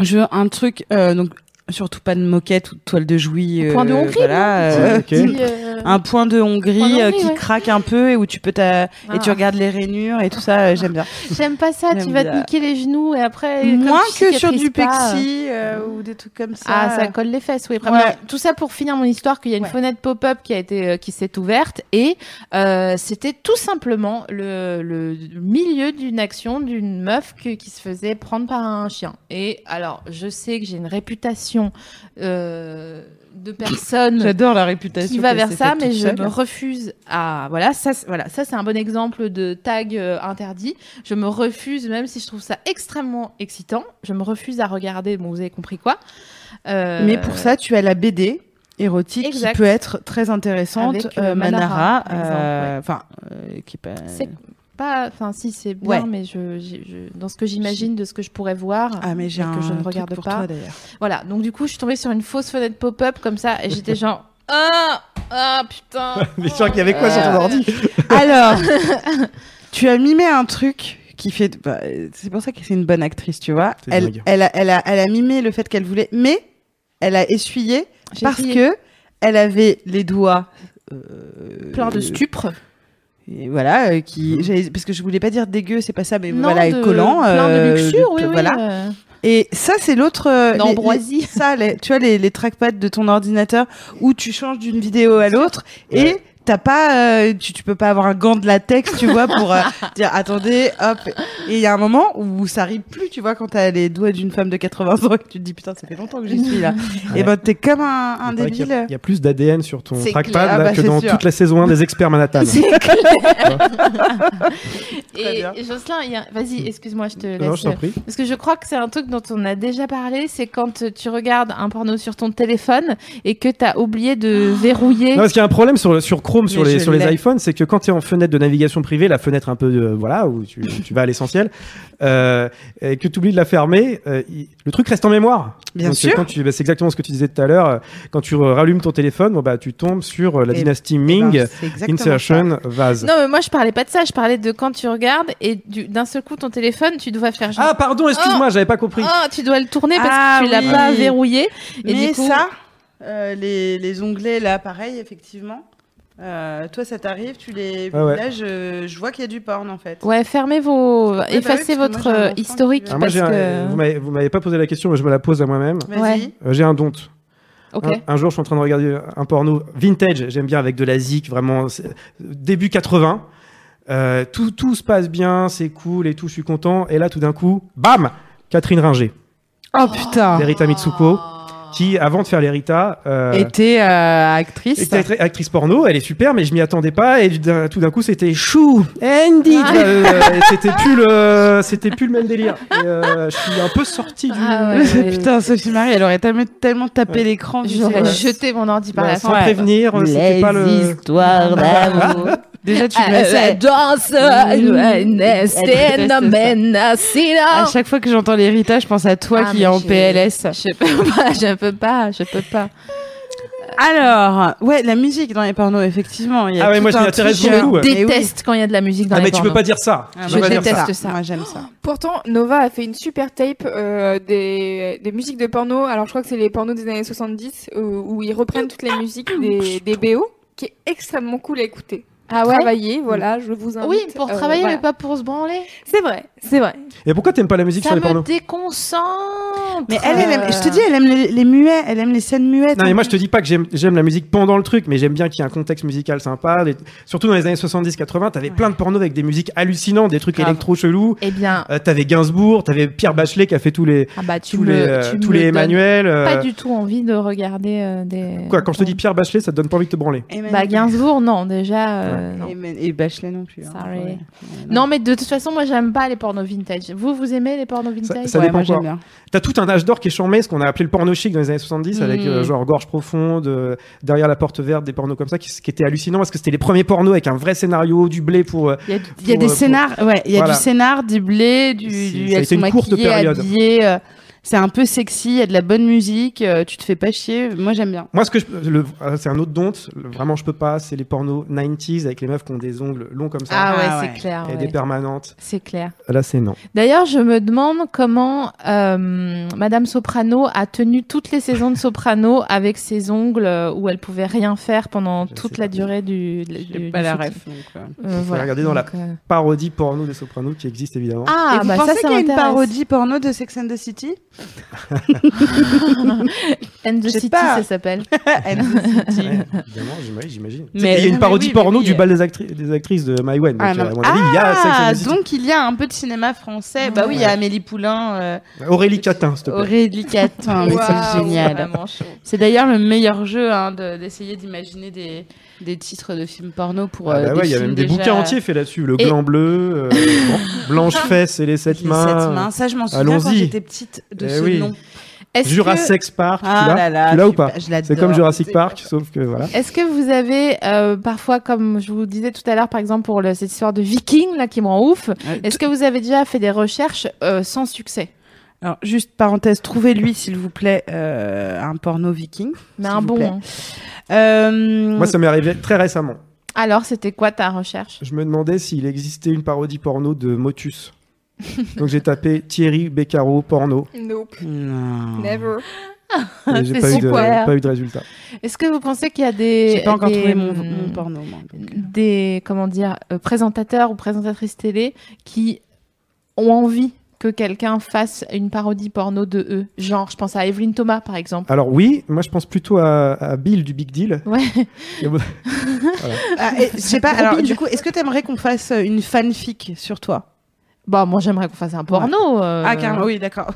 je veux un truc. euh, donc, surtout pas de moquette ou de toile de jouy. Point de euh, Hongrie, Voilà. non euh. Petit, euh, un point de Hongrie, Point de Hongrie, qui ouais. craque un peu et où tu peux ta... et tu Ah. regardes les rainures et tout ça. euh, J'aime bien. J'aime pas ça, tu vas te niquer les genoux et après. Moins que sur du euh, ou des trucs comme ça. Ah, ça colle les fesses, oui. Ouais. Tout ça pour finir mon histoire, qu'il y a une Ouais. fenêtre pop-up qui a été, euh, qui s'est ouverte et euh, c'était tout simplement le, le milieu d'une action d'une meuf que- qui se faisait prendre par un chien. Et alors, je sais que j'ai une réputation réputation euh, de personnes J'adore la réputation. qui va vers ça, mais je seule. me refuse à voilà ça c'est- voilà ça c'est un bon exemple de tag euh, interdit. Je me refuse même si je trouve ça extrêmement excitant, je me refuse à regarder. Bon vous avez compris quoi. Euh, Mais pour ça, tu as la BD érotique Exact. qui peut être très intéressante. Avec, euh, Manara, euh, enfin, euh, qui est pas. Pas enfin si c'est bien Ouais. mais je, dans ce que j'imagine de ce que je pourrais voir Ah mais j'ai un que je ne regarde pour pas. toi, d'ailleurs. Voilà, donc du coup, je suis tombée sur une fausse fenêtre pop-up comme ça et j'étais genre ah ah putain. Mais je crois qu'il y avait quoi sur ton Euh, ordi Alors, tu as mimé un truc qui fait. bah, c'est pour ça que c'est une bonne actrice, tu vois. Elle, elle, a, elle, a, elle a mimé le fait qu'elle voulait, mais elle a essuyé parce essayé. que elle avait les doigts. euh, plein de stupres. Et voilà, euh, qui, j'allais- parce que je voulais pas dire dégueu, c'est pas ça, mais Non, voilà, de- collant. plein de euh, luxure, oui, oui. voilà. euh. Et ça, c'est l'autre. euh, les- D'ambroisie. les- Ça, les- tu vois, les, les trackpads de ton ordinateur où tu changes d'une vidéo à l'autre et t'as pas, euh, tu, tu peux pas avoir un gant de latex, tu vois, pour euh, dire attendez, hop. Et il y a un moment où ça arrive plus, tu vois, quand t'as les doigts d'une femme de 80 ans et que tu te dis putain, ça fait longtemps que j'y suis là. Et ben, t'es comme un, un Il paraît qu'il y a- débile. Il y a plus d'ADN sur ton trackpad clair. Ah là, bah, que dans sûr. toute la saison 1 des experts Manhattan. C'est clair. Très et, Jocelyn, a- vas-y, excuse-moi, je te laisse. Non, je t'en prie. Parce que je crois que c'est un truc dont on a déjà parlé, c'est quand tu regardes un porno sur ton téléphone et que tu as oublié de verrouiller. Non, parce qu'il y a un problème sur, sur Chrome, sur les, sur les iPhones, c'est que quand tu es en fenêtre de navigation privée, la fenêtre un peu, euh, voilà, où tu, tu vas à l'essentiel, euh, et que tu oublies de la fermer, euh, il- le truc reste en mémoire. Bien Donc, sûr. quand tu- bah, c'est exactement ce que tu disais tout à l'heure. euh, Quand tu euh, rallumes ton téléphone, bon, bah, tu tombes sur euh, la Et- dynastie Eh ben, Ming, c'est exactement ça. Insertion, Vase. Non, mais moi je parlais pas de ça, je parlais de quand tu regardes et du- d'un seul coup ton téléphone, tu dois faire genre. Ah, pardon, excuse-moi, j'avais pas compris. Ah, tu dois le tourner parce Ah, que tu l'as oui. pas verrouillé. Et Mais du coup, ça, euh, les, les onglets là, pareil, effectivement. Euh, toi, ça t'arrive, tu les. Ah ouais. Là, je, je vois qu'il y a du porn en fait. Ouais, fermez vos, bah effacez oui, parce que votre moi, euh, historique qui Alors, moi, parce un- que. vous m'avez- pas posé la question, mais je me la pose à moi-même. Ouais. Euh, j'ai un don. Ok. Un, un jour, je suis en train de regarder un porno vintage. J'aime bien avec de la zik, vraiment début 80. Euh, tout, tout se passe bien, c'est cool et tout, je suis content. Et là, tout d'un coup, bam Catherine Ringer, Oh putain. l'Erita Mitsuko, qui, avant de faire l'Erita, euh, Était euh, actrice. était actri- actrice porno. Elle est super, mais je m'y attendais pas. Et tout d'un coup, c'était chou, Andy. Ah. Euh, c'était plus le, c'était plus le même délire. Et, euh, je suis un peu sorti du. Ah ouais, ouais. Putain, Sophie Marie, elle aurait tellement, tellement tapé l'écran. tu sais, J'aurais ouais. jeté mon ordi par Ouais, la sans fenêtre. Ouais. prévenir, c'était pas le. histoires d'amour. Déjà, tu Ah, mets ça. danse, À chaque fois que j'entends l'héritage, je pense à toi Ah, qui est en je- PLS. Je peux pas, peux pas, je peux pas. Alors, ouais, la musique dans les pornos, effectivement. il y a Ah ouais, tout moi, je un m'y intéresse truc, beaucoup, euh, ouais. Je oui. déteste quand il y a de la musique dans Ah, les mais tu peux pornos. pas dire ça. Ah, Je déteste ça. ça. Moi, j'aime ça. Pourtant, Nova a fait une super tape euh, des, des musiques de porno. Alors, je crois que c'est les pornos des années 70 où, où ils reprennent toutes les musiques des, des BO, qui est extrêmement cool à écouter. Ah ouais Travailler, voilà, je vous invite. Oui, pour euh, travailler, voilà. mais pas pour se branler. C'est vrai, c'est vrai. Et pourquoi t'aimes pas la musique Ça sur les me pornos? déconcentre. Mais elle, elle aime- je te dis, elle aime les, les muets, elle aime les scènes muettes. Non, mais moi je te dis pas que j'aime la musique pendant le truc, mais j'aime bien qu'il y ait un contexte musical sympa. Des- Surtout dans les années 70-80, t'avais plein de pornos avec des musiques hallucinantes, des trucs Grave. électro chelous. Eh bien, Euh, t'avais Gainsbourg, t'avais Pierre Bachelet qui a fait tous les ah bah tu tous me, les euh, tu tous me les Emmanuel. euh, Pas du tout envie de regarder euh, des. Quoi, quand je te dis Pierre Bachelet, ça te donne pas envie de te branler? Bah Gainsbourg, non, déjà. Euh, non. Et, Bachelet non plus. hein. Sorry. Ouais. Non, mais de toute façon, moi, j'aime pas les pornos vintage. Vous, vous aimez les pornos vintage ça Ouais, dépend moi, j'aime bien. T'as tout un âge d'or qui est charmé, ce qu'on a appelé le porno chic dans les années 70, avec Mm. euh, genre gorge profonde, euh, derrière la porte verte, des pornos comme ça, qui, qui était hallucinant parce que c'était les premiers pornos avec un vrai scénario, du blé pour. euh, Il y a, il y a Pour, des euh, pour- scénars, ouais, il y a Voilà. du scénar, du blé, du, C'est- du ça a elles sont une courte période. habillées, euh, c'est un peu sexy, il y a de la bonne musique, euh, tu te fais pas chier. Moi, j'aime bien. Moi, ce que euh, c'est un autre don, le- vraiment je peux pas, c'est les pornos 90s avec les meufs qui ont des ongles longs comme ça Ah ouais, Ah ouais. c'est clair. et ouais. des permanentes. C'est clair. Là, c'est non. D'ailleurs, je me demande comment euh, Madame Soprano a tenu toutes les saisons de Soprano avec ses ongles où elle pouvait rien faire pendant Je toute la pas. durée du. du- J'ai du pas la ref. donc, euh. Faut voilà. regarder dans la- Donc, euh, Parodie porno des Sopranos qui existe évidemment. Ah, Et vous bah pensez qu'il y a une parodie porno de Sex and the City? And the Je sais City, pas. ça s'appelle. Évidemment, j'imagine, j'imagine. Mais- il y a une parodie oui, porno oui. du bal des, actri- des actrices de Maïwen. Donc, Ah, euh, il y a Sex Ah, donc il y a un peu de cinéma français. Bah oui, il y a Amélie Poulain, euh, Aurélie Catin, s'il te plaît. Aurélie Catin, c'est génial. C'est d'ailleurs le meilleur jeu hein, de- d'essayer d'imaginer des, des titres de films porno pour Ah euh, bah ouais, il y a même des déjà- bouquins entiers faits là-dessus. Le Et- gland bleu, euh, Blanche Fesse et les sept Les mains. sept mains. Ça, je m'en souviens quand j'étais petite de Eh ce oui. nom. Est-ce que, Jurassic Park, Ah tu l'as là là, Tu l'as ou pas. C'est comme Jurassic Park, sauf que voilà. est-ce que vous avez euh, parfois, comme je vous disais tout à l'heure, par exemple pour le- cette histoire de Viking là qui me rend ouf, est-ce que vous avez déjà fait des recherches euh, sans succès? Alors, juste parenthèse, trouvez-lui, s'il vous plaît, euh, un porno viking. Mais un bon. hein. Euh, Moi, ça m'est arrivé très récemment. Alors, c'était quoi ta recherche? Je me demandais s'il existait une parodie porno de Motus. Donc j'ai tapé Thierry Beccaro porno. Nope. Non. Never. J'ai pas, eu de- pas eu de résultat. Est-ce que vous pensez qu'il y a des J'ai pas encore des, trouvé mon, mon porno, moi. donc, euh. des comment dire euh, présentateurs ou présentatrices télé qui ont envie que quelqu'un fasse une parodie porno de eux Genre, je pense à Evelyne Thomas par exemple. Alors oui, moi je pense plutôt à, à Bill du Big Deal. Ouais. Ah, et je sais pas, alors du coup, est-ce que t'aimerais qu'on fasse une fanfic sur toi? Bah, moi j'aimerais qu'on fasse un porno. euh, Ah, carrément, oui, d'accord.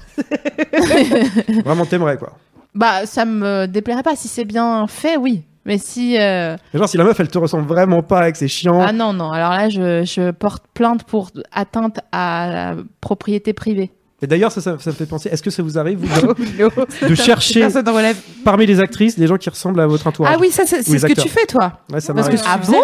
Vraiment t'aimerais quoi. Bah, ça me déplairait pas. Si c'est bien fait, oui. Mais si. euh, Mais genre si la meuf elle te ressemble vraiment pas et que c'est chiant. Ah non, non. Alors là, je, je porte plainte pour atteinte à la propriété privée. Et d'ailleurs ça, ça, ça me fait penser, est-ce que ça vous arrive vous, de, de chercher en parmi les actrices des gens qui ressemblent à votre entourage? Ah oui, ça, c'est ce que tu fais, toi. Ouais, ça Parce que Ah tu bon?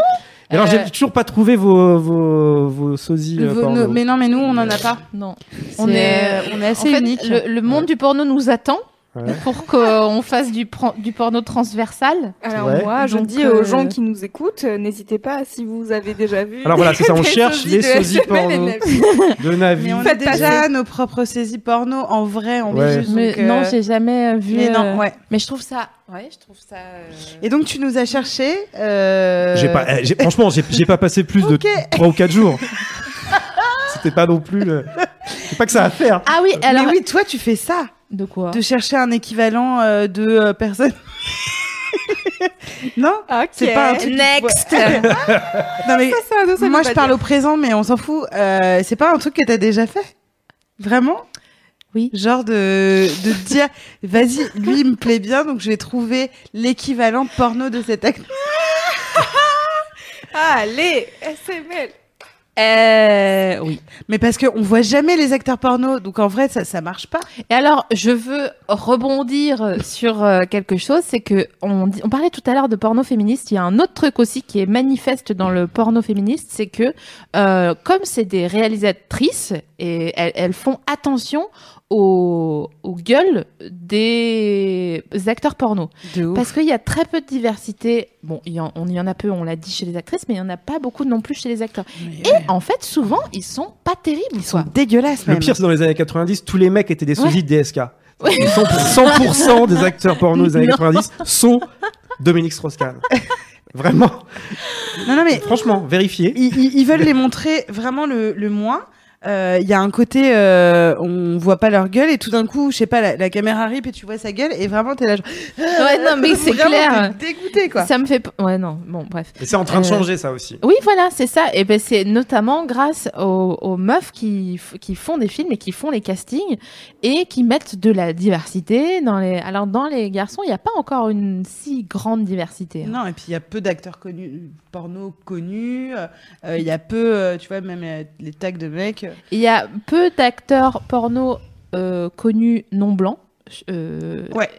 Et alors Euh, j'ai toujours pas trouvé vos, vos, vos sosies euh, Vos- porno. nos- mais non, mais nous, on en a pas. Non. On est, on est En assez fait, unique. le, le monde du porno nous attend Ouais. pour qu'on fasse du, porno transversal. Alors Ouais. moi, je Donc, dis aux euh, gens qui nous écoutent, euh, n'hésitez pas si vous avez déjà vu. Alors voilà, c'est ça, on cherche les sosies et porno. De Navi. Mais on a Faites déjà nos propres saisies porno en vrai, en Ouais. juste. Mais donc, euh, non, j'ai jamais vu. Mais non, ouais. Mais je trouve ça. Ouais, je trouve ça. euh, Et donc, tu nous as cherché. euh, J'ai pas, eh, franchement, j'ai pas passé plus de Ok. 3 ou 4 jours. C'était pas non plus. le- C'est pas que ça à faire. Ah oui, alors. Mais oui, toi, tu fais ça. De quoi De chercher un équivalent euh, de euh, personne. non Ok. C'est pas un truc. Next Non, mais Ça, ça, ça moi, veut je pas parle dire. au présent, mais on s'en fout. Euh, c'est pas un truc que t'as déjà fait? Vraiment? Oui. Genre de, de te dire, vas-y, lui, il me plaît bien, donc je vais trouver l'équivalent porno de cet acteur. Allez, SML. Euh, oui. Mais parce qu'on voit jamais les acteurs porno, donc en vrai, ça, ça marche pas. Et alors, je veux rebondir sur euh, quelque chose, c'est que on, on parlait tout à l'heure de porno féministe. Il y a un autre truc aussi qui est manifeste dans le porno féministe, c'est que euh, comme c'est des réalisatrices et elles, elles font attention aux, aux gueules des acteurs porno. Parce qu'il y a très peu de diversité. Bon, il y en, on y en a peu, on l'a dit chez les actrices, mais il y en a pas beaucoup non plus chez les acteurs. Mais, Et en fait, souvent, ils sont pas terribles. Ils quoi. sont dégueulasses, Le même. pire, c'est dans les années 90, tous les mecs étaient des sosies de DSK. 100%, 100% des acteurs porno des années Non. 90 sont Dominique Strauss-Kahn. Vraiment. Non, non, mais Franchement, vérifiez. ils, ils- ils veulent les montrer vraiment le, le moins. Euh, Il y a un côté, euh, on voit pas leur gueule et tout d'un coup, je sais pas, la, la caméra rip et tu vois sa gueule et vraiment t'es là genre. Ouais, non, mais c'est clair. t'es dégoûté quoi. Ça me fait. Ouais, non, bon, bref. Et c'est en train de Euh, changer, ça aussi. Oui, voilà, c'est ça. Et ben, c'est notamment grâce aux, aux meufs qui, qui font des films et qui font les castings et qui mettent de la diversité dans les. Alors, dans les garçons, il n'y a pas encore une si grande diversité. hein. Non, et puis il y a peu d'acteurs connus, porno connus. euh, Il y a peu, tu vois, même les tags de mecs. Il y a peu d'acteurs porno euh, connus non blancs. euh, Ouais.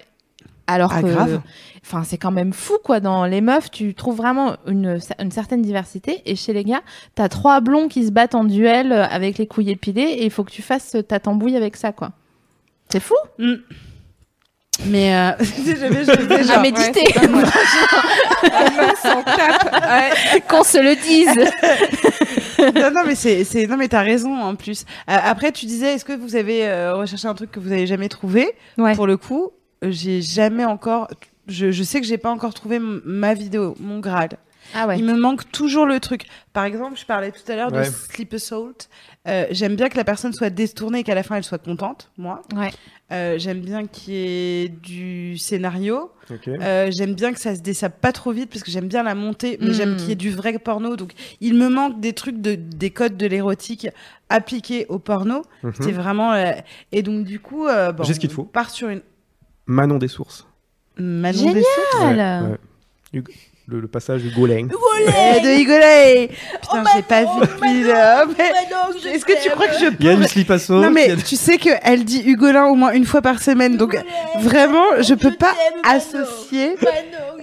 Alors Ah, que, grave. enfin, c'est quand même fou, quoi. Dans les meufs, tu trouves vraiment une, une certaine diversité. Et chez les gars, t'as trois blonds qui se battent en duel avec les couilles épilées et il faut que tu fasses ta tambouille avec ça, quoi. C'est fou Mais euh, genre- à méditer. Ouais. Ouais. Qu'on se le dise. non, non, mais c'est, non, mais t'as raison en plus. Euh, après, tu disais, est-ce que vous avez euh, recherché un truc que vous avez jamais trouvé? Ouais. Pour le coup, j'ai jamais encore. Je, je sais que j'ai pas encore trouvé ma vidéo, mon Graal. Ah ouais. Il me manque toujours le truc. Par exemple, je parlais tout à l'heure Ouais. de Sleep Assault. Euh, J'aime bien que la personne soit détournée et qu'à la fin elle soit contente, moi. Ouais. Euh, J'aime bien qu'il y ait du scénario. Euh, j'aime bien que ça se dessape pas trop vite parce que j'aime bien la montée, mais Mm. j'aime qu'il y ait du vrai porno. Donc il me manque des trucs de des codes de l'érotique appliqués au porno. Mhm. C'est vraiment euh, et donc du coup, euh, bon, J'ai ce qu'il te on faut. part sur une Manon des sources. Manon Génial. des Sources. Ouais, ouais. Hugo- Le, le passage du Goleng. Eh, de Higolay Putain, j'ai pas vu depuis. Est-ce que tu crois que je Il y a peux du slip à saut. Non mais a- tu sais qu'elle dit Hugolin au moins une fois par semaine, donc vraiment je peux pas associer.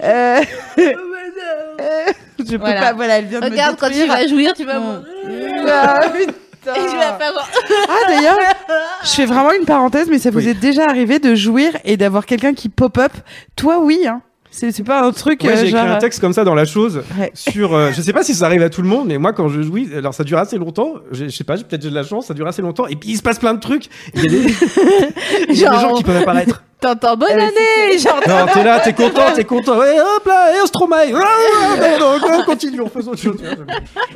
Euh, euh, je peux Voilà. pas. Voilà, elle vient de Regarde, me quand tu vas jouir, tu vas mourir. Ah, putain. Et tu vas faire genre- Ah d'ailleurs, je fais vraiment une parenthèse, mais ça vous Oui. est déjà arrivé de jouir et d'avoir quelqu'un qui pop-up Toi, oui. Hein. C'est c'est pas un truc. Ouais, euh, j'ai écrit un texte comme ça dans la chose Ouais. sur. euh, je sais pas si ça arrive à tout le monde, mais moi quand je jouis, alors ça dure assez longtemps. Je, sais pas, j'ai- peut-être j'ai de la chance, ça dure assez longtemps. Et puis il se passe plein de trucs. Il y a des, y a des gens qui peuvent apparaître. T'entends bonne Euh, année, genre. Non, t'es là, t'es content, t'es content. Ouais, hop là, et Stromae. Non, non, on continue, on fait autre chose.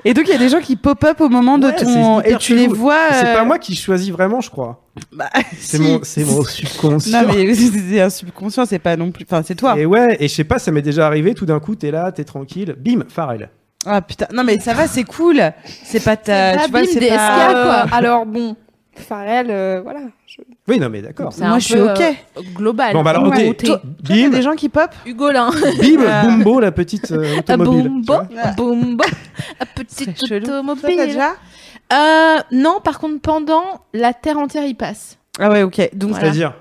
Et donc il y a des gens qui pop-up au moment de ton et tu les vois. C'est euh, pas moi qui choisis vraiment, je crois. bah, C'est si. mon, c'est mon subconscient. Non mais c'est un subconscient, c'est pas non plus. Enfin, c'est toi. Et ouais, et je sais pas, ça m'est déjà arrivé. Tout d'un coup, t'es là, t'es tranquille. Bim, Pharrell. Ah putain, non mais ça va, c'est cool. C'est pas ta, C'est pas tu vois, c'est pas. quoi. Alors bon, Pharrell, euh, voilà. je- Oui, non, mais d'accord. C'est Moi, un je suis ok. euh, global. Bon, bah alors, Ouais. ok. Toi, y a Bim, des gens qui pop. Hugolin. bim, Euh, Bumbo, la petite euh, automobile. boum, boum. La petite chelou. Toi, automobile. déjà Euh, non, par contre, pendant la terre entière, il passe. Ah ouais, ok. Donc Voilà. C'est-à-dire.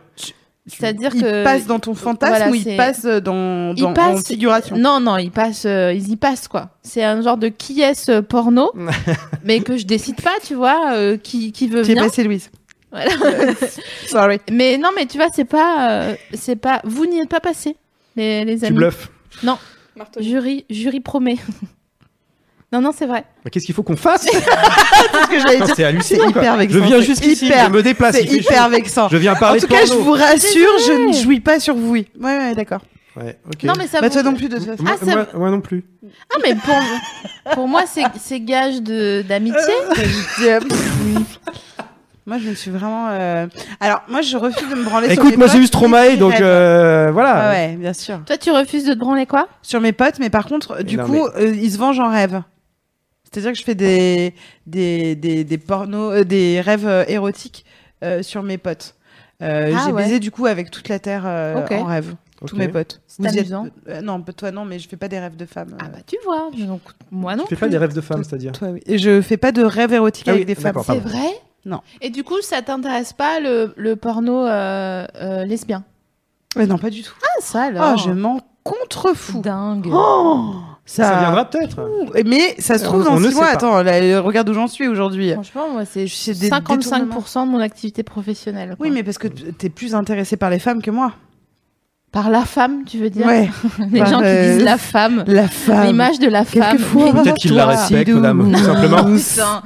C'est-à-dire il que. passe dans ton fantasme Voilà, ou il passe dans, Il dans en passe- figuration? Non, non, il passe, euh, ils y passent quoi. C'est un genre de qui est ce porno, mais que je décide pas, tu vois, euh, qui, qui veut J'ai venir. passé Louise. Voilà. Sorry. mais non, mais tu vois, c'est pas, euh, c'est pas, vous n'y êtes pas passé, les, les Tu amis. bluffes. Marteau. Jury, jury promet. non, non, c'est vrai. Mais qu'est-ce qu'il faut qu'on fasse C'est ce que j'allais dire. C'est hallucinant. quoi. hyper vexant. Je viens c'est jusqu'ici, hyper- je me déplace. C'est hyper chaud. vexant. Je viens En parler tout de cas, je vous rassure, je ne jouis pas sur vous. Oui. Ouais, ouais, d'accord. Ouais. Non, mais ça. Bah vous- toi non plus de toute façon. Moi, Ah, ça- moi- moi non plus. Ah, mais pour, pour moi, c'est, c'est gage de d'amitié. Euh, Moi, je me suis vraiment. euh, Alors, moi, je refuse de me branler. sur Écoute, mes moi j'ai potes eu Stromae, donc euh, voilà. Ah ouais, bien sûr. Toi, tu refuses de te branler quoi? Sur mes potes, mais par contre, du non, coup, euh, ils se vengent en rêve. C'est-à-dire que je fais des des des, des pornos, euh, des rêves euh, érotiques euh, sur mes potes. Euh, Ah J'ai ouais. baisé du coup avec toute la terre euh, Ok. en rêve, Ok. tous mes potes. C'est y êtes- amusant. euh, non, toi non, mais je fais pas des rêves de femmes. Ah euh, bah tu vois. Donc moi non. Tu fais pas plus. des rêves de femmes, c'est-à-dire Toi oui. Et je fais pas de rêves érotiques Ah avec oui, des femmes. d'accord, C'est pardon. vrai Non. Et du coup, ça t'intéresse pas le, le porno euh, euh, lesbien? Mais non, pas du tout. Ah ça alors. Oh, je m'en contrefous. Dingue. Oh, ça, Ça viendra peut-être. Mais ça se trouve On- dans on six sait mois. pas. Attends, là, regarde où j'en suis aujourd'hui. Franchement, moi, c'est C'est des 55% de mon activité professionnelle. quoi. Oui, mais parce que t'es plus intéressée par les femmes que moi. Par la femme, tu veux dire? Ouais. Les Par, gens qui disent la femme. La femme. L'image de la femme. Peut-être qu'il la toi, respecte, Sidou. madame, tout simplement. Putain,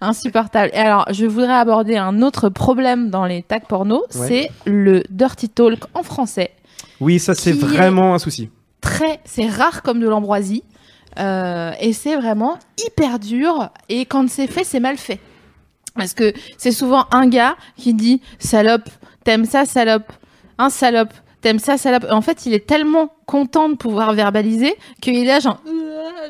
insupportable. Et alors, je voudrais aborder un autre problème dans les tags porno, Ouais. c'est le dirty talk en français. Oui, ça c'est est- vraiment un souci. C'est rare comme de l'ambroisie, euh, et c'est vraiment hyper dur. Et quand c'est fait, c'est mal fait, parce que c'est souvent un gars qui dit salope, t'aimes ça, salope, un salope. T'aimes ça, salope. En fait, il est tellement content de pouvoir verbaliser qu'il est là, genre,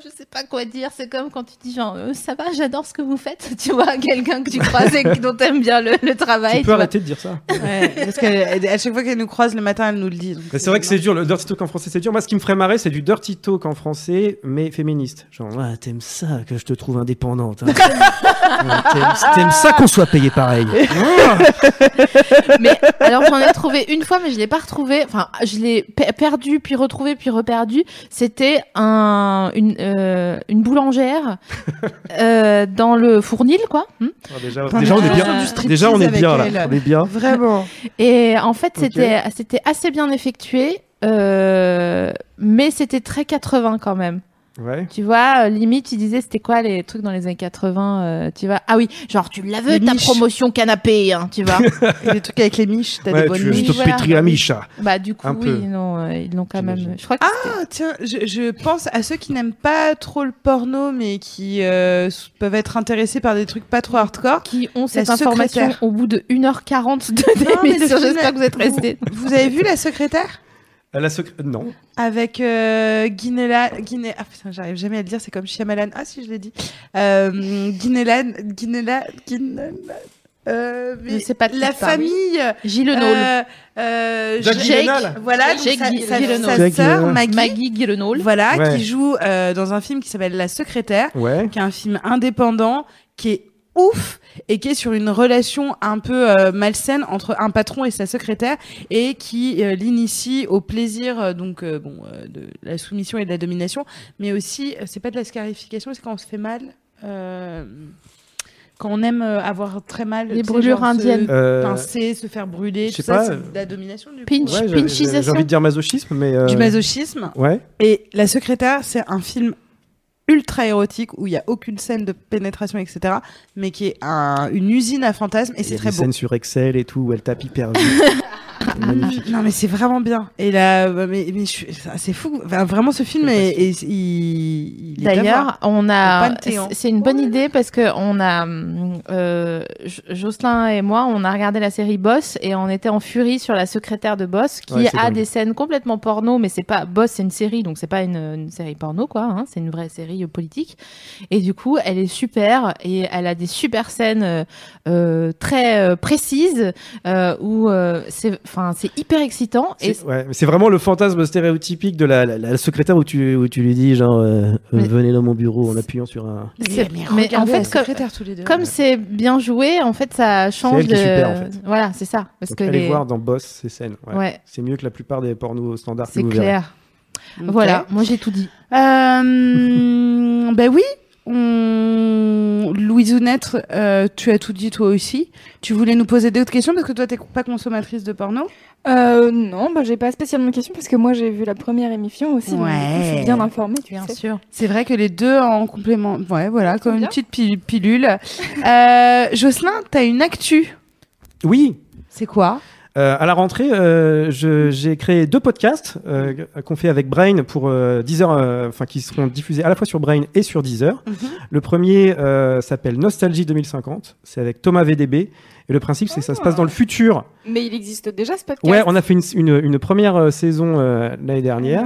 je sais pas quoi dire. C'est comme quand tu dis, genre, Euh, ça va, j'adore ce que vous faites. Tu vois, quelqu'un que tu croises et dont t'aimes bien le, le travail. tu tu peux vois. arrêter de dire ça. Ouais, parce qu'à chaque fois qu'elle nous croise le matin, elle nous le dit. donc c'est vrai que c'est dur, le dirty talk en français c'est dur. Moi ce qui me ferait marrer c'est du dirty talk en français mais féministe. Genre, ouais, t'aimes ça que je te trouve indépendante. hein. Ouais, t'aimes- T'aimes ça qu'on soit payé pareil. mais alors j'en ai trouvé une fois, mais je l'ai pas retrouvé. Enfin, je l'ai pe- perdu, puis retrouvé, puis reperdu. C'était un, une, euh, une boulangère euh, dans le fournil, quoi. Hmm. Ah, déjà, On déjà, on est bien. Déjà on est bien là. elle. On est bien. Vraiment. Et en fait, c'était assez bien effectué, euh, mais c'était très 80 quand même. Ouais. Tu vois, euh, limite, il disait c'était quoi les trucs dans les années 80, euh, tu vois? Ah oui, genre tu la veux Les ta miches. promotion canapé, hein, tu vois? Et les trucs avec les miches, t'as Ouais, des bonnes tu veux miches. te voilà. pétrir à Micha. bah du coup Un oui, non, euh, ils l'ont quand même. J'imagine. Je crois que Ah tiens, je, je pense à ceux qui n'aiment pas trop le porno, mais qui euh, s- peuvent être intéressés par des trucs pas trop hardcore. qui ont cette La information secrétaire. au bout de 1h40 de Non, mais le d'émission. film- J'espère que vous êtes restés. Vous avez vu la secrétaire? La secré- Non. avec euh, Guinela, Guiné, ah putain, j'arrive jamais à le dire, c'est comme Shyamalan. Ah si, je l'ai dit. Euh, Guinélan, Guinéla, Guinéla. Euh, mais sais pas la parles. famille. Gilles Nôle. euh, euh, Jacques Jake, Gyllenhaal. voilà, donc Jake sa, Gyllenhaal. sa, sa Jake sœur. Maggie, Maggie Gyllenhaal. voilà, Ouais. qui joue euh, dans un film qui s'appelle La Secrétaire, Ouais. qui est un film indépendant, qui est ouf et qui est sur une relation un peu euh, malsaine entre un patron et sa secrétaire et qui euh, l'initie au plaisir euh, donc euh, bon euh, de la soumission et de la domination mais aussi euh, c'est pas de la scarification c'est quand on se fait mal euh, quand on aime avoir très mal Les brûlures genre se indiennes. Euh, pincer se faire brûler tout sais ça c'est de la domination du coup. Pinch, ouais, j'ai envie de dire masochisme, mais. euh, du masochisme Ouais. et La Secrétaire, c'est un film ultra érotique où il y a aucune scène de pénétration, etc. Mais qui est un- une usine à fantasmes et c'est a très des beau. scènes sur Excel et tout où elle tape hyper vite. C'est magnifique. Non mais c'est vraiment bien. Et là, bah, mais, mais je suis- c'est fou. Enfin, vraiment, ce film est, est- il, il. D'ailleurs, on a. Panthéon. C'est une bonne idée parce que on a euh, Jo- Jocelyn et moi, on a regardé la série Boss et on était en furie sur la secrétaire de Boss qui Ouais, a dingue. des scènes complètement porno, mais c'est pas Boss, c'est une série, donc c'est pas une, une série porno quoi. Hein, c'est une vraie série euh, politique. Et du coup, elle est super et elle a des super scènes euh, euh, très euh, précises euh, où euh, c'est, enfin, c'est hyper excitant et C'est ouais, mais c'est vraiment le fantasme stéréotypique de la, la- la secrétaire où tu, où tu lui dis genre euh, euh, Mais- venez dans mon bureau en appuyant sur un. c'est- Mais, mais en fait, comme, Secrétaire tous les deux. comme c'est bien joué, en fait, ça change elle qui de. est super, en fait. Voilà, c'est ça. Parce Donc, que allez les- voir dans Boss ces scènes. Ouais. Ouais. C'est mieux que la plupart des pornos standards. que c'est vous verrez. clair. Voilà, moi j'ai tout dit. Euh, ben oui. On... Louisounette, euh, tu as tout dit toi aussi. Tu voulais nous poser d'autres questions parce que toi t'es pas consommatrice de porno? Euh, non, bah, j'ai pas spécialement de questions parce que moi j'ai vu la première émission aussi. donc, coup, je Ouais. suis bien informée, tu Bien sais. sûr. C'est vrai que les deux en complément. Ouais, voilà, comme une petite pi- pilule. euh, Jocelyn, t'as une actu? Oui. C'est quoi? Euh, à la rentrée, euh, j'ai créé deux podcasts euh, qu'on fait avec Brain pour euh, 10 heures, euh, enfin qui seront diffusés à la fois sur Brain et sur Deezer. Mhm. Le premier euh, s'appelle Nostalgie 2050. C'est avec Thomas VDB. Et le principe, c'est que ça se passe dans le futur. Mais il existe déjà ce podcast? Ouais, on a fait une, une, une première saison euh, l'année dernière.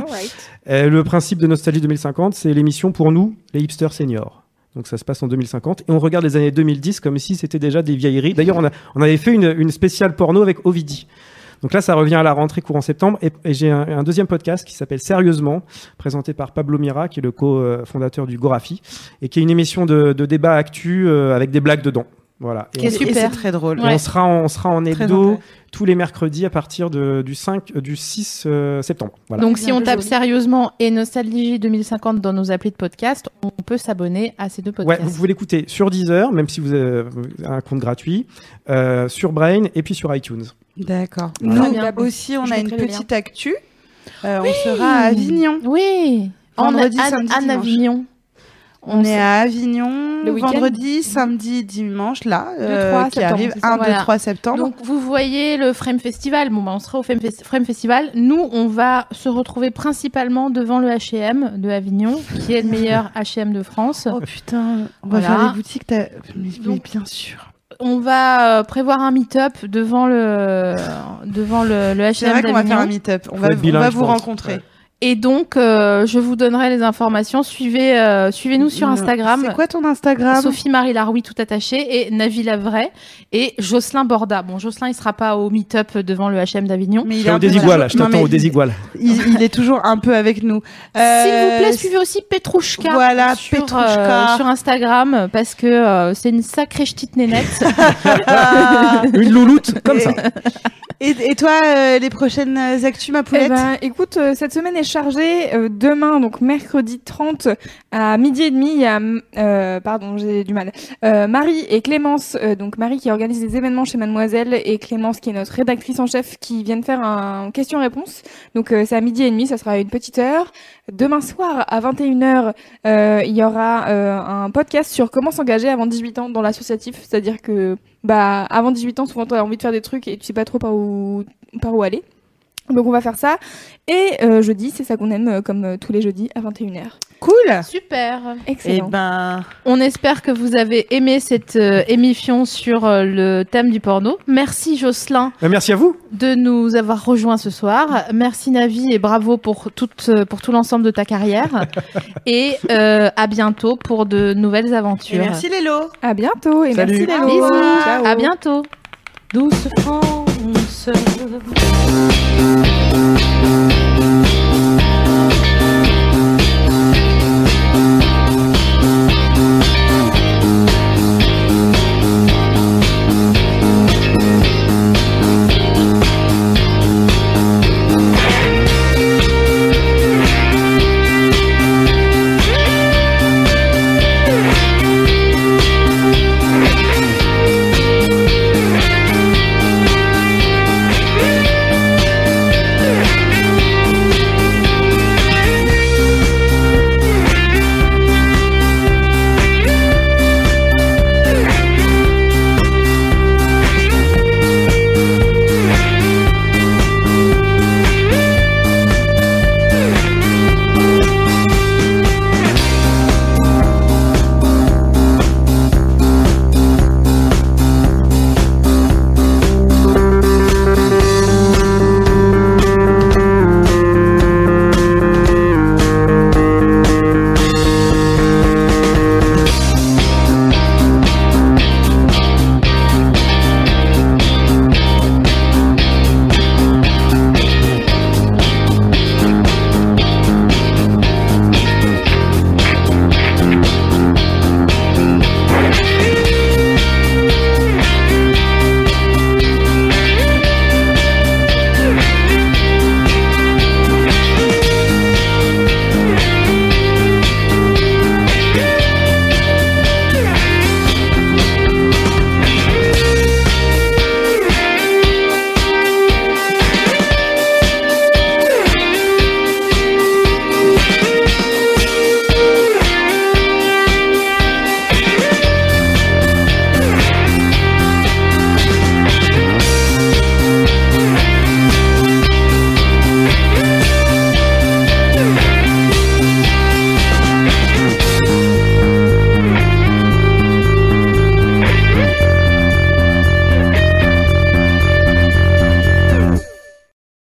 Le principe de Nostalgie 2050, c'est l'émission pour nous, les hipsters seniors. Donc ça se passe en 2050 et on regarde les années 2010 comme si c'était déjà des vieilleries. D'ailleurs, on, a, on avait fait une, une spéciale porno avec Ovidi. Donc là, ça revient à la rentrée courant septembre. Et, et j'ai un, un deuxième podcast qui s'appelle Sérieusement, présenté par Pablo Mira, qui est le co-fondateur du Gorafi, et qui est une émission de, de débat actu euh, avec des blagues dedans. Voilà. Et Qui est Et super. c'est très drôle. et on sera en, on sera en hebdo. Tous les mercredis à partir de, du 5, euh, du 6 euh, septembre. Voilà. Donc si on tape joli. sérieusement et Nostalgie 2050 dans nos applis de podcast, on peut s'abonner à ces deux Ouais, podcasts. vous pouvez l'écouter sur Deezer, même si vous avez un compte gratuit, euh, sur Brain et puis sur iTunes. D'accord. Voilà. Nous aussi, on Je a une petite actu. Euh, On sera à Avignon. Oui. Vendredi, en, samedi, Anne. Avignon. On est à Avignon Le vendredi, samedi, dimanche, là, euh, 3 qui septembre, arrive c'est ça, 1, 2, voilà. 3 septembre. Donc vous voyez le Frame Festival. Bon, bah, on sera au Frame, Fes- Frame Festival. Nous, on va se retrouver principalement devant le H&M de Avignon, qui est le meilleur H&M de France. oh putain, on va Voilà. faire des boutiques. Mais, bien sûr. On va euh, prévoir un meet-up devant le devant le, le H&M C'est vrai qu'on va faire un d'Avignon. meet-up. On va, on vous rencontrer. Ouais. Et donc, euh, je vous donnerai les informations. Suivez, euh, suivez-nous sur. Instagram. C'est quoi ton Instagram? Sophie Marie Laroui tout attaché et Navi Lavray et Jocelyn Borda. Bon, Jocelyn il sera pas au meet-up devant le H&M d'Avignon. Mais il est au désigual, là, je t'attends au désigual. Il, il est toujours un peu avec nous. S'il vous plaît, Euh, suivez aussi Petrouchka. Voilà, sur, Petrouchka. euh, sur Instagram parce que euh, c'est une sacrée ch'tite nénette. Une louloute, comme ça. Et, et toi, euh, les prochaines actus, ma Eh poulette ben, écoute, euh, cette semaine est chargée. Euh, demain, donc mercredi 30, à midi et demi, il y a, euh, pardon, j'ai du mal, euh, Marie et Clémence, euh, donc Marie qui organise des événements chez Mademoiselle et Clémence qui est notre rédactrice en chef qui viennent faire un question-réponse. Donc euh, c'est à midi et demi, ça sera une petite heure. Demain soir, à 21h, euh, il y aura euh, un podcast sur comment s'engager avant 18 ans dans l'associatif. C'est-à-dire que, bah, avant 18 ans, souvent, tu as envie de faire des trucs et tu sais pas trop par où, par où aller. Donc on va faire ça. Et euh, jeudi, c'est ça qu'on aime, euh, comme euh, tous les jeudis, à 21h. Cool. Super. Et Excellent. ben, On espère que vous avez aimé cette euh, émission sur euh, le thème du porno. Merci Jocelyn Euh, Merci à vous. de nous avoir rejoints ce soir. Merci Navi et bravo pour, toute, pour tout l'ensemble de ta carrière. et euh, à bientôt pour de nouvelles et aventures. merci Lélo. À bientôt et Salut. merci Lélo. Bisous. Ciao. À bientôt. Douce France.